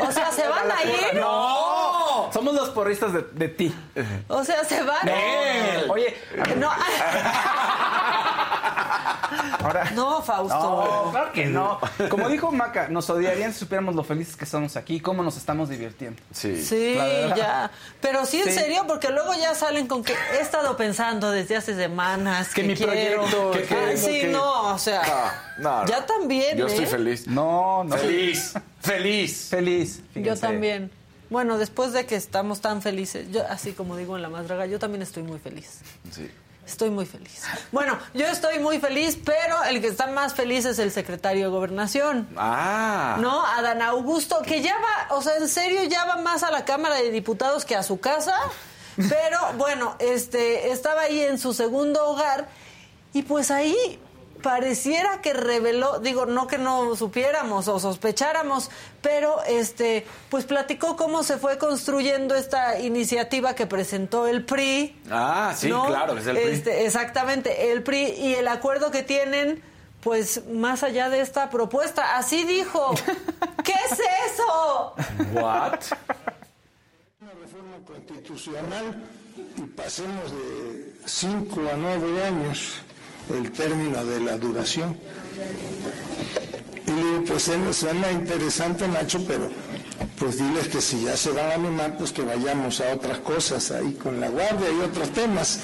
[SPEAKER 1] O sea, ¿se van a ir?
[SPEAKER 2] ¡No! Somos los porristas de, de ti.
[SPEAKER 1] O sea, ¿se van?
[SPEAKER 4] Él.
[SPEAKER 2] Oye,
[SPEAKER 1] No, [LAUGHS]
[SPEAKER 2] ahora. [LAUGHS]
[SPEAKER 1] no, Fausto.
[SPEAKER 2] No, claro que no. [LAUGHS] Como dijo Maca, nos odiarían si supiéramos lo felices que somos aquí y cómo nos estamos divirtiendo.
[SPEAKER 4] Sí.
[SPEAKER 1] Sí, ya. Pero sí, en
[SPEAKER 2] Sí.
[SPEAKER 1] serio, porque luego ya salen con que he estado pensando desde hace semanas que,
[SPEAKER 2] Que mi
[SPEAKER 1] quiero.
[SPEAKER 2] proyecto,
[SPEAKER 4] que
[SPEAKER 1] Ah,
[SPEAKER 4] queremos
[SPEAKER 1] sí,
[SPEAKER 4] que-
[SPEAKER 1] no, o sea.
[SPEAKER 4] No, no,
[SPEAKER 1] ya también.
[SPEAKER 4] Yo estoy
[SPEAKER 1] ¿eh?
[SPEAKER 4] feliz.
[SPEAKER 2] No, no.
[SPEAKER 4] Feliz. Feliz.
[SPEAKER 2] Feliz.
[SPEAKER 1] Yo también. Bueno, después de que estamos tan felices, yo así como digo en la más draga, yo también estoy muy feliz.
[SPEAKER 4] Sí.
[SPEAKER 1] Estoy muy feliz. Bueno, yo estoy muy feliz, pero el que está más feliz es el secretario de Gobernación.
[SPEAKER 4] Ah.
[SPEAKER 1] ¿No? Adán Augusto, que ya va, o sea, en serio ya va más a la Cámara de Diputados que a su casa. Pero bueno, este estaba ahí en su segundo hogar y pues ahí pareciera que reveló, digo, no que no supiéramos o sospecháramos, pero este pues platicó cómo se fue construyendo esta iniciativa que presentó el PRI.
[SPEAKER 4] Ah, sí,
[SPEAKER 1] ¿no?
[SPEAKER 4] claro, es el PRI.
[SPEAKER 1] Este, exactamente, el PRI y el acuerdo que tienen, pues más allá de esta propuesta. Así dijo. [LAUGHS] ¿Qué es eso?
[SPEAKER 4] What?
[SPEAKER 6] Una reforma constitucional y pasemos de 5 a 9 años el término de la duración. Y le digo, pues suena interesante, Nacho, pero pues diles que si ya se van a animar, pues que vayamos a otras cosas ahí con la guardia y otros temas.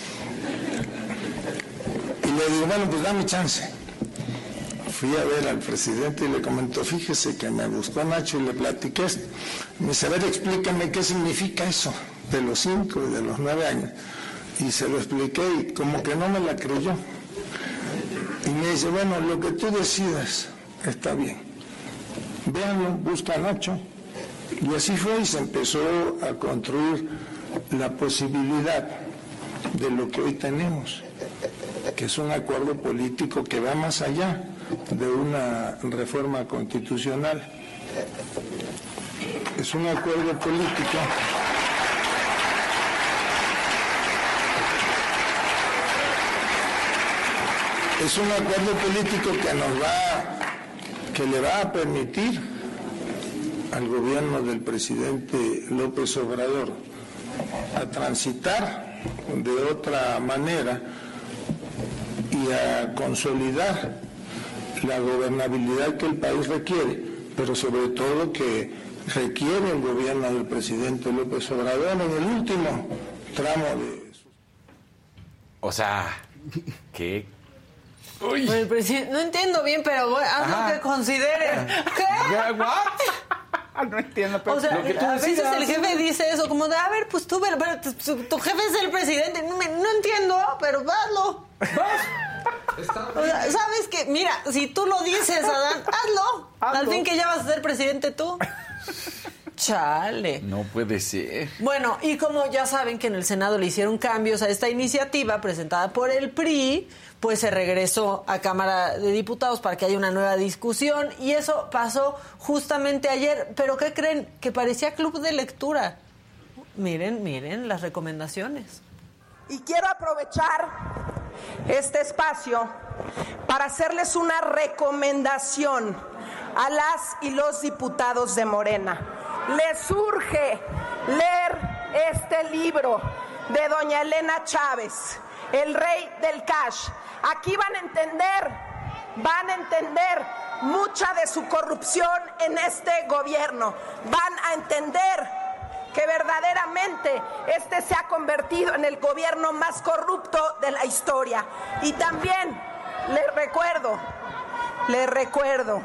[SPEAKER 6] Y le digo, bueno, pues dame chance. Fui a ver al presidente y le comentó, fíjese que me buscó Nacho y le platiqué esto. Me dice, a ver, explícame qué significa eso de los cinco y de los nueve años. Y se lo expliqué y como que no me la creyó. Y me dice, bueno, lo que tú decidas está bien. Véanlo, busca a Nacho. Y así fue y se empezó a construir la posibilidad de lo que hoy tenemos, que es un acuerdo político que va más allá de una reforma constitucional. Es un acuerdo político. Es un acuerdo político que nos va, que le va a permitir al gobierno del presidente López Obrador a transitar de otra manera y a consolidar la gobernabilidad que el país requiere, pero sobre todo que requiere el gobierno del presidente López Obrador en el último tramo de...
[SPEAKER 4] O sea, ¿qué? Uy.
[SPEAKER 1] El presidente- no entiendo bien, pero haz
[SPEAKER 2] Ajá.
[SPEAKER 1] lo que consideres. ¿Qué?
[SPEAKER 2] ¿Qué? ¿What? [LAUGHS] no entiendo, pero
[SPEAKER 1] O sea,
[SPEAKER 4] Lo que tú
[SPEAKER 1] a veces
[SPEAKER 4] decidas.
[SPEAKER 1] el jefe dice eso, como de, a ver, pues tú, pero, pero tu, jefe es el presidente. No, me- no entiendo, pero hazlo. O sea, ¿Sabes que Mira, si tú lo dices, Adán, hazlo. Al
[SPEAKER 2] Hazlo.
[SPEAKER 1] fin que ya vas a ser presidente tú. [LAUGHS] Chale.
[SPEAKER 4] No puede ser.
[SPEAKER 1] Bueno, y como ya saben que en el Senado le hicieron cambios a esta iniciativa presentada por el PRI, pues se regresó a Cámara de Diputados para que haya una nueva discusión y eso pasó justamente ayer. Pero ¿qué creen? Que parecía club de lectura. Miren, miren las recomendaciones.
[SPEAKER 7] Y quiero aprovechar este espacio para hacerles una recomendación a las y los diputados de Morena. Les urge leer este libro de doña Elena Chávez, El Rey del Cash. Aquí van a entender, van a entender mucha de su corrupción en este gobierno. Van a entender que verdaderamente este se ha convertido en el gobierno más corrupto de la historia. Y también les recuerdo, les recuerdo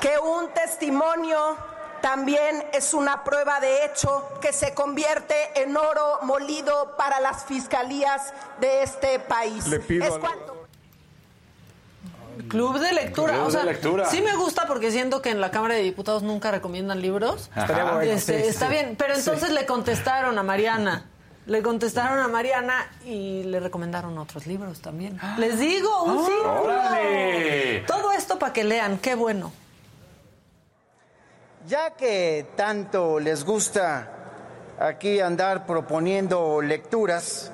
[SPEAKER 7] que un testimonio también es una prueba de hecho que se convierte en oro molido para las fiscalías de este país.
[SPEAKER 2] Le pido
[SPEAKER 7] Es
[SPEAKER 2] al-
[SPEAKER 7] cuanto-
[SPEAKER 1] Club de lectura.
[SPEAKER 4] Club
[SPEAKER 1] o sea,
[SPEAKER 4] de lectura.
[SPEAKER 1] sí me gusta porque siento que en la Cámara de Diputados nunca recomiendan libros.
[SPEAKER 2] Estaría
[SPEAKER 4] Ajá.
[SPEAKER 2] bueno,
[SPEAKER 1] Este,
[SPEAKER 2] sí,
[SPEAKER 1] está
[SPEAKER 2] sí.
[SPEAKER 1] bien, pero entonces le contestaron a Mariana. [LAUGHS] Le contestaron a Mariana y le recomendaron otros libros también. [GASPS] Les digo, un círculo.
[SPEAKER 4] ¡Órale!
[SPEAKER 1] Todo esto para que lean, qué bueno.
[SPEAKER 8] Ya que tanto les gusta aquí andar proponiendo lecturas,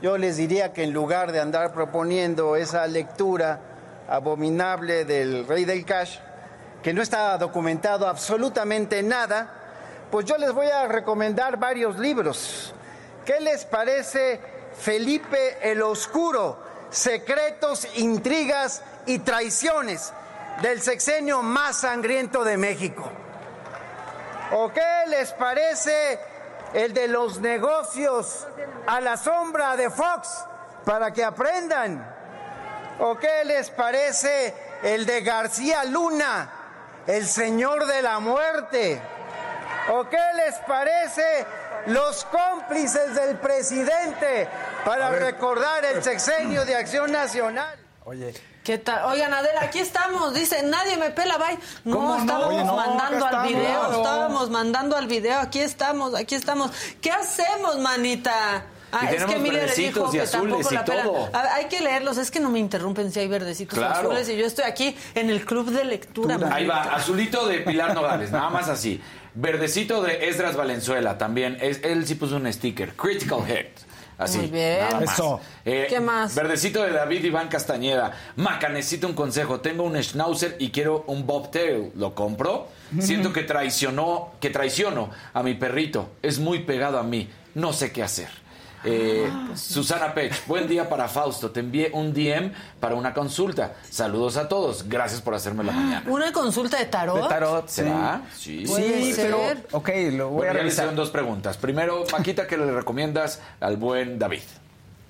[SPEAKER 8] yo les diría que en lugar de andar proponiendo esa lectura abominable del rey del cash, que no está documentado absolutamente nada, pues yo les voy a recomendar varios libros. ¿Qué les parece Felipe el Oscuro? Secretos, intrigas y traiciones del sexenio más sangriento de México. ¿O qué les parece el de los negocios a la sombra de Fox para que aprendan? ¿O qué les parece el de García Luna, el señor de la muerte? ¿O qué les parece los cómplices del presidente para recordar el [CLEARS THROAT] sexenio de Acción Nacional?
[SPEAKER 2] Oye,
[SPEAKER 1] ¿Qué tal? Oigan, Adela, aquí estamos. Dice, nadie me pela, bye. No, estábamos
[SPEAKER 2] Oye, no,
[SPEAKER 1] mandando al video.
[SPEAKER 2] claro.
[SPEAKER 1] Estábamos mandando al video. Aquí estamos, aquí estamos. ¿Qué hacemos, manita? Ah,
[SPEAKER 4] Y
[SPEAKER 1] es que Emilia le dijo
[SPEAKER 4] y
[SPEAKER 1] que tampoco
[SPEAKER 4] y
[SPEAKER 1] la pelan.
[SPEAKER 4] todo.
[SPEAKER 1] A ver, hay que leerlos, es que no me interrumpen si hay verdecitos
[SPEAKER 4] Claro.
[SPEAKER 1] azules y yo estoy aquí en el club de lectura.
[SPEAKER 4] Ahí va, azulito de Pilar Nogales, nada más así. Verdecito de Esdras Valenzuela, también. Es, él sí puso un sticker. Critical Hit. Así.
[SPEAKER 1] Muy bien.
[SPEAKER 4] nada más.
[SPEAKER 2] Eso.
[SPEAKER 4] Eh,
[SPEAKER 1] ¿Qué más?
[SPEAKER 4] Verdecito de David Iván Castañeda. Maca, necesito un consejo. Tengo un schnauzer y quiero un bobtail. ¿Lo compro? Siento que traicionó, que traiciono a mi perrito. Es muy pegado a mí. No sé qué hacer. Eh, Susana Pech, buen día para Fausto. Te envié un DM para una consulta. Saludos a todos. Gracias por hacerme la mañana.
[SPEAKER 1] Una consulta de tarot.
[SPEAKER 2] de tarot, sí.
[SPEAKER 4] ¿Será? Sí.
[SPEAKER 1] Puede
[SPEAKER 2] Sí, pero. Ok, lo voy
[SPEAKER 4] Bueno,
[SPEAKER 2] a
[SPEAKER 4] ya le
[SPEAKER 2] revisar.
[SPEAKER 4] hicieron dos preguntas. Primero, Paquita, ¿qué le recomiendas al buen David?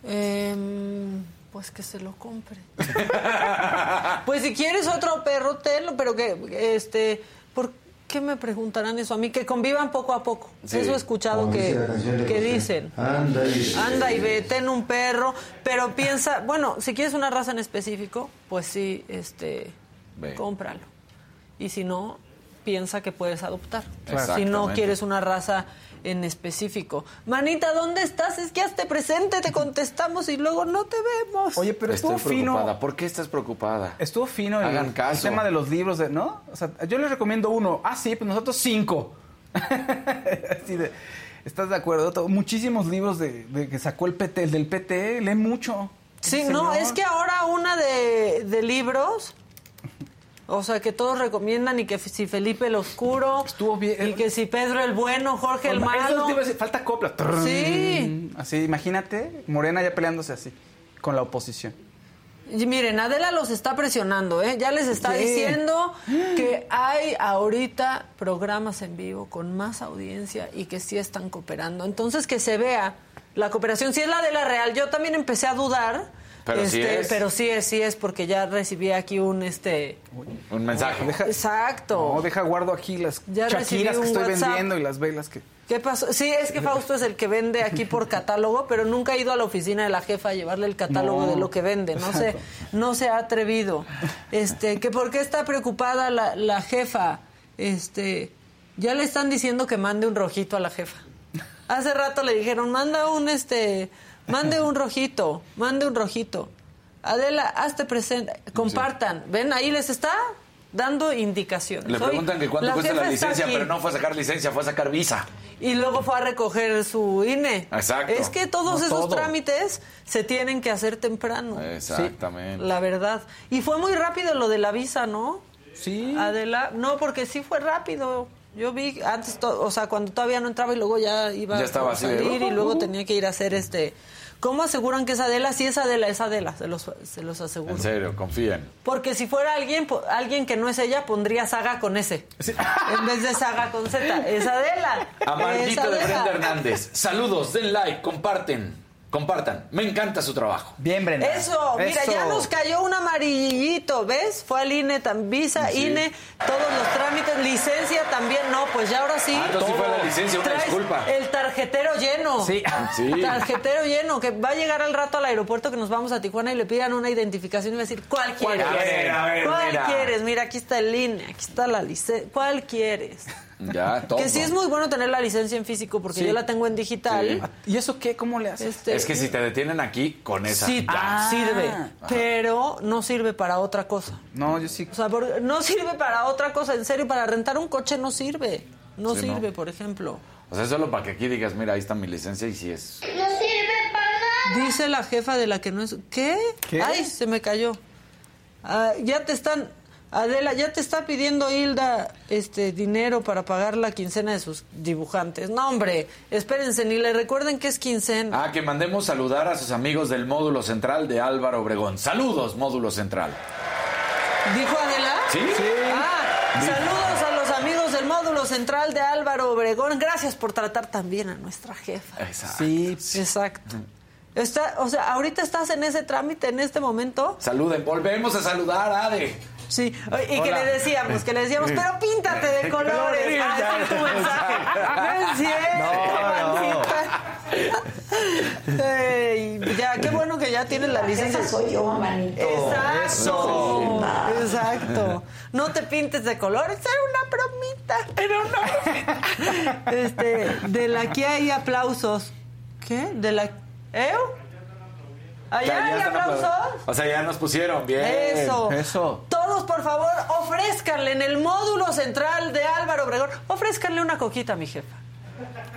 [SPEAKER 1] Em, pues que se lo compre. [LAUGHS] pues si quieres otro perro, tenlo, pero que, este, ¿por qué me preguntarán eso a mí? Que convivan poco a poco.
[SPEAKER 4] Sí.
[SPEAKER 1] Eso he escuchado que, que dicen.
[SPEAKER 6] Anda y...
[SPEAKER 1] Anda y ve, ten un perro, pero piensa, bueno, si quieres una raza en específico, pues sí, este,
[SPEAKER 4] Ve.
[SPEAKER 1] cómpralo. Y si no, piensa que puedes adoptar. Si no quieres una raza en específico. Manita, ¿dónde estás? Es que hazte presente, te contestamos y luego no te vemos.
[SPEAKER 2] Oye, pero
[SPEAKER 4] Estoy
[SPEAKER 2] estuvo fino.
[SPEAKER 4] preocupada. ¿Por qué estás preocupada?
[SPEAKER 2] Estuvo fino el,
[SPEAKER 4] Hagan caso.
[SPEAKER 2] el tema de los libros, de, ¿no? O sea, yo les recomiendo uno. Ah, sí, pues nosotros cinco. [LAUGHS] Así de, ¿Estás de acuerdo? To- Muchísimos libros de, de que sacó el PT, el del PT, lee mucho.
[SPEAKER 1] Sí, no,
[SPEAKER 2] señor.
[SPEAKER 1] es que ahora una de, de libros, o sea, que todos recomiendan y que si Felipe el Oscuro,
[SPEAKER 2] Estuvo bien.
[SPEAKER 1] y que si Pedro el Bueno, Jorge el Malo.
[SPEAKER 2] falta copla.
[SPEAKER 1] Sí.
[SPEAKER 2] Así, imagínate, Morena ya peleándose así, con la oposición.
[SPEAKER 1] Y miren, Adela los está presionando, ¿eh? Ya les está
[SPEAKER 2] Sí.
[SPEAKER 1] diciendo [GASPS] que hay ahorita programas en vivo con más audiencia y que sí están cooperando. Entonces, que se vea la cooperación. Si es la de la real, yo también empecé a dudar.
[SPEAKER 4] Pero sí
[SPEAKER 1] este,
[SPEAKER 4] es.
[SPEAKER 1] Pero sí es, sí es, porque ya recibí aquí un, este...
[SPEAKER 4] Un mensaje.
[SPEAKER 2] Deja,
[SPEAKER 1] Exacto.
[SPEAKER 2] no, deja guardo aquí las
[SPEAKER 1] Ya recibí
[SPEAKER 2] chaquiras que estoy
[SPEAKER 1] WhatsApp.
[SPEAKER 2] vendiendo y las velas que...
[SPEAKER 1] ¿Qué pasó? Sí, es que Fausto es el que vende aquí por [LAUGHS] catálogo, pero nunca ha ido a la oficina de la jefa a llevarle el catálogo
[SPEAKER 2] No.
[SPEAKER 1] de lo que vende. No se, no se ha atrevido. Este, que por qué está preocupada la, la jefa. Este, ya le están diciendo que mande un rojito a la jefa. Hace rato le dijeron, manda un este, mande un rojito, mande un rojito. Adela, hazte presente, compartan. Ven, ahí les está dando indicaciones.
[SPEAKER 4] Le
[SPEAKER 1] Hoy
[SPEAKER 4] preguntan que cuánto cuesta
[SPEAKER 1] jefa
[SPEAKER 4] la licencia, pero no fue a sacar licencia, fue a sacar visa.
[SPEAKER 1] Y luego fue a recoger su INE.
[SPEAKER 4] Exacto.
[SPEAKER 1] Es que todos
[SPEAKER 2] No
[SPEAKER 1] esos
[SPEAKER 2] todo.
[SPEAKER 1] trámites se tienen que hacer temprano.
[SPEAKER 4] Exactamente.
[SPEAKER 1] La verdad. Y fue muy rápido lo de la visa, ¿no?
[SPEAKER 2] Sí.
[SPEAKER 1] Adela, no, porque sí fue rápido. Yo vi antes, o sea, cuando todavía no entraba y luego ya iba
[SPEAKER 4] Ya estaba
[SPEAKER 1] a
[SPEAKER 4] así de,
[SPEAKER 1] salir y
[SPEAKER 4] uh,
[SPEAKER 1] luego tenía que ir a hacer este. ¿Cómo aseguran que es Adela? Si es Adela, es Adela, se los, se los aseguro.
[SPEAKER 4] En serio, confíen.
[SPEAKER 1] Porque si fuera alguien alguien que no es ella, pondría Saga con S. En vez de Saga con Z. Es Adela.
[SPEAKER 4] Amarguito de. Brenda Hernández. Saludos, den like, comparten. Compartan. Me encanta su trabajo.
[SPEAKER 2] Bien, Brenda.
[SPEAKER 1] Eso, mira,
[SPEAKER 2] Eso.
[SPEAKER 1] ya nos cayó un amarillito, ¿ves? Fue al INE, tan, visa,
[SPEAKER 4] Sí.
[SPEAKER 1] INE, todos los trámites, licencia también, no, pues ya ahora sí.
[SPEAKER 4] Ah, sí fue la licencia, una
[SPEAKER 1] Traes
[SPEAKER 4] disculpa.
[SPEAKER 1] El tarjetero lleno.
[SPEAKER 2] Sí.
[SPEAKER 4] Sí.
[SPEAKER 1] Tarjetero lleno, que va a llegar al rato al aeropuerto que nos vamos a Tijuana y le pidan una identificación y va a decir, ¿cuál quieres?
[SPEAKER 4] A ver, a ver,
[SPEAKER 1] ¿Cuál
[SPEAKER 4] mira.
[SPEAKER 1] quieres? Mira, aquí está el INE, aquí está la licencia. ¿Cuál quieres?
[SPEAKER 4] Ya, todo. [LAUGHS]
[SPEAKER 1] Que sí es muy bueno tener la licencia en físico porque
[SPEAKER 2] Sí.
[SPEAKER 1] yo la tengo en digital.
[SPEAKER 2] ¿Y eso qué? ¿Cómo le haces?
[SPEAKER 1] Este,
[SPEAKER 4] Es que si te detienen aquí, con esa.
[SPEAKER 1] Sí,
[SPEAKER 4] ya.
[SPEAKER 2] Ah.
[SPEAKER 1] sirve, pero no sirve para otra cosa.
[SPEAKER 2] No, yo sí.
[SPEAKER 1] O sea, por- no sirve para otra cosa, en serio, para rentar un coche no sirve. No
[SPEAKER 4] Sí,
[SPEAKER 1] sirve,
[SPEAKER 4] no.
[SPEAKER 1] por ejemplo.
[SPEAKER 4] O sea, solo para que aquí digas, mira, ahí está mi licencia y si es.
[SPEAKER 1] Dice la jefa de la que no es... ¿Qué?
[SPEAKER 2] ¿Qué?
[SPEAKER 1] Ay, se me cayó. Ah, ya te están... Adela, ya te está pidiendo Hilda este dinero para pagar la quincena de sus dibujantes. No, hombre, espérense, ni le recuerden que es quincena.
[SPEAKER 4] Ah, que mandemos saludar a sus amigos del módulo central de Álvaro Obregón. Saludos, módulo central.
[SPEAKER 1] ¿Dijo Adela?
[SPEAKER 4] ¿Sí?
[SPEAKER 1] Ah, saludos a los amigos del módulo central de Álvaro Obregón. Gracias por tratar tan bien a nuestra jefa.
[SPEAKER 4] Exacto.
[SPEAKER 2] Sí.
[SPEAKER 1] Exacto. Está, o sea, ahorita estás en ese trámite en este momento.
[SPEAKER 4] Saluden, volvemos a saludar, Ade.
[SPEAKER 1] Sí, y que
[SPEAKER 2] Hola.
[SPEAKER 1] le decíamos, que le decíamos, pero píntate de [LAUGHS] colores. Ah, ese es tu mensaje. No es cierto, Juancita. [LAUGHS] Ey, ya, qué bueno que ya tienes la licencia.
[SPEAKER 5] soy yo, manito.
[SPEAKER 1] Exacto, exacto. No te pintes de colores, era una bromita. Era una bromita. Este, de la que hay aplausos. ¿Qué? De la. ¿Eu? ¿Allá hay aplausos?
[SPEAKER 4] O sea, ya nos pusieron bien.
[SPEAKER 1] Eso.
[SPEAKER 2] Eso.
[SPEAKER 1] Todos, por favor, ofrézcanle en el módulo central de Álvaro Obregón, ofrézcanle una coquita a mi jefa.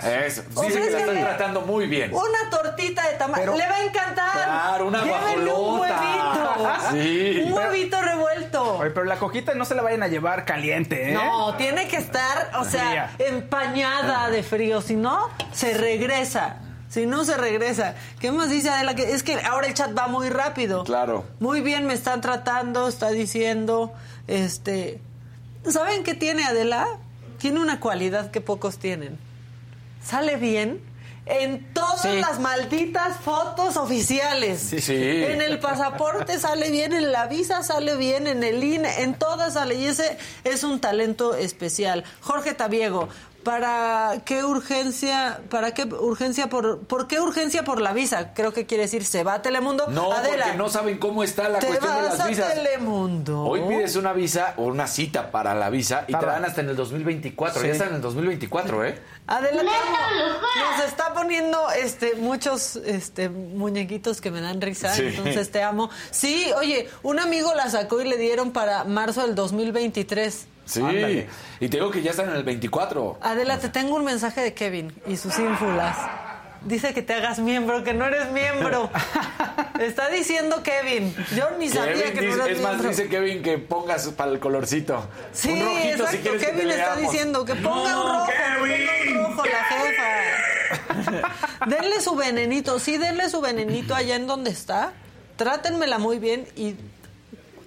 [SPEAKER 4] Eso. Sí,
[SPEAKER 1] Ofrézcanle
[SPEAKER 4] la están tratando muy bien.
[SPEAKER 1] Una tortita de tamal. Le va a encantar.
[SPEAKER 4] Claro, una
[SPEAKER 1] Llévenle un huevito.
[SPEAKER 4] Sí.
[SPEAKER 1] Un huevito revuelto.
[SPEAKER 2] Oye, pero la coquita no se la vayan a llevar caliente, ¿eh?
[SPEAKER 1] No, tiene que estar, o sea, empañada de frío. Si no, se regresa. Si no, se regresa. ¿Qué más dice Adela? Que es que ahora el chat va muy rápido.
[SPEAKER 4] Claro.
[SPEAKER 1] Muy bien me están tratando, está diciendo, este... ¿Saben qué tiene Adela? Tiene una cualidad que pocos tienen. Sale bien en todas
[SPEAKER 2] Sí.
[SPEAKER 1] las malditas fotos oficiales.
[SPEAKER 4] Sí, sí.
[SPEAKER 1] En el pasaporte sale bien, en la visa sale bien, en el INE, en todas sale. Y ese es un talento especial. Jorge Tabiego, ¿Para qué urgencia? ¿Para qué urgencia por por qué urgencia por la visa? Creo que quiere decir se va a Telemundo.
[SPEAKER 4] No,
[SPEAKER 1] Adela,
[SPEAKER 4] porque no saben cómo está la cuestión de las visas.
[SPEAKER 1] a Telemundo.
[SPEAKER 4] Hoy pides una visa o una cita para la visa y te dan hasta en el 2024.
[SPEAKER 2] Sí.
[SPEAKER 4] Ya está en el 2024, ¿eh?
[SPEAKER 1] Adela, te- nos está poniendo este muchos este muñequitos que me dan risa,
[SPEAKER 4] Sí.
[SPEAKER 1] entonces te amo. Sí, oye, un amigo la sacó y le dieron para marzo del 2023.
[SPEAKER 4] Sí.
[SPEAKER 2] Ándale.
[SPEAKER 4] Y te digo que ya están en el 24.
[SPEAKER 1] Adela, te tengo un mensaje de Kevin y sus ínfulas. Dice que te hagas miembro, que no eres miembro. [LAUGHS] Está diciendo Kevin. Yo ni sabía
[SPEAKER 4] Kevin
[SPEAKER 1] que no eras
[SPEAKER 4] es más,
[SPEAKER 1] miembro.
[SPEAKER 4] dice Kevin que pongas para el colorcito.
[SPEAKER 1] Sí,
[SPEAKER 4] un rojito
[SPEAKER 1] exacto.
[SPEAKER 4] si quieres que
[SPEAKER 1] Kevin
[SPEAKER 4] te
[SPEAKER 1] está
[SPEAKER 4] leamos.
[SPEAKER 1] diciendo que ponga un rojo, ponga un rojo la jefa. [LAUGHS] denle su venenito, sí, denle su venenito allá en donde está. Trátenmela muy bien y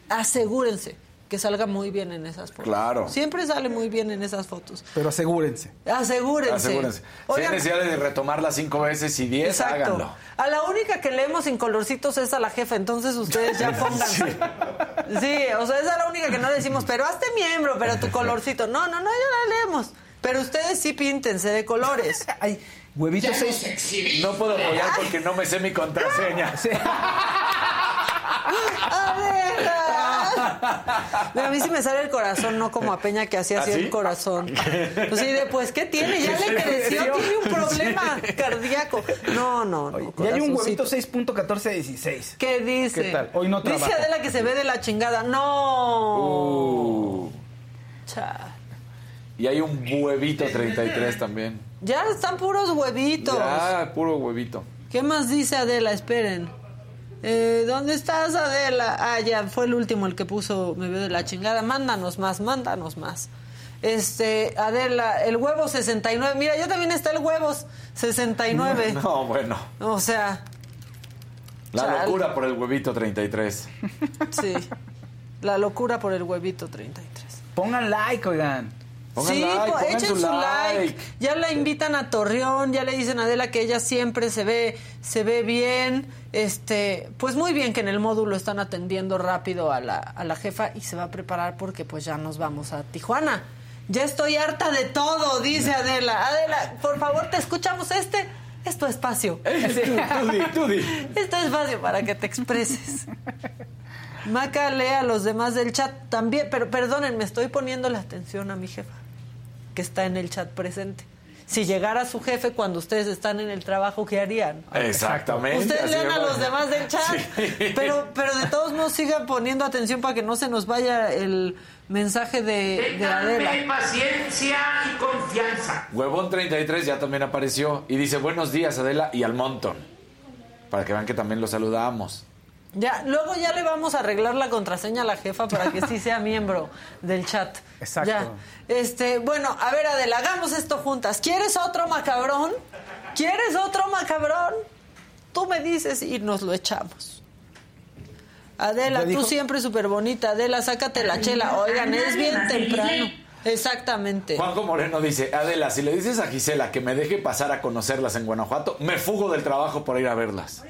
[SPEAKER 1] asegúrense que salga muy bien en esas fotos.
[SPEAKER 4] Claro.
[SPEAKER 1] Siempre sale muy bien en esas fotos.
[SPEAKER 2] Pero asegúrense.
[SPEAKER 1] Asegúrense.
[SPEAKER 4] Asegúrense. Si
[SPEAKER 1] Oigan,
[SPEAKER 4] hay necesidad de retomarla cinco veces y diez,
[SPEAKER 1] Exacto.
[SPEAKER 4] háganlo.
[SPEAKER 1] A la única que leemos sin colorcitos es a la jefa, entonces ustedes ya [LAUGHS] pónganse. Sí, o sea, esa es la única que no decimos, pero hazte miembro, pero tu [LAUGHS] colorcito. No, no, no, ya la leemos. Pero ustedes sí píntense de colores. [LAUGHS]
[SPEAKER 2] Ay, huevito 6.
[SPEAKER 4] No puedo apoyar porque no me sé mi contraseña.
[SPEAKER 1] ¡Adela! Mira, a mí sí me sale el corazón, no como a Peña que hacía así
[SPEAKER 4] ¿Ah, sí?
[SPEAKER 1] el corazón. Pues sí, de, pues, ¿qué tiene? Ya le creció, tiene un problema cardíaco. No, no, no.
[SPEAKER 2] Y hay un huevito 6.1416.
[SPEAKER 1] ¿Qué dice?
[SPEAKER 2] ¿Qué tal? Hoy no
[SPEAKER 1] Dice
[SPEAKER 2] trabajo.
[SPEAKER 1] Adela que se ve de la chingada. No.
[SPEAKER 4] Uh,
[SPEAKER 1] Cha.
[SPEAKER 4] y hay un huevito 33 también.
[SPEAKER 1] Ya están puros huevitos.
[SPEAKER 4] Ya, puro huevito.
[SPEAKER 1] ¿Qué más dice Adela? Esperen. Eh, ¿Dónde estás, Adela? Ah, ya, fue el último el que puso me veo de la chingada. Mándanos más, mándanos más. Este, Adela, el huevo 69. Mira, yo también está el huevos 69. [LAUGHS]
[SPEAKER 4] No, bueno.
[SPEAKER 1] O sea,
[SPEAKER 4] La
[SPEAKER 1] Chale.
[SPEAKER 4] locura por el huevito 33.
[SPEAKER 1] sí. La locura por el huevito 33.
[SPEAKER 2] Pongan like, oigan.
[SPEAKER 4] Pongan
[SPEAKER 1] sí,
[SPEAKER 4] like,
[SPEAKER 1] echen
[SPEAKER 4] su
[SPEAKER 1] like.
[SPEAKER 4] like.
[SPEAKER 1] Ya la invitan a Torreón, ya le dicen a Adela que ella siempre se ve, se ve bien. Este, pues muy bien que en el módulo están atendiendo rápido a la, a la jefa y se va a preparar porque pues ya nos vamos a Tijuana. Ya estoy harta de todo, dice Adela. Adela, por favor, te escuchamos este. Es tu espacio. [LAUGHS] Es tu espacio para que te expreses. Maca lee a los demás del chat también, pero perdonen, me estoy poniendo la atención a mi jefa, que está en el chat presente. Si llegara su jefe cuando ustedes están en el trabajo, ¿qué harían?
[SPEAKER 4] Exactamente.
[SPEAKER 1] Ustedes lean a los demás del chat,
[SPEAKER 4] Sí.
[SPEAKER 1] pero, pero de todos modos sigan poniendo atención para que no se nos vaya el mensaje de, de Adela.
[SPEAKER 9] paciencia y confianza.
[SPEAKER 4] Huevón 33 ya también apareció y dice buenos días Adela y al montón. Para que vean que también lo saludamos.
[SPEAKER 1] Ya, luego ya le vamos a arreglar la contraseña a la jefa para que sí sea miembro del chat.
[SPEAKER 2] Exacto.
[SPEAKER 1] Ya. Este, bueno, a ver, Adela, hagamos esto juntas. ¿Quieres otro macabrón? ¿Quieres otro macabrón? Tú me dices y nos lo echamos. Adela,
[SPEAKER 2] ¿Ya
[SPEAKER 1] tú siempre súper bonita. Adela, sácate la chela. Oigan, es bien temprano. Exactamente.
[SPEAKER 4] Juanjo Moreno dice, Adela, si le dices a Gisela que me deje pasar a conocerlas en Guanajuato, me fugo del trabajo por ir a verlas.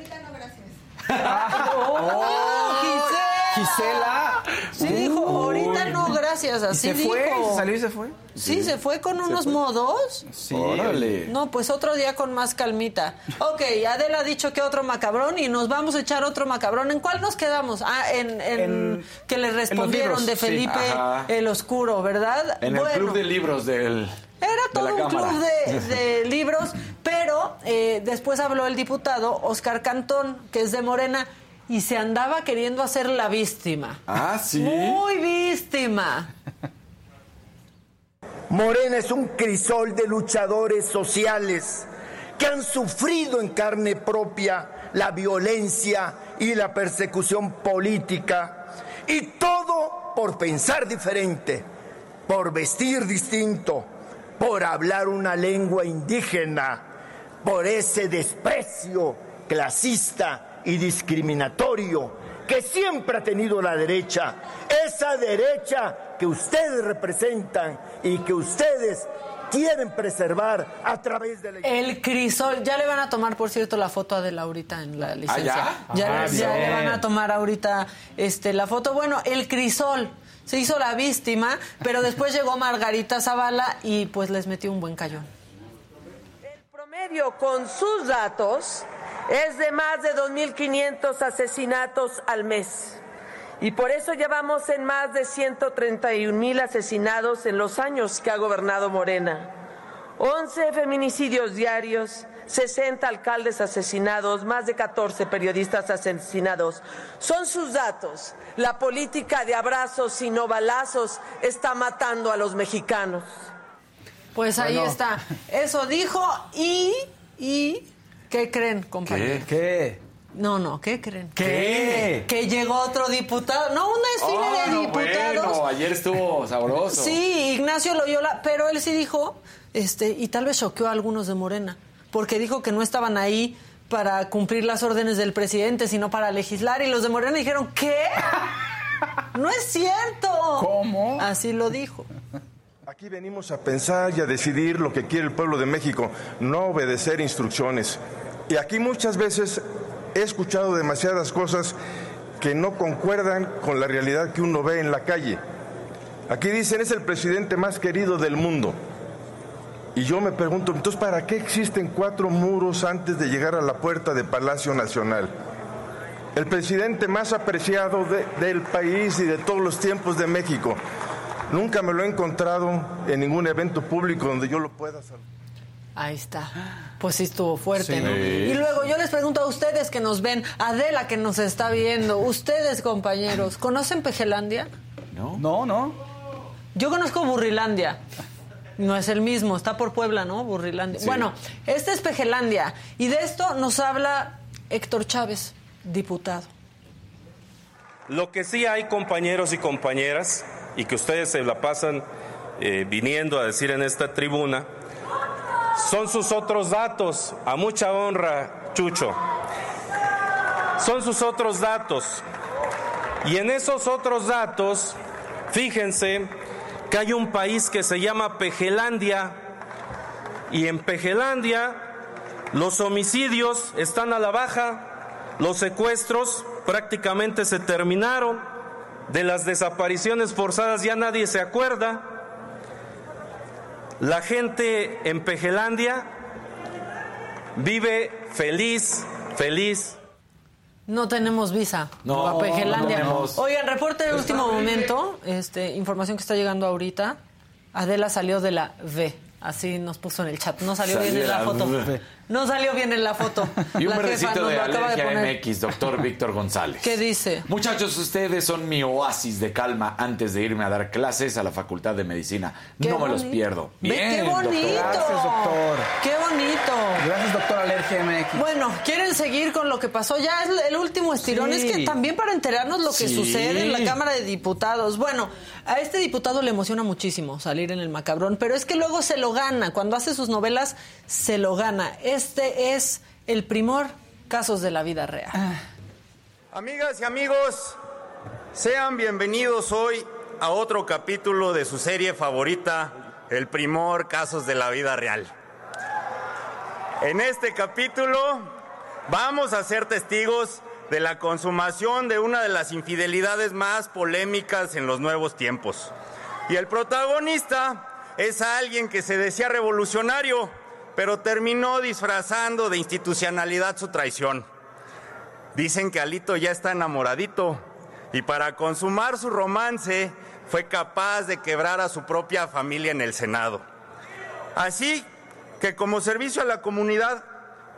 [SPEAKER 1] ¡Oh, Gisela!
[SPEAKER 2] Gisela.
[SPEAKER 1] Sí, dijo, ahorita no, gracias.
[SPEAKER 2] ¿Y
[SPEAKER 1] Así
[SPEAKER 2] se fue?
[SPEAKER 1] dijo.
[SPEAKER 2] ¿Se salió y se fue?
[SPEAKER 1] Sí, se fue con unos modos.
[SPEAKER 2] Sí.
[SPEAKER 4] Órale.
[SPEAKER 1] No, pues otro día con más calmita. Ok, Adela ha dicho que otro macabrón y nos vamos a echar otro macabrón. ¿En cuál nos quedamos? Ah, en, en-
[SPEAKER 2] En-
[SPEAKER 1] que le respondieron
[SPEAKER 2] libros,
[SPEAKER 1] de. Felipe el Oscuro, ¿verdad?
[SPEAKER 4] En el club de libros del...
[SPEAKER 1] Era todo un
[SPEAKER 4] Cámara.
[SPEAKER 1] club de, de [LAUGHS] libros, pero eh, después habló el diputado Oscar Cantón, que es de Morena, y se andaba queriendo hacer la víctima.
[SPEAKER 4] Ah, sí.
[SPEAKER 1] Muy víctima.
[SPEAKER 10] Morena es un crisol de luchadores sociales que han sufrido en carne propia la violencia y la persecución política y todo por pensar diferente, por vestir distinto, por hablar una lengua indígena, por ese desprecio clasista y discriminatorio que siempre ha tenido la derecha, esa derecha que ustedes representan y que ustedes quieren preservar a través de la
[SPEAKER 1] El crisol, ya le van a tomar, por cierto, la foto a de Laurita en la licencia.
[SPEAKER 4] ¿ya?
[SPEAKER 1] Ya,
[SPEAKER 2] Ah,
[SPEAKER 1] ya le van a tomar ahorita este, la foto. Bueno, el crisol. Se hizo la víctima, pero después llegó Margarita Zavala y pues les metió un buen cayón.
[SPEAKER 7] El promedio con sus datos es de más de 2.500 asesinatos al mes. Y por eso llevamos en más de 131 mil asesinados en los años que ha gobernado Morena. 11 feminicidios diarios, 60 alcaldes asesinados, más de 14 periodistas asesinados. Son sus datos. La política de abrazos y no balazos está matando a los mexicanos.
[SPEAKER 1] Pues ahí
[SPEAKER 2] Bueno.
[SPEAKER 1] está. Eso dijo y, y, ¿qué creen, compañeros?
[SPEAKER 2] ¿Qué?
[SPEAKER 1] No, no, ¿qué creen?
[SPEAKER 2] ¿Qué?
[SPEAKER 1] Que llegó otro diputado. No, un desfile
[SPEAKER 4] Oh,
[SPEAKER 1] de
[SPEAKER 4] no,
[SPEAKER 1] diputados.
[SPEAKER 4] bueno, ayer estuvo sabroso.
[SPEAKER 1] Sí, Ignacio Loyola, pero él sí dijo, este, y tal vez choqueó a algunos de Morena, porque dijo que no estaban ahí para cumplir las órdenes del presidente, sino para legislar, y los de Morena dijeron, ¿qué? [LAUGHS] No es cierto.
[SPEAKER 2] ¿Cómo?
[SPEAKER 1] Así lo dijo.
[SPEAKER 11] Aquí venimos a pensar y a decidir lo que quiere el pueblo de México, no obedecer instrucciones. Y aquí muchas veces he escuchado demasiadas cosas que no concuerdan con la realidad que uno ve en la calle. Aquí dicen es el presidente más querido del mundo. Y yo me pregunto, entonces, ¿para qué existen cuatro muros antes de llegar a la puerta de Palacio Nacional? El presidente más apreciado de- del país y de todos los tiempos de México. Nunca me lo he encontrado en ningún evento público donde yo lo pueda saludar.
[SPEAKER 1] Ahí está. Pues sí estuvo fuerte,
[SPEAKER 11] Sí.
[SPEAKER 1] ¿no? Y luego yo les pregunto a ustedes que nos ven, Adela que nos está viendo, ustedes compañeros, ¿conocen Pejelandia?
[SPEAKER 4] ¿No?
[SPEAKER 2] No, no.
[SPEAKER 1] Yo conozco Burrilandia. No es el mismo, está por Puebla, ¿no? Burrilandia.
[SPEAKER 4] Sí.
[SPEAKER 1] Bueno, este es Pejelandia. Y de esto nos habla Héctor Chávez, diputado.
[SPEAKER 12] Lo que sí hay compañeros y compañeras, y que ustedes se la pasan eh, viniendo a decir en esta tribuna, son sus otros datos, a mucha honra, Chucho. Son sus otros datos. Y en esos otros datos, fíjense hay un país que se llama Pejelandia, y en Pejelandia los homicidios están a la baja, los secuestros prácticamente se terminaron, de las desapariciones forzadas ya nadie se acuerda. La gente en Pejelandia vive feliz, feliz.
[SPEAKER 1] No tenemos visa
[SPEAKER 4] No,
[SPEAKER 1] a Pejelandia.
[SPEAKER 4] no tenemos.
[SPEAKER 1] Oigan, reporte de último momento, este, información que está llegando ahorita. Adela salió de la V. Así nos puso en el chat. No salió
[SPEAKER 4] Salí
[SPEAKER 1] bien en la,
[SPEAKER 4] la
[SPEAKER 1] foto.
[SPEAKER 4] V.
[SPEAKER 1] No salió bien en la foto. [LAUGHS]
[SPEAKER 4] Y un
[SPEAKER 1] La
[SPEAKER 4] verdecito de alergia
[SPEAKER 1] poner.
[SPEAKER 4] MX, doctor Víctor González.
[SPEAKER 1] ¿Qué dice?
[SPEAKER 4] Muchachos, ustedes son mi oasis de calma antes de irme a dar clases a la Facultad de Medicina.
[SPEAKER 1] Qué
[SPEAKER 4] no me los pierdo. Bien,
[SPEAKER 1] ¡Qué
[SPEAKER 4] doctor.
[SPEAKER 1] bonito!
[SPEAKER 2] Gracias, doctor.
[SPEAKER 1] ¡Qué bonito!
[SPEAKER 2] Gracias, doctor Alergia MX.
[SPEAKER 1] Bueno, ¿quieren seguir con lo que pasó? Ya es el último estirón.
[SPEAKER 2] Sí.
[SPEAKER 1] Es que también para enterarnos lo que
[SPEAKER 4] Sí.
[SPEAKER 1] sucede en la Cámara de Diputados. Bueno, a este diputado le emociona muchísimo salir en el macabrón, pero es que luego se lo gana. Cuando hace sus novelas, se lo gana. Este es el primor casos de la vida real.
[SPEAKER 13] Amigas y amigos, sean bienvenidos hoy a otro capítulo de su serie favorita, El Primor Casos de la Vida Real. En este capítulo vamos a ser testigos de la consumación de una de las infidelidades más polémicas en los nuevos tiempos. Y el protagonista es alguien que se decía revolucionario, pero terminó disfrazando de institucionalidad su traición. Dicen que Alito ya está enamoradito y para consumar su romance fue capaz de quebrar a su propia familia en el Senado. Así que como servicio a la comunidad,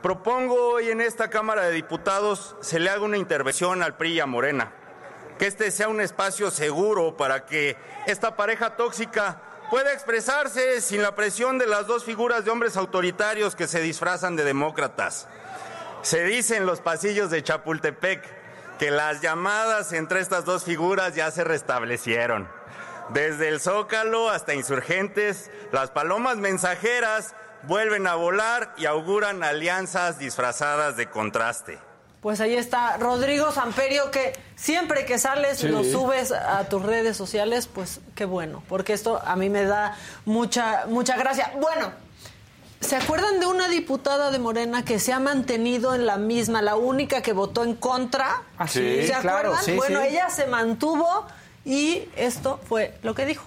[SPEAKER 13] propongo hoy en esta Cámara de Diputados se le haga una intervención al PRI Morena. Que este sea un espacio seguro para que esta pareja tóxica pueda expresarse sin la presión de las dos figuras de hombres autoritarios que se disfrazan de demócratas. Se dice en los pasillos de Chapultepec que las llamadas entre estas dos figuras ya se restablecieron. Desde el Zócalo hasta Insurgentes, las palomas mensajeras vuelven a volar y auguran alianzas disfrazadas de contraste.
[SPEAKER 1] Pues ahí está Rodrigo Samperio, que siempre que sales
[SPEAKER 13] Sí.
[SPEAKER 1] lo subes a tus redes sociales, pues qué bueno, porque esto a mí me da mucha, mucha gracia. Bueno, ¿se acuerdan de una diputada de Morena que se ha mantenido en la misma, la única que votó en contra?
[SPEAKER 2] Ah, sí,
[SPEAKER 1] ¿Se
[SPEAKER 2] claro,
[SPEAKER 1] acuerdan?
[SPEAKER 2] sí,
[SPEAKER 1] bueno,
[SPEAKER 2] sí.
[SPEAKER 1] ella se mantuvo Y esto fue lo que dijo.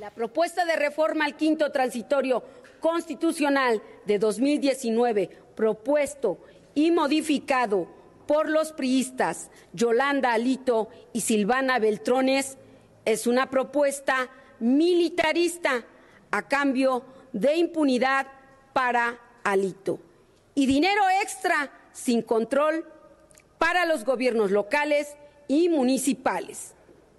[SPEAKER 14] La propuesta de reforma al quinto transitorio constitucional de 2019, propuesto y modificado por los priistas Yolanda Alito y Silvana Beltrones, es una propuesta militarista a cambio de impunidad para Alito y dinero extra sin control para los gobiernos locales y municipales.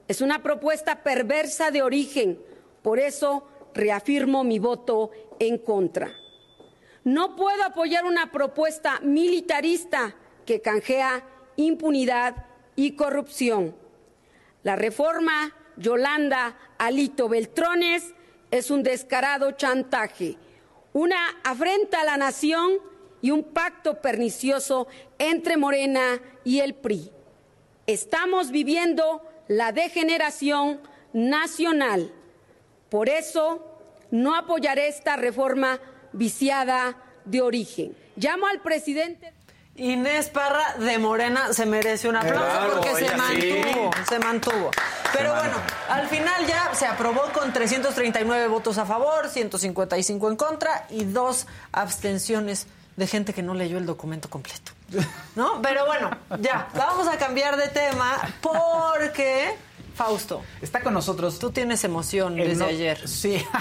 [SPEAKER 14] Es una propuesta perversa de origen, por eso reafirmo mi voto en contra. No puedo apoyar una propuesta militarista que canjea impunidad y corrupción. La reforma Yolanda Alito Beltrones es un descarado chantaje, una afrenta a la nación y un pacto pernicioso entre Morena y el PRI. Estamos viviendo la degeneración nacional. Por eso no apoyaré esta reforma viciada de origen. Llamo al presidente.
[SPEAKER 1] Inés Parra de Morena se merece un aplauso
[SPEAKER 4] Claro,
[SPEAKER 1] porque se mantuvo,
[SPEAKER 4] sí.
[SPEAKER 1] se mantuvo. Pero
[SPEAKER 4] Se
[SPEAKER 1] bueno, al final ya se aprobó con 339 votos a favor, 155 en contra y dos abstenciones de gente que no leyó el documento completo. ¿No? Pero bueno, ya, vamos a cambiar de tema porque Fausto,
[SPEAKER 2] Está con nosotros.
[SPEAKER 1] tú tienes emoción desde ayer.
[SPEAKER 2] Sí. [LAUGHS]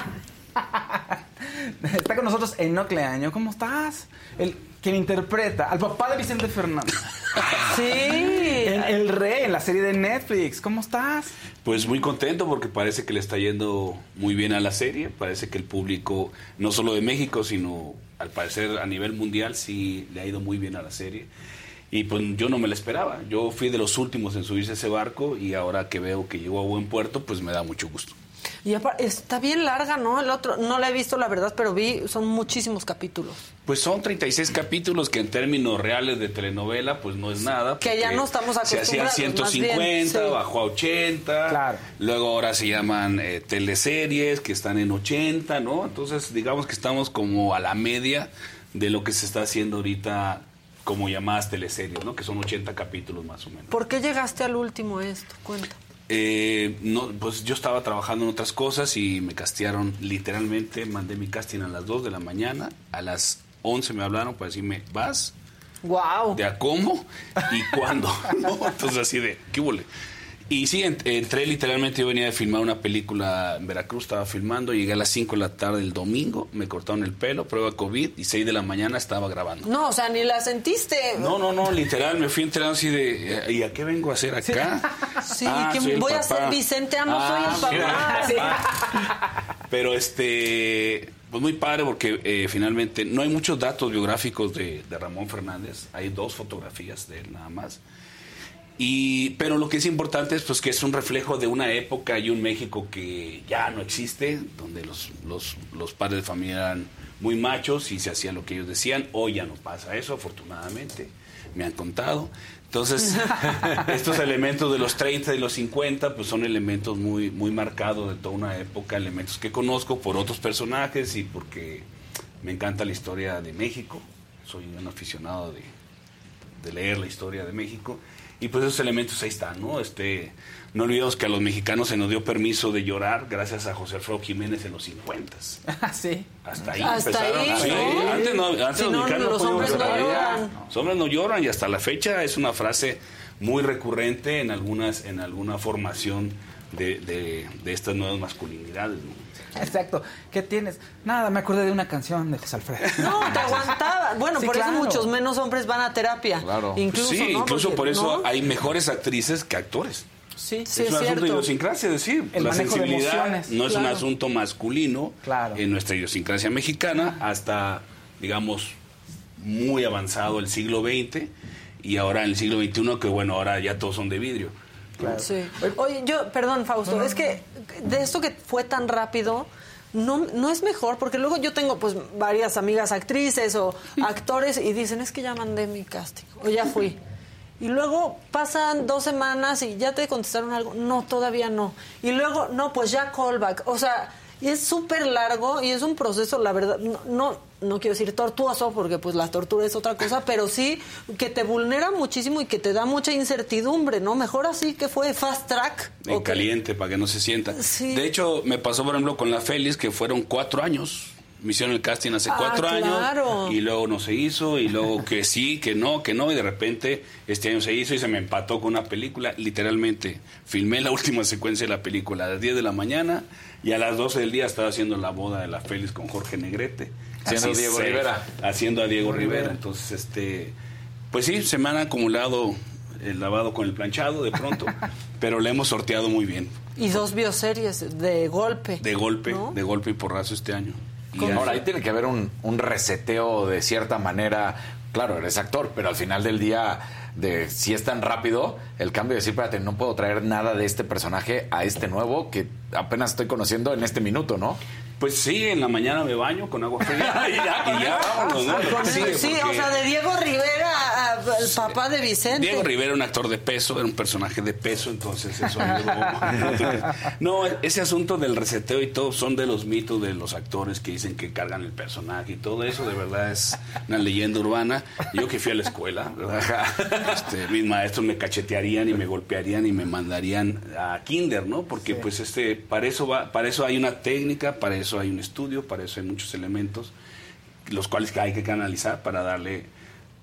[SPEAKER 2] [LAUGHS] Está con nosotros Enocle Año. ¿Cómo estás? El quien interpreta al papá de Vicente Fernández. [LAUGHS]
[SPEAKER 1] Sí.
[SPEAKER 2] El, el rey en la serie de Netflix. ¿Cómo estás?
[SPEAKER 15] Pues muy contento porque parece que le está yendo muy bien a la serie. Parece que el público, no solo de México, sino al parecer a nivel mundial, sí le ha ido muy bien a la serie. Y pues yo no me la esperaba. Yo fui de los últimos en subirse a ese barco y ahora que veo que llegó a buen puerto, pues me da mucho gusto.
[SPEAKER 1] Y está bien larga, ¿no? El otro, no la he visto la verdad, pero vi, son muchísimos capítulos.
[SPEAKER 15] Pues son 36 capítulos que en términos reales de telenovela, pues no es nada.
[SPEAKER 1] Que ya no estamos
[SPEAKER 15] Se hacían
[SPEAKER 1] acostumbrados, más bien,
[SPEAKER 15] 150,
[SPEAKER 1] sí.
[SPEAKER 15] bajó a 80. Luego ahora se llaman eh, teleseries que están en 80, ¿no? Entonces, digamos que estamos como a la media de lo que se está haciendo ahorita como llamadas teleseries, ¿no? Que son 80 capítulos más o menos.
[SPEAKER 1] ¿Por qué llegaste al último esto? Cuenta.
[SPEAKER 15] Eh, no, pues yo estaba trabajando en otras cosas y me castearon literalmente, mandé mi casting a las 2 de la mañana, a las 11 me hablaron para decirme, ¿vas?
[SPEAKER 1] Wow.
[SPEAKER 15] ¿De a cómo? ¿Y cuándo? [LAUGHS] ¿No? Entonces así de, ¿qué huele? Y sí, ent- entré literalmente, yo venía de filmar una película en Veracruz, estaba filmando, llegué a las 5 de la tarde del domingo, me cortaron el pelo, prueba COVID y 6 de la mañana estaba grabando.
[SPEAKER 1] No, o sea, ni la sentiste.
[SPEAKER 15] No, no, no, literal, me fui enterando así de, ¿y a qué vengo a hacer acá? [LAUGHS]
[SPEAKER 1] Sí,
[SPEAKER 15] Ah,
[SPEAKER 1] que
[SPEAKER 15] el
[SPEAKER 1] voy a
[SPEAKER 15] papá.
[SPEAKER 1] ser Vicente, no
[SPEAKER 15] Ah,
[SPEAKER 1] soy el papá. [LAUGHS]
[SPEAKER 15] sí. Pero este, pues muy padre porque eh, finalmente no hay muchos datos biográficos de, de Ramón Fernández, hay dos fotografías de él nada más. Y, pero lo que es importante es pues que es un reflejo de una época y un México que ya no existe, donde los, los, los padres de familia eran muy machos y se hacía lo que ellos decían. Hoy ya no pasa eso, afortunadamente, me han contado. Entonces, [LAUGHS] estos elementos de los 30 y los 50, pues son elementos muy, muy marcados de toda una época, elementos que conozco por otros personajes y porque me encanta la historia de México. Soy un aficionado de, de leer la historia de México. Y pues esos elementos ahí están, ¿no? Este, no olvidemos que a los mexicanos se nos dio permiso de llorar gracias a José Alfredo Jiménez en los 50.
[SPEAKER 2] sí.
[SPEAKER 15] Hasta ahí
[SPEAKER 1] Hasta
[SPEAKER 15] empezaron.
[SPEAKER 1] ahí,
[SPEAKER 15] Sí,
[SPEAKER 1] ¿no?
[SPEAKER 15] Antes no, antes
[SPEAKER 1] Si
[SPEAKER 15] los
[SPEAKER 1] no,
[SPEAKER 15] mexicanos
[SPEAKER 1] los
[SPEAKER 15] podían
[SPEAKER 1] hombres no lloran.
[SPEAKER 15] Los hombres no lloran y hasta la fecha es una frase muy recurrente en algunas en alguna formación de, de, de estas nuevas masculinidades. ¿no? [LAUGHS]
[SPEAKER 2] Exacto. ¿Qué tienes? Nada, me acordé de una canción de José Alfredo.
[SPEAKER 1] No, te [LAUGHS] aguantaba. Bueno,
[SPEAKER 2] Sí,
[SPEAKER 1] por
[SPEAKER 2] claro.
[SPEAKER 1] eso muchos menos hombres van a terapia.
[SPEAKER 15] Claro.
[SPEAKER 1] Incluso,
[SPEAKER 15] sí,
[SPEAKER 1] ¿no?
[SPEAKER 15] incluso
[SPEAKER 1] Porque,
[SPEAKER 15] por eso
[SPEAKER 1] ¿no?
[SPEAKER 15] hay mejores actrices que actores.
[SPEAKER 1] Sí,
[SPEAKER 15] es
[SPEAKER 1] sí,
[SPEAKER 15] un
[SPEAKER 1] es
[SPEAKER 15] asunto de idiosincrasia, es decir,
[SPEAKER 2] El
[SPEAKER 15] la
[SPEAKER 2] de
[SPEAKER 15] sensibilidad
[SPEAKER 2] emociones,
[SPEAKER 15] no es un
[SPEAKER 2] claro.
[SPEAKER 15] asunto masculino en nuestra idiosincrasia mexicana hasta, digamos, muy avanzado el siglo XX y ahora en el siglo XXI que bueno, ahora ya todos son de vidrio.
[SPEAKER 1] Sí. Oye, yo, perdón, Fausto, es que de esto que fue tan rápido, no, no es mejor, porque luego yo tengo pues varias amigas actrices o [LAUGHS] actores y dicen, es que ya mandé mi casting, o ya fui. Y luego pasan dos semanas y ya te contestaron algo. No, todavía no. Y luego, no, pues ya callback. O sea, es súper largo y es un proceso, la verdad, no, no, no quiero decir tortuoso, porque pues la tortura es otra cosa, pero sí que te vulnera muchísimo y que te da mucha incertidumbre, ¿no? Mejor así que fue fast track.
[SPEAKER 15] En caliente, para que no se sienta.
[SPEAKER 1] Sí.
[SPEAKER 15] De hecho, me pasó, por ejemplo, con la Félix, que fueron cuatro años. Me hicieron el casting hace
[SPEAKER 1] Ah,
[SPEAKER 15] cuatro
[SPEAKER 1] claro.
[SPEAKER 15] años y luego no se hizo y luego que sí, que no, que no y de repente este año se hizo y se me empató con una película. Literalmente filmé la [LAUGHS] última secuencia de la película a las 10 de la mañana y a las 12 del día estaba haciendo la boda de la Félix con Jorge Negrete.
[SPEAKER 4] Haciendo
[SPEAKER 15] Así
[SPEAKER 4] Diego
[SPEAKER 15] se-
[SPEAKER 4] Rivera.
[SPEAKER 15] Haciendo a Diego
[SPEAKER 4] Rivera.
[SPEAKER 15] Rivera. Entonces, este, pues sí, se me han acumulado el lavado con el planchado de pronto, [LAUGHS] pero le hemos sorteado muy bien.
[SPEAKER 1] Y dos bioseries de golpe.
[SPEAKER 15] De golpe,
[SPEAKER 1] ¿No?
[SPEAKER 15] de golpe y porrazo este año.
[SPEAKER 4] Ahora, ahí tiene que haber un, un reseteo de cierta manera. Claro, eres actor, pero al final del día, de si es tan rápido, el cambio de decir, espérate, no puedo traer nada de este personaje a este nuevo que apenas estoy conociendo en este minuto, ¿no?
[SPEAKER 15] Pues sí, en la mañana me baño con agua fría [LAUGHS] y ya, y ya vámonos, ¿no?
[SPEAKER 1] Sí, o
[SPEAKER 15] porque
[SPEAKER 1] sea, de Diego Rivera a- al papá de Vicente.
[SPEAKER 15] Diego Rivera era un actor de peso, era un personaje de peso, entonces eso ayudó. Entonces, [LAUGHS] no, ese asunto del reseteo y todo son de los mitos de los actores que dicen que cargan el personaje y todo eso de verdad es una leyenda urbana. Yo que fui a la escuela, ¿verdad? [LAUGHS] Este, mis maestros me cachetearían y me golpearían y me mandarían a kinder, ¿no? Porque pues este para eso va, para eso hay una técnica, para eso hay un estudio, para eso hay muchos elementos los cuales hay que canalizar para darle,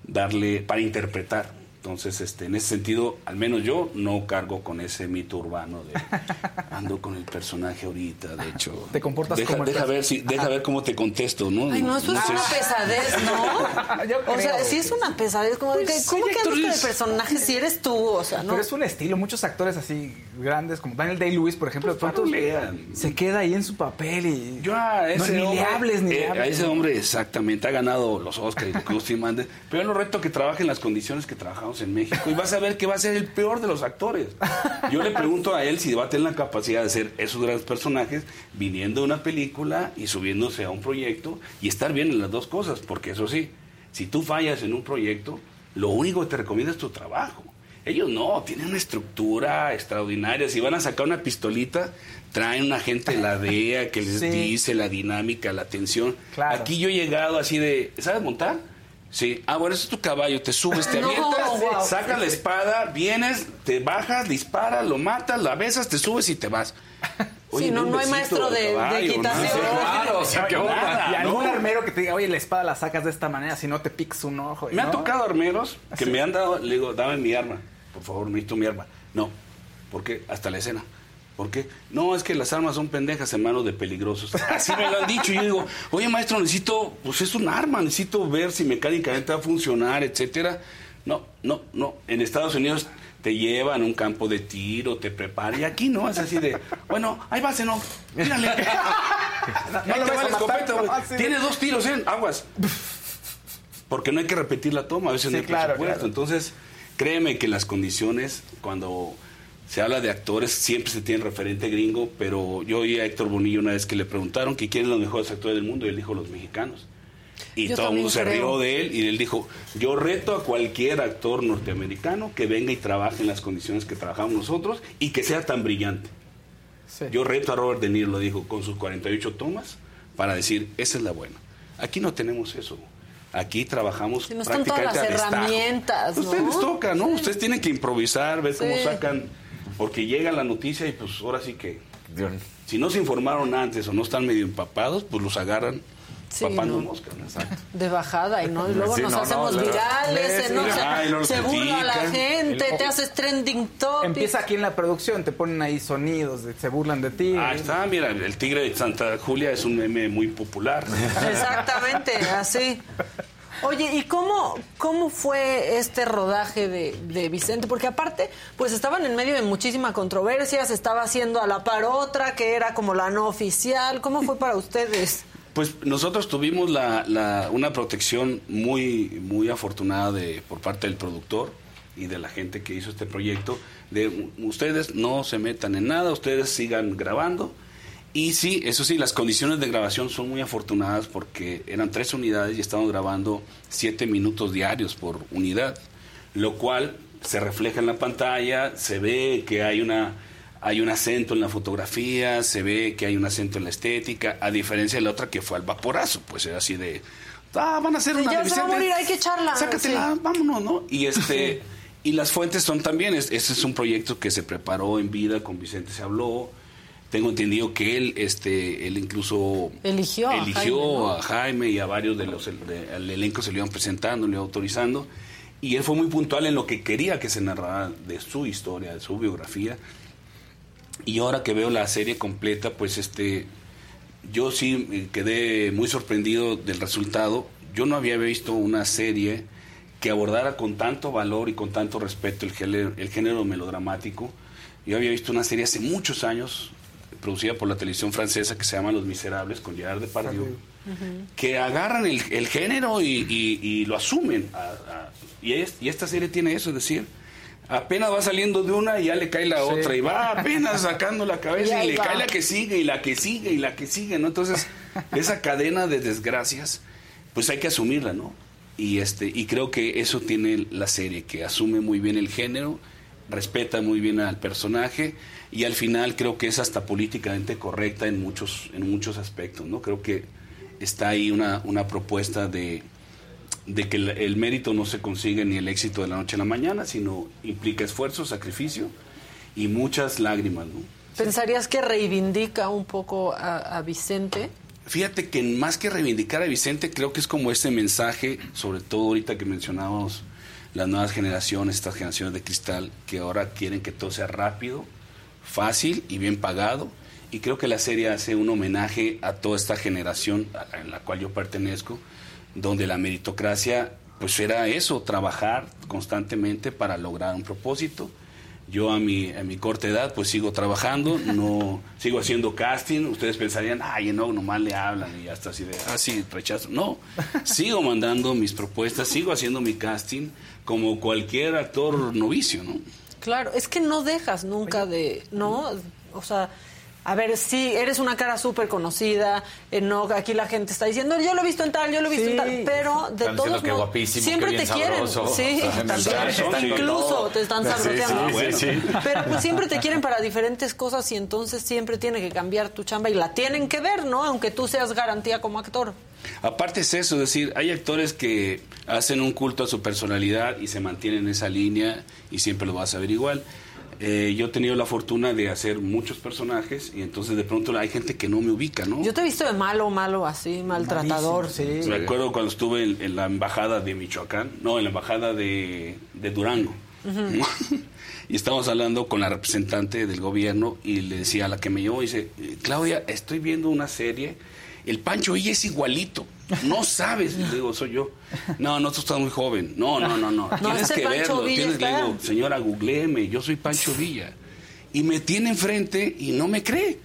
[SPEAKER 15] darle, para interpretar. Entonces, este, en ese sentido, al menos yo no cargo con ese mito urbano de [LAUGHS] ando con el personaje ahorita, de hecho.
[SPEAKER 2] Te comportas
[SPEAKER 15] deja,
[SPEAKER 2] como el
[SPEAKER 15] deja ver si, deja ver cómo te contesto, ¿no?
[SPEAKER 1] Ay, no, eso es
[SPEAKER 15] sé
[SPEAKER 1] una pesadez, ¿no? [LAUGHS]
[SPEAKER 2] Yo
[SPEAKER 1] o sea, sí es una pesadez. Como de que,
[SPEAKER 2] Pues,
[SPEAKER 1] ¿Cómo que andas con el personaje si eres tú? O sea, ¿no?
[SPEAKER 2] Pero es un estilo. Muchos actores así grandes, como Daniel Day-Lewis, por ejemplo, de pronto se queda ahí en su papel y.
[SPEAKER 15] Yo a
[SPEAKER 2] no,
[SPEAKER 15] ese
[SPEAKER 2] ni
[SPEAKER 15] hombre,
[SPEAKER 2] le hables, ni le
[SPEAKER 15] eh,
[SPEAKER 2] hables.
[SPEAKER 15] a ese hombre exactamente ha ganado los Oscars y lo que usted mande, pero yo lo reto que trabaje en las condiciones que en México y vas a ver que va a ser el peor de los actores. Yo le pregunto a él si va a tener la capacidad de hacer esos grandes personajes viniendo de una película y subiéndose a un proyecto y estar bien en las dos cosas, porque eso sí, si tú fallas en un proyecto, lo único que te recomienda es tu trabajo. Ellos no, tienen una estructura extraordinaria. Si van a sacar una pistolita, traen una gente de la [LAUGHS] DEA que les
[SPEAKER 2] Sí.
[SPEAKER 15] dice la dinámica, la tensión.
[SPEAKER 2] Claro.
[SPEAKER 15] Aquí yo he llegado así de, ¿sabes montar? Sí. Ah, bueno, ese es tu caballo. Te subes, te [LAUGHS]
[SPEAKER 1] No,
[SPEAKER 15] avientas,
[SPEAKER 1] wow.
[SPEAKER 15] sacas la espada, vienes, te bajas, disparas, lo matas, la besas, te subes y te vas. [LAUGHS]
[SPEAKER 1] Sí, no- no hay maestro de- de
[SPEAKER 15] caballo, ¿no?
[SPEAKER 1] equitación.
[SPEAKER 15] Sí, claro, o sea, onda,
[SPEAKER 2] y algún
[SPEAKER 15] ¿no?
[SPEAKER 2] armero que te diga, oye, la espada la sacas de esta manera, si no te picas un ojo.
[SPEAKER 15] Me han
[SPEAKER 2] ¿no?
[SPEAKER 15] tocado armeros que me han dado, le digo, dame mi arma, por favor, necesito mi arma. No, ¿por qué? Hasta la escena. ¿Por qué? No, es que las armas son pendejas en manos de peligrosos. Así me lo han dicho. Y yo digo, oye, maestro, necesito, pues es un arma, necesito ver si mecánicamente va a funcionar, etcétera. No, no, no. En Estados Unidos te llevan a un campo de tiro, te preparan. Y aquí no, es así de, bueno, ahí va, no, mírale. [LAUGHS]
[SPEAKER 2] No lo vas
[SPEAKER 15] va
[SPEAKER 2] a
[SPEAKER 15] escopeta, güey.
[SPEAKER 2] no, sí.
[SPEAKER 15] Tiene dos tiros, ¿eh? Aguas. Porque no hay que repetir la toma, a veces
[SPEAKER 2] Sí,
[SPEAKER 15] no hay
[SPEAKER 2] claro,
[SPEAKER 15] presupuesto.
[SPEAKER 2] claro.
[SPEAKER 15] Entonces, créeme que las condiciones, cuando se habla de actores, siempre se tiene referente gringo, pero yo oí a Héctor Bonillo una vez que le preguntaron que quiénes son los mejores actores del mundo, y él dijo los mexicanos. Y
[SPEAKER 1] Yo
[SPEAKER 15] todo el mundo se rió de él y él dijo, yo reto a cualquier actor norteamericano que venga y trabaje en las condiciones que trabajamos nosotros y que sea tan brillante.
[SPEAKER 2] Sí.
[SPEAKER 15] Yo reto a Robert De Niro, lo dijo, con sus 48 tomas, para decir, esa es la buena. Aquí no tenemos eso. Aquí trabajamos
[SPEAKER 1] Sí, no están todas
[SPEAKER 15] prácticamente
[SPEAKER 1] las herramientas,
[SPEAKER 15] A Ustedes les toca, ¿no? Ustedes tienen que improvisar, ver cómo
[SPEAKER 1] Sí.
[SPEAKER 15] sacan, porque llega la noticia y pues ahora sí que, si no se informaron antes o no están medio empapados, pues los agarran
[SPEAKER 1] Sí,
[SPEAKER 15] papando
[SPEAKER 1] no.
[SPEAKER 15] moscas. ¿no?
[SPEAKER 1] De bajada y no y luego
[SPEAKER 15] Sí,
[SPEAKER 1] nos
[SPEAKER 15] no, no,
[SPEAKER 1] hacemos virales. Se- burla la
[SPEAKER 15] critican.
[SPEAKER 1] gente,
[SPEAKER 2] El-
[SPEAKER 1] te haces trending topic.
[SPEAKER 2] Empieza aquí en la producción, te ponen ahí sonidos, de- se burlan de ti.
[SPEAKER 15] Ahí está, mira, el tigre de Santa Julia es un meme muy popular.
[SPEAKER 1] Exactamente, así. Oye, ¿y cómo, cómo fue este rodaje de, de Vicente? Porque aparte, pues estaban en medio de muchísima controversia, se estaba haciendo a la par otra, que era como la no oficial. ¿Cómo fue para ustedes?
[SPEAKER 15] Pues nosotros tuvimos la, la- una protección muy, muy afortunada de, por parte del productor y de la gente que hizo este proyecto, de ustedes no se metan en nada, ustedes sigan grabando. Y sí, eso sí, las condiciones de grabación son muy afortunadas porque eran tres unidades y estábamos grabando siete minutos diarios por unidad, lo cual se refleja en la pantalla, se ve que hay una hay un acento en la fotografía, se ve que hay un acento en la estética, a diferencia de la otra que fue al vaporazo, pues era así de, ah, van a hacer una
[SPEAKER 1] ya se va a morir, hay que echarla.
[SPEAKER 15] Sácatela,
[SPEAKER 1] Sí.
[SPEAKER 15] vámonos, ¿no? Y [LAUGHS] este y las fuentes son también, es- ese es un proyecto que se preparó en vida, con Vicente se habló. Tengo entendido que él, este, él incluso
[SPEAKER 1] Eligió a Jaime, ¿no?
[SPEAKER 15] a Jaime y a varios de los de- al elenco se le iban presentando, le iban autorizando. Y él fue muy puntual en lo que quería que se narrara de su historia, de su biografía. Y ahora que veo la serie completa, pues este, yo sí quedé muy sorprendido del resultado. Yo no había visto una serie que abordara con tanto valor y con tanto respeto el género, el género melodramático. Yo había visto una serie hace muchos años, producida por la televisión francesa, que se llama Los Miserables, con Gerard Depardieu, que agarran el, el género y, y- y lo asumen. a- a- y, es- y esta serie tiene eso, es decir, apenas va saliendo de una y ya le cae la
[SPEAKER 2] Sí.
[SPEAKER 15] otra, y va apenas sacando la [LAUGHS] cabeza y le
[SPEAKER 2] va.
[SPEAKER 15] cae la que sigue, y la que sigue, y la que sigue, ¿no? Entonces, [LAUGHS] esa cadena de desgracias, pues hay que asumirla, ¿no? Y, este, y creo que eso tiene la serie, que asume muy bien el género, respeta muy bien al personaje y al final creo que es hasta políticamente correcta en muchos, en muchos aspectos, ¿no? Creo que está ahí una, una propuesta de, de que el, el mérito no se consigue ni el éxito de la noche a la mañana, sino implica esfuerzo, sacrificio y muchas lágrimas, ¿no?
[SPEAKER 1] ¿Pensarías que reivindica un poco a, a Vicente?
[SPEAKER 15] Fíjate que más que reivindicar a Vicente, creo que es como ese mensaje, sobre todo ahorita que mencionábamos las nuevas generaciones, estas generaciones de cristal, que ahora quieren que todo sea rápido, fácil y bien pagado. Y creo que la serie hace un homenaje a toda esta generación a- en la cual yo pertenezco, donde la meritocracia pues era eso, trabajar constantemente para lograr un propósito. Yo a mi, a mi corta edad pues sigo trabajando, no [LAUGHS] sigo haciendo casting. Ustedes pensarían, ay, no, nomás le hablan y ya está así de, ah, sí, rechazo. No, [LAUGHS] sigo mandando mis propuestas, sigo haciendo mi casting como cualquier actor novicio, ¿no?
[SPEAKER 1] Claro, es que no dejas nunca de, ¿no? O sea, a ver, sí, eres una cara súper conocida, eh, no, aquí la gente está diciendo, yo lo he visto en tal, yo lo he visto en tal, pero de
[SPEAKER 4] Están
[SPEAKER 1] todos modos,
[SPEAKER 4] guapísimo,
[SPEAKER 1] siempre te quieren, sí, incluso te están
[SPEAKER 4] sí, sí.
[SPEAKER 1] pero pues siempre te quieren para diferentes cosas y entonces siempre tiene que cambiar tu chamba y la tienen que ver, ¿no? Aunque tú seas garantía como actor.
[SPEAKER 15] Aparte es eso, es decir, hay actores que hacen un culto a su personalidad y se mantienen en esa línea y siempre lo vas a ver igual. Eh, yo he tenido la fortuna de hacer muchos personajes y entonces de pronto hay gente que no me ubica, ¿no?
[SPEAKER 1] Yo te he visto de malo, malo, así, maltratador.
[SPEAKER 15] Me acuerdo cuando estuve en, en la embajada de Michoacán, no, en la embajada de, de Durango. [LAUGHS] Y estábamos hablando con la representante del gobierno y le decía a la que me llevó, dice, Claudia, estoy viendo una serie, el Pancho Villa es igualito, no sabes, le digo, soy yo. No, no, tú estás muy joven. No, no, no, no, tienes que
[SPEAKER 1] Pancho
[SPEAKER 15] verlo.
[SPEAKER 1] Villa
[SPEAKER 15] Tienes, le digo, señora, googleeme, yo soy Pancho Villa. Y me tiene enfrente y no me cree.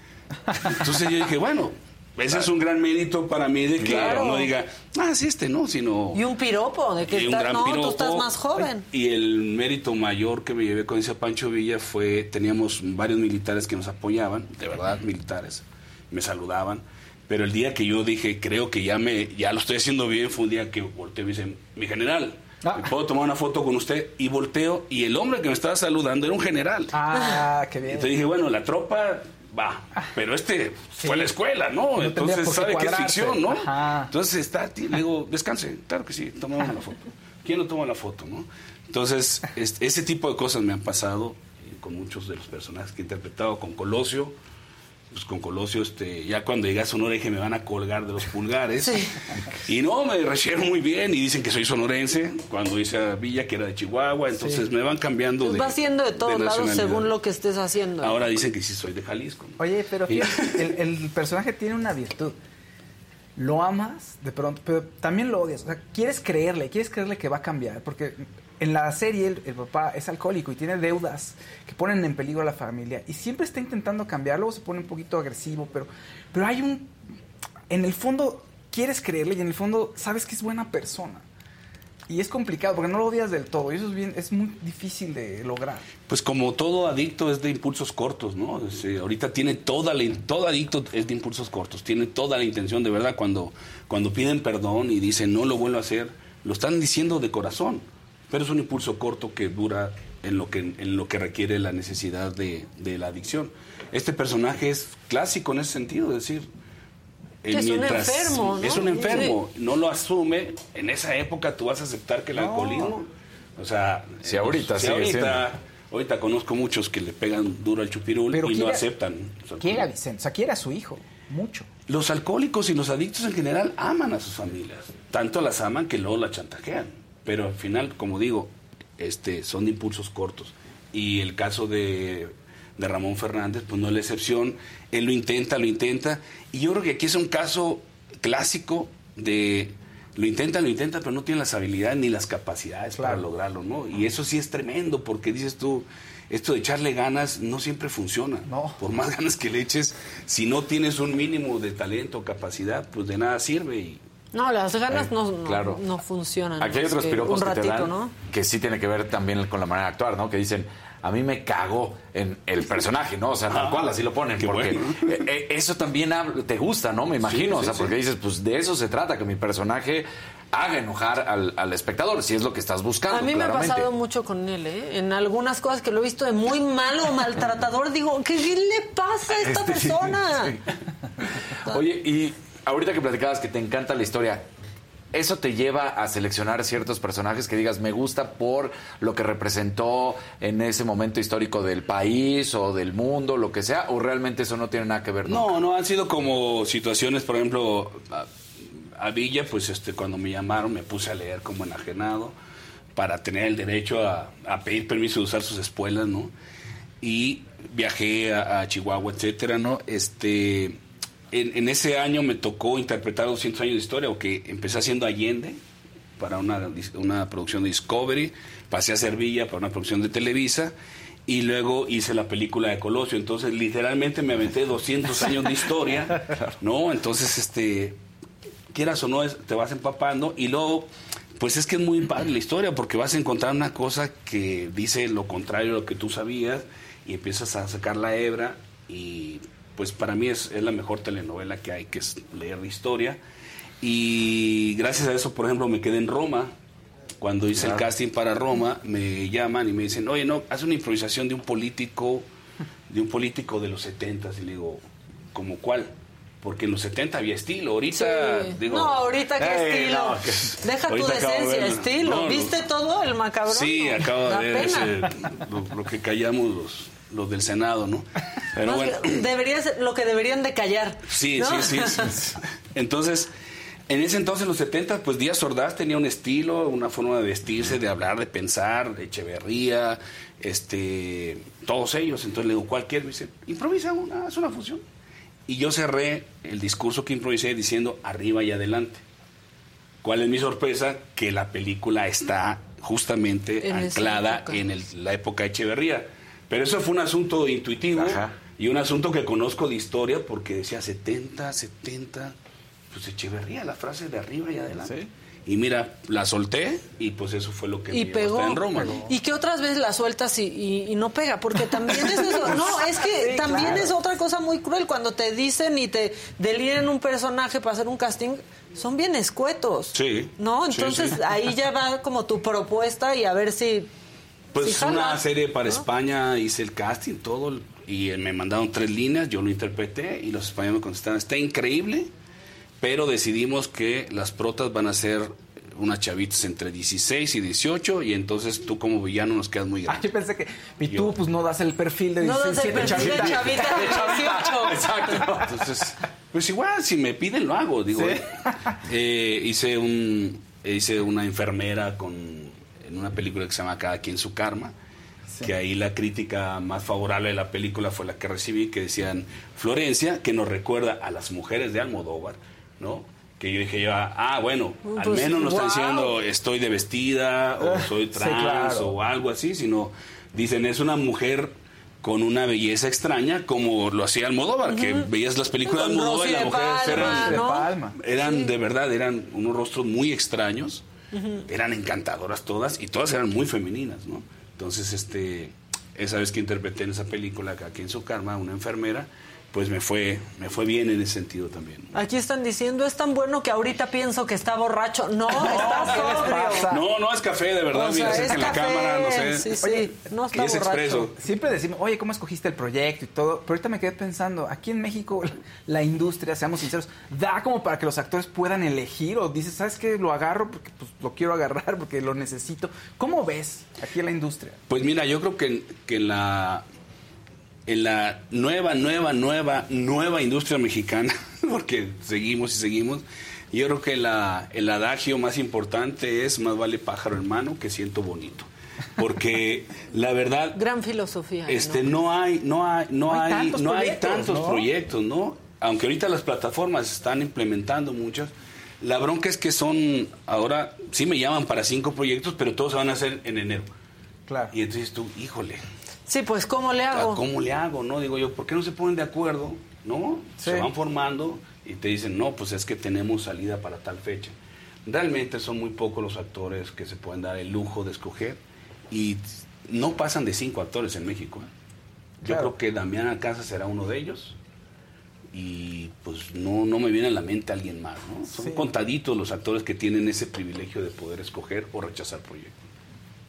[SPEAKER 15] Entonces yo dije, bueno, ese es un gran mérito para mí de que
[SPEAKER 1] Claro.
[SPEAKER 15] no diga, ah, sí, este no, sino...
[SPEAKER 1] Y un piropo, de que estás, no, tú estás más joven.
[SPEAKER 15] Y el mérito mayor que me llevé con ese Pancho Villa fue, teníamos varios militares que nos apoyaban, de verdad, militares, me saludaban. Pero el día que yo dije, creo que ya me ya lo estoy haciendo bien, fue un día que volteé y me dice, mi general, ¿me puedo tomar una foto con usted? Y volteo, y el hombre que me estaba saludando era un general.
[SPEAKER 2] Ah, qué bien.
[SPEAKER 15] Entonces dije, bueno, la tropa va, pero este fue a la escuela, ¿no? Entonces sabe que es ficción, ¿no?
[SPEAKER 2] Ajá.
[SPEAKER 15] Entonces está, le digo, descanse, claro que sí, tomamos la foto. ¿Quién no toma la foto, no? Entonces, este, ese tipo de cosas me han pasado eh, con muchos de los personajes que he interpretado, con Colosio, pues con Colosio, este, ya cuando llegué a Sonora dije, me van a colgar de los pulgares. [LAUGHS] Y no, me recibieron muy bien y dicen que soy sonorense, cuando hice a Villa, que era de Chihuahua, entonces
[SPEAKER 1] Sí.
[SPEAKER 15] me van cambiando de
[SPEAKER 1] Va siendo de todos lados según lo que estés haciendo.
[SPEAKER 15] Ahora dicen que sí soy de Jalisco. ¿no?
[SPEAKER 2] Oye, pero fíjate, el, el personaje tiene una virtud. Lo amas de pronto, pero también lo odias. O sea, quieres creerle, quieres creerle que va a cambiar. Porque en la serie el, el papá es alcohólico y tiene deudas que ponen en peligro a la familia. Y siempre está intentando cambiar. Luego se pone un poquito agresivo, pero, pero hay un... En el fondo quieres creerle y en el fondo sabes que es buena persona. Y es complicado porque no lo odias del todo. Y eso es, bien, es muy difícil de lograr.
[SPEAKER 15] Pues como todo adicto es de impulsos cortos, ¿no? Eh, ahorita tiene toda la, todo adicto es de impulsos cortos, tiene toda la intención de verdad cuando, cuando piden perdón y dicen no lo vuelvo a hacer, lo están diciendo de corazón, pero es un impulso corto que dura en lo que, en lo que requiere la necesidad de, de la adicción. Este personaje es clásico en ese sentido, es decir, eh,
[SPEAKER 1] Es un enfermo, ¿no?
[SPEAKER 15] Es un enfermo, no lo asume. En esa época tú vas a aceptar que el
[SPEAKER 2] No.
[SPEAKER 15] alcoholismo, o sea,
[SPEAKER 4] Sí, ahorita sigue
[SPEAKER 15] ahorita, ahorita conozco muchos que le pegan duro al chupirul
[SPEAKER 2] Pero
[SPEAKER 15] y no
[SPEAKER 2] quiere-
[SPEAKER 15] aceptan. O sea,
[SPEAKER 2] Quiere a Vicente, o sea, quiere a su hijo, mucho.
[SPEAKER 15] los alcohólicos y los adictos en general aman a sus familias. Tanto las aman que luego la chantajean. Pero al final, como digo, este, son de impulsos cortos. Y el caso de, de Ramón Fernández, pues no es la excepción. Él lo intenta, lo intenta. Y yo creo que aquí es un caso clásico de lo intenta, lo intenta, pero no tiene las habilidades ni las capacidades para lograrlo, ¿no? Y eso sí es tremendo, porque dices tú, esto de echarle ganas no siempre funciona. Por más ganas que le eches, si no tienes un mínimo de talento o capacidad, pues de nada sirve. Y
[SPEAKER 1] No, las ganas
[SPEAKER 4] Eh,
[SPEAKER 1] no, no,
[SPEAKER 4] claro.
[SPEAKER 1] no funcionan.
[SPEAKER 4] Aquí hay otros
[SPEAKER 1] que
[SPEAKER 4] piropos que te dan
[SPEAKER 1] ¿no?
[SPEAKER 4] que sí tiene que ver también con la manera de actuar, ¿no? Que dicen, a mí me cagó en el personaje, ¿no? O sea, tal
[SPEAKER 15] Ah,
[SPEAKER 4] cual, así lo ponen. Porque
[SPEAKER 15] bueno.
[SPEAKER 4] eh, eh, eso también te gusta, ¿no? Me imagino.
[SPEAKER 15] Sí,
[SPEAKER 4] o sea,
[SPEAKER 15] sí,
[SPEAKER 4] porque
[SPEAKER 15] sí.
[SPEAKER 4] dices, pues de eso se trata, que mi personaje haga enojar al, al espectador, si es lo que estás buscando.
[SPEAKER 1] A mí me ha pasado mucho con él, ¿eh? En algunas cosas que lo he visto de muy malo, maltratador, digo, ¿qué, le pasa a esta [LAUGHS]
[SPEAKER 4] Este,
[SPEAKER 1] persona?
[SPEAKER 4] sí. Oye, y ahorita que platicabas que te encanta la historia, ¿eso te lleva a seleccionar ciertos personajes que digas me gusta por lo que representó en ese momento histórico del país o del mundo, lo que sea? ¿O realmente eso no tiene nada que ver?
[SPEAKER 15] No, no, han sido como situaciones, por ejemplo, a, a Villa, pues este, cuando me llamaron me puse a leer como enajenado para tener el derecho a, a pedir permiso de usar sus espuelas, ¿no? Y viajé a, a Chihuahua, etcétera, ¿no? Este, en, en ese año me tocó interpretar 200 años de historia, o que empecé haciendo Allende para una, una producción de Discovery, pasé a Sevilla para una producción de Televisa, y luego hice la película de Colosio. Entonces, literalmente me aventé 200 años de historia, [LAUGHS] ¿no? Entonces, este, quieras o no, te vas empapando y luego, pues es que es muy padre la historia porque vas a encontrar una cosa que dice lo contrario a lo que tú sabías y empiezas a sacar la hebra y pues para mí es, es la mejor telenovela que hay, que es leer de historia. Y gracias a eso, por ejemplo, me quedé en Roma. Cuando hice el casting para Roma, me llaman y me dicen, oye, no, haz una improvisación de un político, de un político de los 70 Y le digo, ¿como cuál? Porque en los 70 había estilo. Ahorita,
[SPEAKER 1] Sí.
[SPEAKER 15] digo.
[SPEAKER 1] no, ahorita qué
[SPEAKER 15] "Ey,
[SPEAKER 1] estilo.
[SPEAKER 15] no, que-
[SPEAKER 1] Deja tu
[SPEAKER 15] de
[SPEAKER 1] decencia,
[SPEAKER 15] verlo".
[SPEAKER 1] estilo.
[SPEAKER 15] No.
[SPEAKER 1] ¿Viste todo el macabrón?
[SPEAKER 15] Sí, acabo de ver ese- lo, lo que callamos los, los del Senado, ¿no? [LAUGHS] Pero bueno.
[SPEAKER 1] debería ser lo que deberían de callar.
[SPEAKER 15] Sí,
[SPEAKER 1] ¿no?
[SPEAKER 15] sí, sí, sí. Entonces, en ese entonces, en los 70, pues Díaz Ordaz tenía un estilo, una forma de vestirse, de hablar, de pensar, de Echeverría, este, todos ellos. Entonces le digo, ¿cuál quieres? Me dice, improvisa una, haz una función. Y yo cerré el discurso que improvisé diciendo arriba y adelante. ¿Cuál es mi sorpresa? Que la película está justamente
[SPEAKER 1] En
[SPEAKER 15] anclada en el- la época de Echeverría. Pero eso fue un asunto intuitivo y un asunto que conozco de historia porque decía 70, 70, pues Echeverría, la frase de arriba y adelante. Y mira, la solté y pues eso fue lo que me
[SPEAKER 1] Y
[SPEAKER 15] llevó
[SPEAKER 1] pegó.
[SPEAKER 15] en Roma. ¿no?
[SPEAKER 1] Y que otras veces la sueltas y, y- y no pega, porque también es eso. [LAUGHS] No, es que
[SPEAKER 15] Sí,
[SPEAKER 1] también
[SPEAKER 15] claro.
[SPEAKER 1] es otra cosa muy cruel. Cuando te dicen y te delinean un personaje para hacer un casting, son bien escuetos.
[SPEAKER 15] Sí.
[SPEAKER 1] ¿No?
[SPEAKER 15] Sí,
[SPEAKER 1] Entonces
[SPEAKER 15] sí.
[SPEAKER 1] ahí ya va como tu propuesta y a ver si.
[SPEAKER 15] Pues una
[SPEAKER 1] jala,
[SPEAKER 15] serie para
[SPEAKER 1] ¿no?
[SPEAKER 15] España, hice el casting, todo, y me mandaron tres líneas, yo lo interpreté y los españoles me contestaron, está increíble, pero decidimos que las protas van a ser unas chavitas entre 16 y 18 y entonces tú como villano nos quedas muy
[SPEAKER 2] Ah,
[SPEAKER 15] grande.
[SPEAKER 2] yo pensé que. Y tú, pues no das el perfil de
[SPEAKER 1] No das el
[SPEAKER 2] 17
[SPEAKER 1] perfil de
[SPEAKER 2] chavita.
[SPEAKER 1] chavita [LAUGHS] de 18.
[SPEAKER 15] Exacto. Entonces, pues igual, si me piden, lo hago. Digo,
[SPEAKER 2] Sí.
[SPEAKER 15] eh, eh, hice, un, hice una enfermera con, en una película que se llama Cada quien su karma. Que ahí la crítica más favorable de la película fue la que recibí, que decían Florencia, que nos recuerda a las mujeres de Almodóvar, ¿no? Que yo dije yo, ah, bueno, al
[SPEAKER 1] Pues,
[SPEAKER 15] menos no están diciendo estoy de vestida o
[SPEAKER 2] Ah,
[SPEAKER 15] soy
[SPEAKER 2] sí,
[SPEAKER 15] trans
[SPEAKER 2] claro.
[SPEAKER 15] o algo así, sino dicen es una mujer con una belleza extraña como lo hacía Almodóvar, que veías las películas de Almodóvar y las mujeres
[SPEAKER 1] Palma,
[SPEAKER 15] eran, eran de verdad, eran unos rostros muy extraños, Eran encantadoras todas y todas eran muy femeninas, ¿no? Entonces, este, esa vez que interpreté en esa película, aquí en su karma, una enfermera, pues me fue, me fue bien en ese sentido también.
[SPEAKER 1] Aquí están diciendo, es tan bueno que ahorita pienso que está borracho. No, está sobrio.
[SPEAKER 15] No, no es café, de verdad.
[SPEAKER 1] O
[SPEAKER 15] Mira,
[SPEAKER 1] sea, es
[SPEAKER 15] que en la cámara, no sé.
[SPEAKER 1] sí, sí, no está
[SPEAKER 15] es
[SPEAKER 1] borracho.
[SPEAKER 15] expreso.
[SPEAKER 2] Siempre decimos, oye, ¿cómo escogiste el proyecto y todo? Pero ahorita me quedé pensando, aquí en México [LAUGHS] la industria, seamos sinceros, da como para que los actores puedan elegir o dices, ¿sabes qué? Lo agarro porque pues, lo quiero agarrar, [LAUGHS] porque lo necesito. ¿Cómo ves aquí en la industria?
[SPEAKER 15] Pues mira, yo creo que, que en la en la nueva, nueva, nueva, nueva industria mexicana, [LAUGHS] porque seguimos y seguimos, yo creo que la, el adagio más importante es más vale pájaro en mano que siento bonito. Porque [LAUGHS] la verdad,
[SPEAKER 1] Gran filosofía.
[SPEAKER 15] este no hay no hay no,
[SPEAKER 1] No hay
[SPEAKER 15] hay,
[SPEAKER 1] tantos
[SPEAKER 15] no hay
[SPEAKER 1] proyectos,
[SPEAKER 15] tantos
[SPEAKER 1] ¿no?
[SPEAKER 15] proyectos no aunque ahorita las plataformas están implementando muchas la bronca es que son ahora sí me llaman para cinco proyectos pero todos se van a hacer en enero
[SPEAKER 2] claro
[SPEAKER 15] y entonces tú híjole
[SPEAKER 1] Sí, pues, ¿cómo le hago?
[SPEAKER 15] ¿cómo le hago no digo yo por qué no se ponen de acuerdo no se van formando y te dicen no pues es que tenemos salida para tal fecha realmente son muy pocos los actores que se pueden dar el lujo de escoger y no pasan de cinco actores en México. ¿eh? Yo
[SPEAKER 2] Claro.
[SPEAKER 15] creo que Damián Alcázar será uno de ellos y pues no, no me viene a la mente alguien más. ¿no? Son
[SPEAKER 2] Sí.
[SPEAKER 15] contaditos los actores que tienen ese privilegio de poder escoger o rechazar proyectos.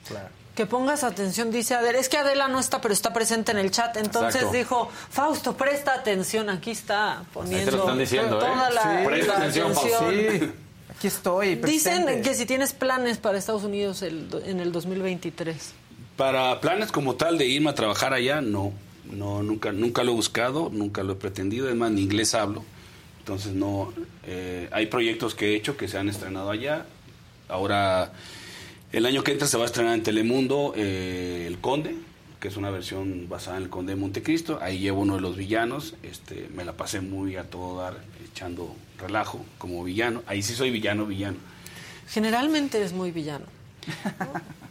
[SPEAKER 2] Claro.
[SPEAKER 1] Que pongas atención, dice Adela. Es que Adela no está, pero está presente en el chat. Entonces
[SPEAKER 4] Exacto.
[SPEAKER 1] dijo, Fausto, presta atención. Aquí está poniendo
[SPEAKER 4] lo están diciendo,
[SPEAKER 1] toda
[SPEAKER 4] ¿eh?
[SPEAKER 1] la,
[SPEAKER 4] Sí. Presta
[SPEAKER 1] la
[SPEAKER 4] atención, Fausto.
[SPEAKER 2] Sí, aquí estoy.
[SPEAKER 1] Dicen que si tienes planes para Estados Unidos el do- en el 2023.
[SPEAKER 15] Para planes como tal de irme a trabajar allá, no. No, nunca, nunca lo he buscado, nunca lo he pretendido. Además, ni inglés hablo. Entonces, no. eh, hay proyectos que he hecho que se han estrenado allá. Ahora, el año que entra se va a estrenar en Telemundo eh, El Conde, que es una versión basada en El Conde de Montecristo. Ahí llevo uno de los villanos. Este, me la pasé muy a todo dar, echando relajo como villano. Ahí sí soy villano, villano.
[SPEAKER 1] Generalmente es muy villano. [LAUGHS]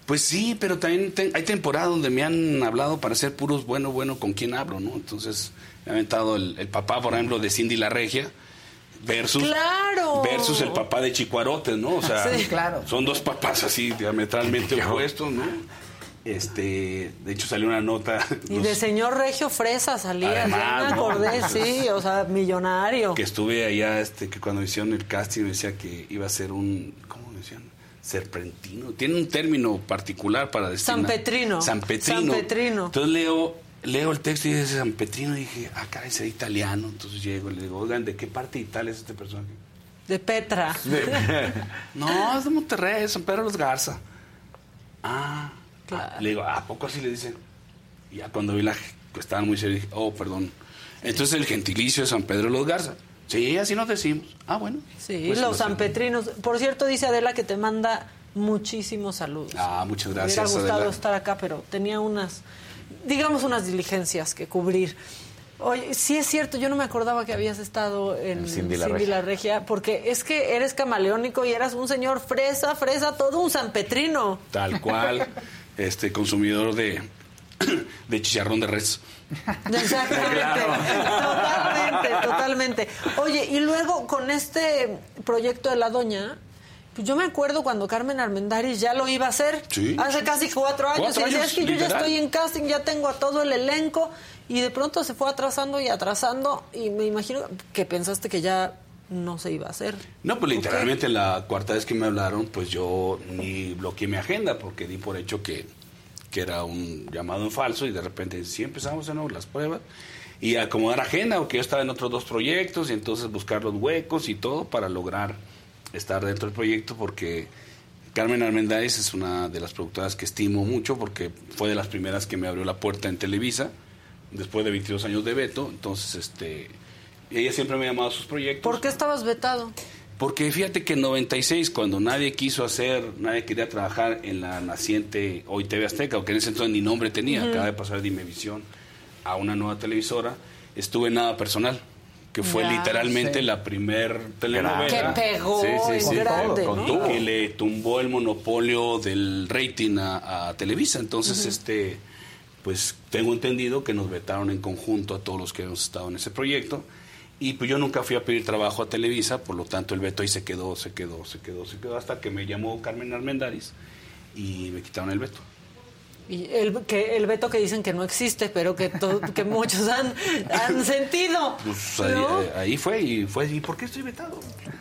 [SPEAKER 15] Pues sí, pero también te- hay temporadas donde me han hablado para ser puros bueno, bueno, con quién hablo, ¿no? Entonces, me ha aventado el, el papá, por ejemplo, de Cindy La Regia, versus,
[SPEAKER 1] ¡Claro!
[SPEAKER 15] versus el papá de Chicuarotes, ¿no? O sea,
[SPEAKER 1] Sí. Claro.
[SPEAKER 15] son dos papás así diametralmente opuestos, ¿no? Este, de hecho salió una nota
[SPEAKER 1] Y
[SPEAKER 15] los-
[SPEAKER 1] de señor Regio Fresa salía, ya me
[SPEAKER 15] ¿no?
[SPEAKER 1] acordé, sí, o sea, millonario.
[SPEAKER 15] que estuve allá, este, que cuando hicieron el casting me decía que iba a ser un, ¿cómo decían? Serpentino. Tiene un término particular para decir.
[SPEAKER 1] San Petrino.
[SPEAKER 15] San Petrino.
[SPEAKER 1] San Petrino.
[SPEAKER 15] Entonces leo, leo el texto y dice San Petrino y dije, ah, caray, será italiano. Entonces llego y le digo, oigan, ¿de qué parte de Italia es este personaje?
[SPEAKER 1] De Petra. [LAUGHS]
[SPEAKER 15] no, es de Monterrey, es San Pedro los Garza. Ah, le digo, ¿a poco así le dicen? Y ya cuando vi la que estaban muy serios, dije, oh, perdón. Entonces el gentilicio de San Pedro los Garza. Sí, así nos decimos. Ah, bueno.
[SPEAKER 1] Sí,
[SPEAKER 15] Pues
[SPEAKER 1] los sanpetrinos. Por cierto, dice Adela que te manda muchísimos saludos.
[SPEAKER 15] Ah, muchas
[SPEAKER 1] Me
[SPEAKER 15] gracias.
[SPEAKER 1] hubiera gustado
[SPEAKER 15] Adela.
[SPEAKER 1] estar acá, pero tenía unas, digamos, unas diligencias que cubrir. Oye, sí es cierto, yo no me acordaba que habías estado en Cindy,
[SPEAKER 4] la. Regia,
[SPEAKER 1] porque es que eres camaleónico y eras un señor fresa, fresa, todo un sanpetrino.
[SPEAKER 15] Tal cual, [LAUGHS] este consumidor de, [CLEARS THROAT] de chicharrón de res.
[SPEAKER 1] Exactamente, [LAUGHS] totalmente, totalmente. Oye, y luego con este proyecto de la doña, pues yo me acuerdo cuando Carmen Armendáriz ya lo iba a hacer,
[SPEAKER 15] Sí.
[SPEAKER 1] hace casi cuatro años,
[SPEAKER 15] Cuatro
[SPEAKER 1] y decía,
[SPEAKER 15] años,
[SPEAKER 1] es que yo ya estoy en casting, ya tengo a todo el elenco, y de pronto se fue atrasando y atrasando, y me imagino que pensaste que ya no se iba a hacer.
[SPEAKER 15] No, pues literalmente la cuarta vez que me hablaron, pues yo ni bloqueé mi agenda porque di por hecho que, que era un llamado en falso y de repente sí empezamos de nuevo las pruebas y acomodar agenda porque yo estaba en otros dos proyectos y entonces buscar los huecos y todo para lograr estar dentro del proyecto porque Carmen Armendáriz es una de las productoras que estimo mucho porque fue de las primeras que me abrió la puerta en Televisa después de 22 años de veto, entonces este ella siempre me ha llamado a sus proyectos.
[SPEAKER 1] ¿Por qué estabas vetado?
[SPEAKER 15] Porque fíjate que en 96, cuando nadie quiso hacer, nadie quería trabajar en la naciente hoy TV Azteca, o que en ese entonces ni nombre tenía,
[SPEAKER 1] Ujú.
[SPEAKER 15] acaba de pasar de Imevisión a una nueva televisora, estuve en Nada Personal, que fue
[SPEAKER 1] Ya.
[SPEAKER 15] literalmente
[SPEAKER 1] Sí.
[SPEAKER 15] la primer telenovela.
[SPEAKER 1] Que pegó grande,
[SPEAKER 15] Con
[SPEAKER 1] ¿no?
[SPEAKER 15] todo. que le tumbó el monopolio del rating a, a Televisa. Entonces, este, pues tengo entendido que nos vetaron en conjunto a todos los que hemos estado en ese proyecto. Y pues yo nunca fui a pedir trabajo a Televisa, por lo tanto el veto ahí se quedó, se quedó, se quedó, se quedó, hasta que me llamó Carmen Armendáriz y me quitaron el veto.
[SPEAKER 1] Y el, que, el veto que dicen que no existe, pero que, to- que [LAUGHS] muchos han, han sentido.
[SPEAKER 15] Pues ahí,
[SPEAKER 1] ¿no?
[SPEAKER 15] eh, ahí fue y fue. ¿Y por qué estoy vetado?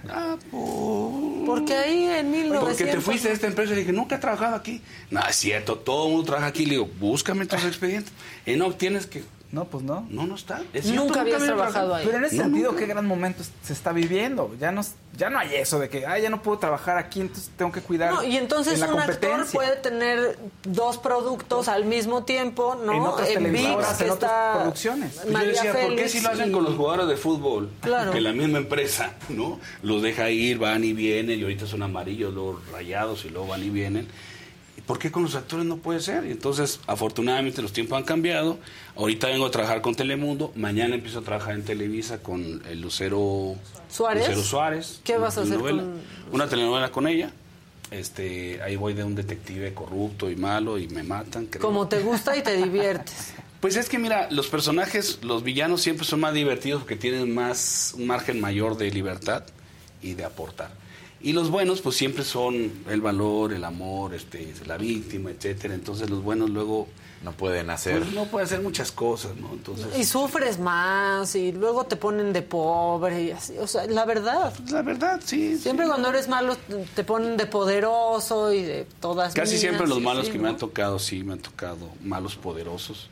[SPEAKER 15] Ah, por-
[SPEAKER 1] Porque ahí en 1900...
[SPEAKER 15] Porque te fuiste a esta empresa y dije, nunca he trabajado aquí. No, es cierto, todo el mundo trabaja aquí. Le digo, búscame tus [LAUGHS] expedientes. Y no, tienes que...
[SPEAKER 2] No, pues no.
[SPEAKER 15] No, no está. Es cierto,
[SPEAKER 1] Nunca habías
[SPEAKER 15] había
[SPEAKER 1] trabajado ahí.
[SPEAKER 2] Pero en ese
[SPEAKER 15] No,
[SPEAKER 2] sentido,
[SPEAKER 15] nunca.
[SPEAKER 2] qué gran momento se está viviendo. Ya no, ya no hay eso de que, ay, ya no puedo trabajar aquí, entonces tengo que cuidar.
[SPEAKER 1] No, y entonces
[SPEAKER 2] en la
[SPEAKER 1] un actor puede tener dos productos al mismo tiempo, ¿no?
[SPEAKER 2] En otras televisoras,
[SPEAKER 1] ViX, que
[SPEAKER 2] en otras
[SPEAKER 1] está
[SPEAKER 2] producciones.
[SPEAKER 15] Pues yo decía, ¿por qué si lo hacen
[SPEAKER 1] y-
[SPEAKER 15] con los jugadores de fútbol?
[SPEAKER 1] Claro.
[SPEAKER 15] Que la misma empresa, ¿no? Los deja ir, van y vienen, y ahorita son amarillos, luego rayados, y luego van y vienen. ¿Y ¿Por qué con los actores no puede ser? Y entonces, afortunadamente, los tiempos han cambiado. Ahorita vengo a trabajar con Telemundo. Mañana empiezo a trabajar en Televisa con el Lucero
[SPEAKER 1] ¿Suárez?
[SPEAKER 15] Lucero Suárez.
[SPEAKER 1] ¿Qué vas a hacer con-
[SPEAKER 15] Una telenovela con ella. Este, ahí voy de un detective corrupto y malo y me matan. creo.
[SPEAKER 1] Como te gusta y te [LAUGHS] diviertes.
[SPEAKER 15] Pues es que mira, los personajes, los villanos siempre son más divertidos porque tienen más un margen mayor de libertad y de aportar. Y los buenos, pues siempre son el valor, el amor, este, la víctima, etcétera. Entonces los buenos luego
[SPEAKER 4] No pueden hacer.
[SPEAKER 15] pues, no pueden hacer muchas cosas, ¿no? Entonces
[SPEAKER 1] Y sufres más y luego te ponen de pobre y así. O sea, la verdad.
[SPEAKER 15] La verdad, sí.
[SPEAKER 1] Siempre cuando eres malo te ponen de poderoso y de todas
[SPEAKER 15] casi
[SPEAKER 1] mías
[SPEAKER 15] siempre los malos que
[SPEAKER 1] ¿no?
[SPEAKER 15] me han tocado, sí, me han tocado malos poderosos.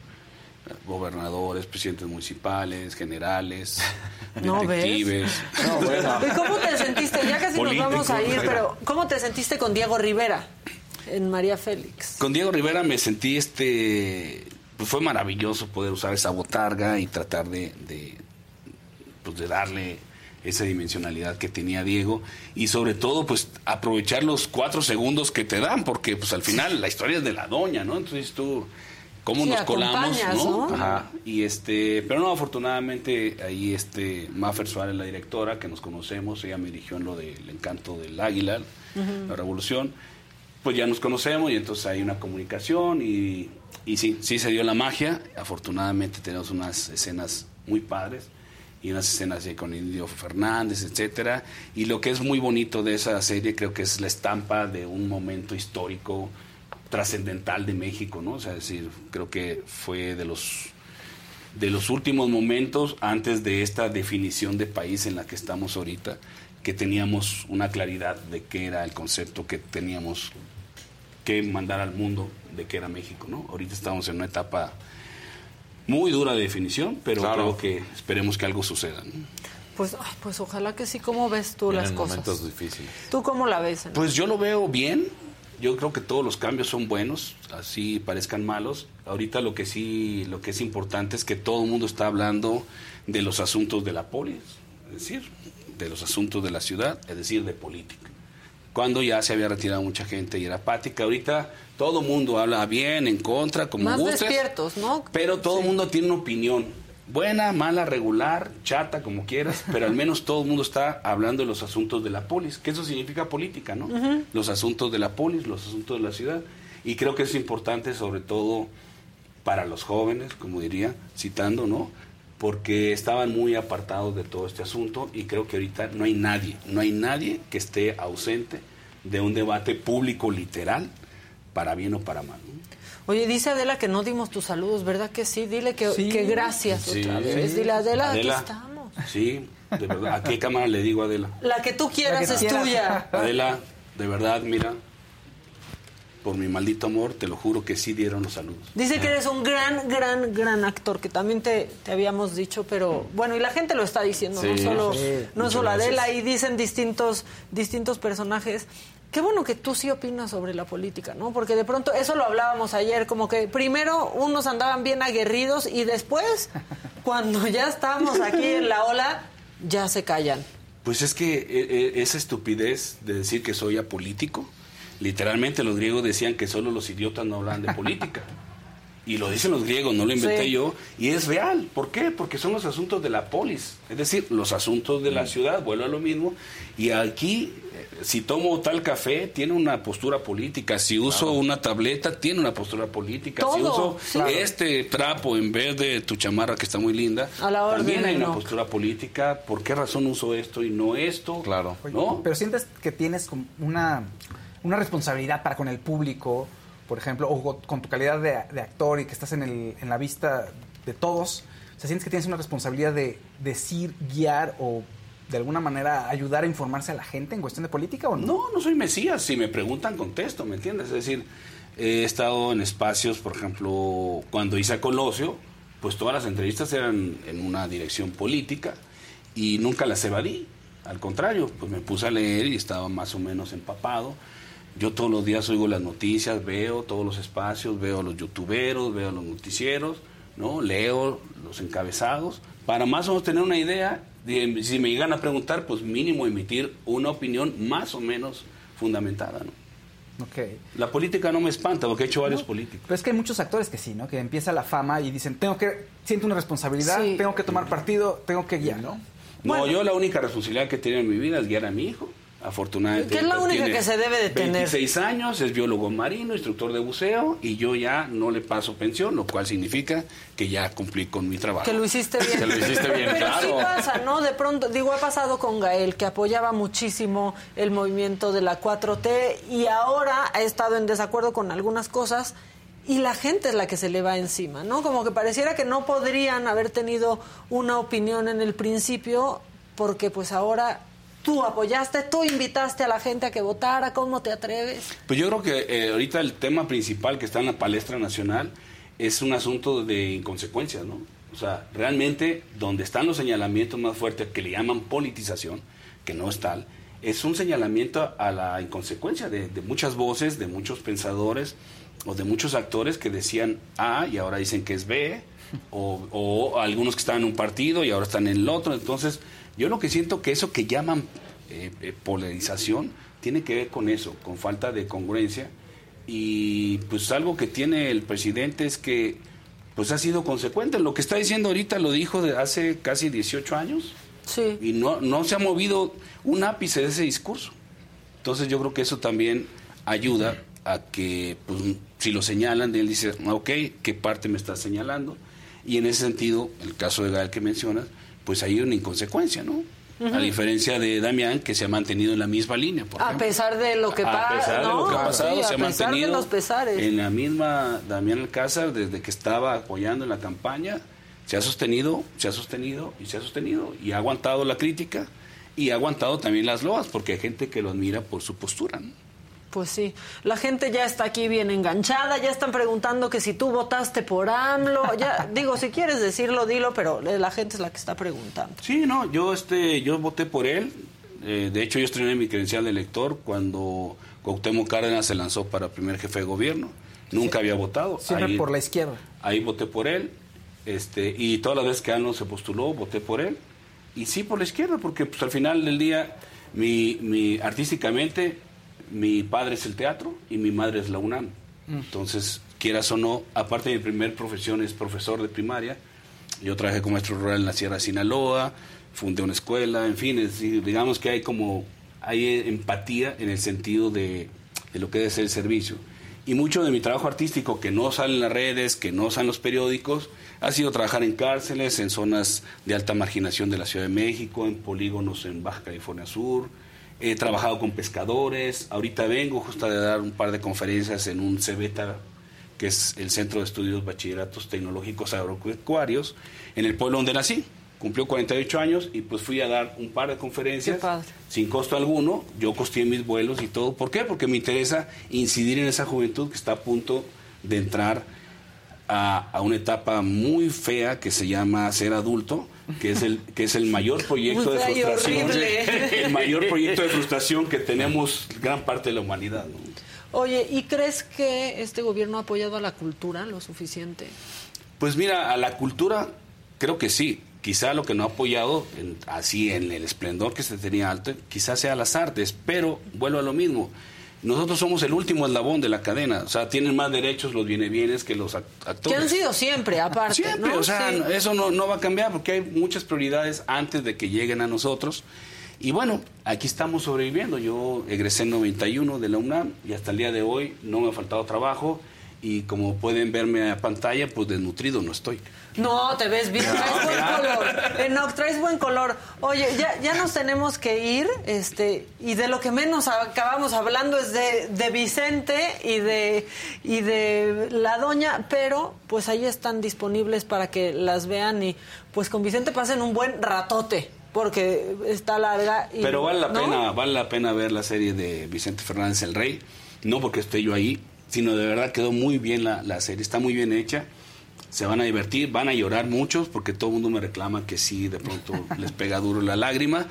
[SPEAKER 15] Gobernadores, presidentes municipales, generales, [LAUGHS]
[SPEAKER 1] ¿No ves?
[SPEAKER 15] detectives.
[SPEAKER 1] ¿Y cómo te sentiste? Ya casi nos vamos a ir, pero ¿cómo te sentiste con Diego Rivera en María Félix?
[SPEAKER 15] Con Diego Rivera me sentí este pues fue maravilloso poder usar esa botarga y tratar de, de, pues de darle esa dimensionalidad que tenía Diego y sobre todo pues aprovechar los cuatro segundos que te dan porque pues al final la historia es de la doña no entonces tú cómo
[SPEAKER 1] Sí,
[SPEAKER 15] nos colamos no,
[SPEAKER 1] ¿no?
[SPEAKER 15] Ajá. y este pero no afortunadamente ahí este Maffer Suárez la directora que nos conocemos ella me dirigió en lo del encanto del águila la revolución pues ya nos conocemos y entonces hay una comunicación y, y sí, sí se dio la magia. Afortunadamente tenemos unas escenas muy padres y unas escenas con Indio Fernández, etcétera. Y lo que es muy bonito de esa serie creo que es la estampa de un momento histórico trascendental de México, ¿no? O sea, es decir, creo que fue de los de los últimos momentos antes de esta definición de país en la que estamos ahorita, que teníamos una claridad de qué era el concepto que teníamos que mandar al mundo de qué era México, ¿no? Ahorita estamos en una etapa muy dura de definición, pero
[SPEAKER 4] Claro.
[SPEAKER 15] creo que esperemos que algo suceda. ¿no?
[SPEAKER 1] Pues, ay, pues ojalá que sí. ¿Cómo ves tú las cosas?
[SPEAKER 4] momentos difíciles.
[SPEAKER 1] ¿Tú cómo la ves? Ana?
[SPEAKER 15] Pues yo lo veo bien. Yo creo que todos los cambios son buenos, así parezcan malos. Ahorita lo que sí, lo que es importante es que todo el mundo está hablando de los asuntos de la polis, es decir, de los asuntos de la ciudad, es decir, de política. Cuando ya se había retirado mucha gente y era apática, ahorita todo el mundo habla bien, en contra, como
[SPEAKER 1] Más
[SPEAKER 15] gustes,
[SPEAKER 1] despiertos, ¿no?
[SPEAKER 15] pero todo el mundo tiene una opinión. Buena, mala, regular, chata, como quieras, pero al menos todo el mundo está hablando de los asuntos de la polis, que eso significa política, ¿no? Los asuntos de la polis, los asuntos de la ciudad. Y creo que es importante sobre todo para los jóvenes, como diría, citando, ¿no? Porque estaban muy apartados de todo este asunto y creo que ahorita no hay nadie, no hay nadie que esté ausente de un debate público literal, para bien o para mal. ¿no?
[SPEAKER 1] Oye, dice Adela que no dimos tus saludos, ¿verdad que sí? Dile que,
[SPEAKER 15] Sí.
[SPEAKER 1] que gracias
[SPEAKER 15] Sí.
[SPEAKER 1] otra vez. Dile, Adela,
[SPEAKER 15] Adela.
[SPEAKER 1] aquí estamos.
[SPEAKER 15] Sí, de verdad. ¿A qué cámara le digo, Adela?
[SPEAKER 1] La que tú quieras
[SPEAKER 2] que
[SPEAKER 1] es
[SPEAKER 2] quieras.
[SPEAKER 1] tuya.
[SPEAKER 15] Adela, de verdad, mira, por mi maldito amor, te lo juro que sí dieron los saludos.
[SPEAKER 1] Dice que eres un gran, gran, gran actor, que también te, te habíamos dicho, pero bueno, y la gente lo está diciendo, no solo,
[SPEAKER 15] sí.
[SPEAKER 1] no solo Adela, y dicen distintos, distintos personajes. Qué bueno que tú sí opinas sobre la política, ¿no? Porque de pronto, eso lo hablábamos ayer, como que primero unos andaban bien aguerridos y después, [LAUGHS] cuando ya estamos aquí en la ola, ya se callan.
[SPEAKER 15] Pues es que eh, eh, esa estupidez de decir que soy apolítico, literalmente los griegos decían que solo los idiotas no hablan de política. [LAUGHS] Y lo dicen los griegos, no lo inventé
[SPEAKER 1] Sí.
[SPEAKER 15] yo, y es real. ¿Por qué? Porque son los asuntos de la polis, es decir, los asuntos de la ciudad, vuelvo a lo mismo. Y aquí, si tomo tal café, tiene una postura política. Si uso una tableta, tiene una postura política. si uso este trapo en vez de tu chamarra, que está muy linda,
[SPEAKER 1] A la orden,
[SPEAKER 15] también hay una
[SPEAKER 1] no.
[SPEAKER 15] postura política. ¿Por qué razón uso esto y no esto? Claro. ¿No?
[SPEAKER 2] Pero sientes que tienes como una, una responsabilidad para con el público por ejemplo, o con tu calidad de, de actor y que estás en, el, en la vista de todos, o sea, sientes que tienes una responsabilidad de decir, guiar o de alguna manera ayudar a informarse a la gente en cuestión de política o no?
[SPEAKER 15] No, no soy Mesías. Si me preguntan, contesto, ¿me entiendes? Es decir, he estado en espacios, por ejemplo, cuando hice a Colosio, pues todas las entrevistas eran en una dirección política y nunca las evadí. Al contrario, pues me puse a leer y estaba más o menos empapado. Yo todos los días oigo las noticias, veo todos los espacios, veo a los youtuberos, veo a los noticieros, ¿no? Leo los encabezados para más o menos tener una idea. Si me llegan a preguntar, pues mínimo emitir una opinión más o menos fundamentada, ¿no?
[SPEAKER 2] Okay.
[SPEAKER 15] La política no me espanta porque he hecho varios políticos.
[SPEAKER 2] Pero es que hay muchos actores que sí, ¿no? Que empieza la fama y dicen, tengo que, siento una responsabilidad,
[SPEAKER 1] Sí.
[SPEAKER 2] tengo que tomar partido, tengo que guiar, ¿no?
[SPEAKER 15] No, yo la única responsabilidad que tengo en mi vida es guiar a mi hijo. Afortunadamente.
[SPEAKER 1] Que es la única que se debe de tener.
[SPEAKER 15] 26 años, es biólogo marino, instructor de buceo y yo ya no le paso pensión, lo cual significa que ya cumplí con mi trabajo.
[SPEAKER 1] Que lo hiciste bien.
[SPEAKER 15] Que lo hiciste bien,
[SPEAKER 1] Pero
[SPEAKER 15] claro.
[SPEAKER 1] sí pasa, ¿no? De pronto, digo, ha pasado con Gael, que apoyaba muchísimo el movimiento de la 4T y ahora ha estado en desacuerdo con algunas cosas y la gente es la que se le va encima, ¿no? Como que pareciera que no podrían haber tenido una opinión en el principio porque pues ahora tú apoyaste, tú invitaste a la gente a que votara, ¿cómo te atreves?
[SPEAKER 15] Pues yo creo que eh, ahorita el tema principal que está en la palestra nacional es un asunto de inconsecuencias, ¿no? O sea, realmente donde están los señalamientos más fuertes que le llaman politización, que no es tal, es un señalamiento a la inconsecuencia de, muchas voces, de muchos pensadores o de muchos actores que decían A y ahora dicen que es B, o algunos que estaban en un partido y ahora están en el otro. Entonces, yo lo que siento que eso que llaman eh, eh, polarización tiene que ver con eso, con falta de congruencia. Y pues algo que tiene el presidente es que pues ha sido consecuente. Lo que está diciendo ahorita lo dijo de hace casi 18 años.
[SPEAKER 1] Sí.
[SPEAKER 15] Y no, no se ha movido un ápice de ese discurso. Entonces yo creo que eso también ayuda a que, pues, si lo señalan, él dice, ok, ¿qué parte me está señalando? Y en ese sentido, el caso de Gael que mencionas, pues hay una inconsecuencia, ¿no? A diferencia de Damián, que se ha mantenido en la misma línea. Por
[SPEAKER 1] A pesar de lo que
[SPEAKER 15] A
[SPEAKER 1] pasa,
[SPEAKER 15] pesar de lo que ha pasado,
[SPEAKER 1] Sí,
[SPEAKER 15] se ha
[SPEAKER 1] a
[SPEAKER 15] mantenido
[SPEAKER 1] los pesares.
[SPEAKER 15] en la misma Damián Alcázar desde que estaba apoyando en la campaña, se ha sostenido, se ha sostenido y se ha sostenido y ha aguantado la crítica y ha aguantado también las loas porque hay gente que lo admira por su postura. ¿no?
[SPEAKER 1] Pues sí, la gente ya está aquí bien enganchada, ya están preguntando que si tú votaste por AMLO, ya [LAUGHS] digo, si quieres decirlo, dilo, pero la gente es la que está preguntando.
[SPEAKER 15] Sí, no, yo este, yo voté por él. Eh, de hecho, yo estrené mi credencial de elector cuando Cuauhtémoc Cárdenas se lanzó para primer jefe de gobierno. Nunca había votado.
[SPEAKER 2] Siempre
[SPEAKER 15] Ahí-
[SPEAKER 2] por la izquierda.
[SPEAKER 15] Ahí voté por él. Este, y todas las veces que ANLO se postuló, voté por él. Y sí por la izquierda, porque pues, al final del día, mi, mi, artísticamente, mi padre es el teatro y mi madre es la UNAM. Entonces, quieras o no, aparte de mi primer profesión es profesor de primaria, yo trabajé como maestro rural en la Sierra de Sinaloa, fundé una escuela, en fin, es digamos que hay como, hay empatía en el sentido de, de lo que debe ser el servicio. Y mucho de mi trabajo artístico que no sale en las redes, que no sale en los periódicos, ha sido trabajar en cárceles, en zonas de alta marginación de la Ciudad de México, en polígonos en Baja California Sur. He trabajado con pescadores. Ahorita vengo justo de dar un par de conferencias en un CEBETA, que es el Centro de Estudios Bachilleratos Tecnológicos Agropecuarios, en el pueblo donde nací. Cumplió 48 años y pues fui a dar un par de conferencias sin costo alguno. Yo costeé mis vuelos y todo. ¿Por qué? Porque me interesa incidir en esa juventud que está a punto de entrar a, a una etapa muy fea que se llama ser adulto, que es el, que es el mayor proyecto de
[SPEAKER 1] y
[SPEAKER 15] frustración.
[SPEAKER 1] horrible. [LAUGHS]
[SPEAKER 15] El mayor proyecto de frustración que tenemos gran parte de la humanidad. ¿no?
[SPEAKER 1] Oye, ¿y crees que este gobierno ha apoyado a la cultura lo suficiente?
[SPEAKER 15] Pues mira, a la cultura creo que sí. Quizá lo que no ha apoyado en- así en el esplendor que se tenía alto, quizás sea las artes, pero vuelvo a lo mismo. Nosotros somos el último eslabón de la cadena, o sea, tienen más derechos los viene bienes que los act-
[SPEAKER 1] Que
[SPEAKER 15] actores.
[SPEAKER 1] han sido siempre, aparte,
[SPEAKER 15] Siempre,
[SPEAKER 1] ¿no?
[SPEAKER 15] o sea,
[SPEAKER 1] Sí.
[SPEAKER 15] eso no, no va a cambiar porque hay muchas prioridades antes de que lleguen a nosotros. Y bueno, aquí estamos sobreviviendo. Yo egresé en 91 de la UNAM y hasta el día de hoy no me ha faltado trabajo y como pueden verme a pantalla, pues desnutrido no estoy.
[SPEAKER 1] No, te ves bien, traes buen color. Enoch, traes buen color. Oye, ya, ya nos tenemos que ir, este, y de lo que menos acabamos hablando es de, de Vicente y de, y de la doña, pero pues ahí están disponibles para que las vean y pues con Vicente pasen un buen ratote porque está larga. Y,
[SPEAKER 15] Pero vale la
[SPEAKER 1] ¿no?
[SPEAKER 15] pena, vale la pena ver la serie de Vicente Fernández el Rey, no porque esté yo ahí, sino de verdad quedó muy bien la, la serie, está muy bien hecha. Se van a divertir, van a llorar muchos porque todo el mundo me reclama que sí, de pronto [LAUGHS] les pega duro la lágrima.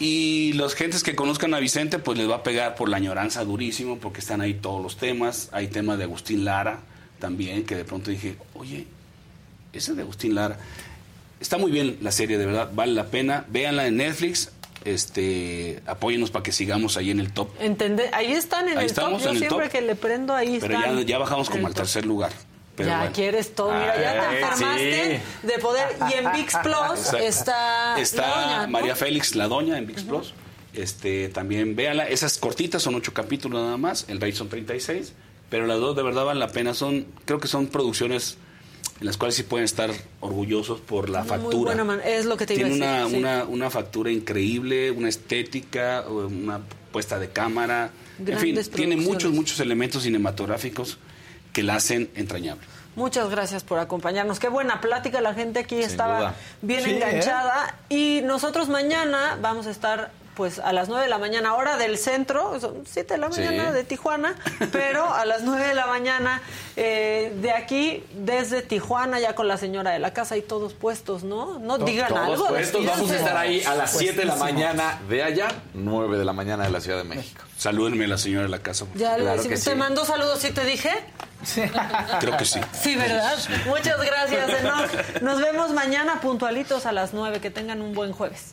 [SPEAKER 15] Y los gentes que conozcan a Vicente, pues les va a pegar por la añoranza durísimo, porque están ahí todos los temas. Hay temas de Agustín Lara también, que de pronto dije, oye, ese de Agustín Lara. Está muy bien la serie, de verdad, vale la pena. Véanla en Netflix, este, apóyenos para que sigamos ahí en el top.
[SPEAKER 1] Entende- Ahí están en
[SPEAKER 15] Ahí
[SPEAKER 1] el top. Yo siempre
[SPEAKER 15] top.
[SPEAKER 1] que le prendo ahí
[SPEAKER 15] Pero
[SPEAKER 1] están
[SPEAKER 15] ya, ya bajamos como al
[SPEAKER 1] top.
[SPEAKER 15] tercer lugar. Pero
[SPEAKER 1] ya
[SPEAKER 15] bueno.
[SPEAKER 1] quieres todo, mira, ya te
[SPEAKER 15] Ay,
[SPEAKER 1] enfermaste
[SPEAKER 15] sí.
[SPEAKER 1] de poder. Y en VIX [LAUGHS] Plus
[SPEAKER 15] Exacto.
[SPEAKER 1] está,
[SPEAKER 15] Está
[SPEAKER 1] la doña, ¿no?
[SPEAKER 15] María Félix, la doña, en VIX Plus. Este, también véanla. Esas cortitas son ocho capítulos nada más. El Rey son 36. Pero las dos de verdad valen la pena. Son, creo que son producciones las cuales sí pueden estar orgullosos por la
[SPEAKER 1] Muy
[SPEAKER 15] factura.
[SPEAKER 1] buena man- es lo que te iba a
[SPEAKER 15] Tiene una,
[SPEAKER 1] decir, sí.
[SPEAKER 15] una, una factura increíble, una estética, una puesta de cámara. en fin, tiene muchos, muchos elementos cinematográficos que la hacen entrañable.
[SPEAKER 1] Muchas gracias por acompañarnos. Qué buena plática, la gente aquí estaba
[SPEAKER 15] duda.
[SPEAKER 1] bien
[SPEAKER 15] Sí, ¿eh?
[SPEAKER 1] enganchada. Y nosotros mañana vamos a estar pues a las 9 de la mañana, hora del centro, son 7 de la
[SPEAKER 4] Sí.
[SPEAKER 1] mañana de Tijuana, [LAUGHS] pero a las 9 de la mañana eh, de aquí, desde Tijuana, ya con la señora de la casa y todos puestos, ¿no? No digan
[SPEAKER 4] Todos
[SPEAKER 1] algo.
[SPEAKER 4] puestos, vamos a estar ahí a las 7 de la mañana de allá, 9 de la mañana de la Ciudad de México.
[SPEAKER 15] Salúdenme a la señora de la casa.
[SPEAKER 1] Ya le
[SPEAKER 4] Claro
[SPEAKER 1] decimos,
[SPEAKER 4] que
[SPEAKER 1] ¿te
[SPEAKER 4] sí.
[SPEAKER 1] mandó saludos y te dije? [LAUGHS]
[SPEAKER 15] Creo que sí.
[SPEAKER 1] Sí, ¿verdad? Muchas gracias, Enoch. Nos vemos mañana puntualitos a las 9. Que tengan un buen jueves.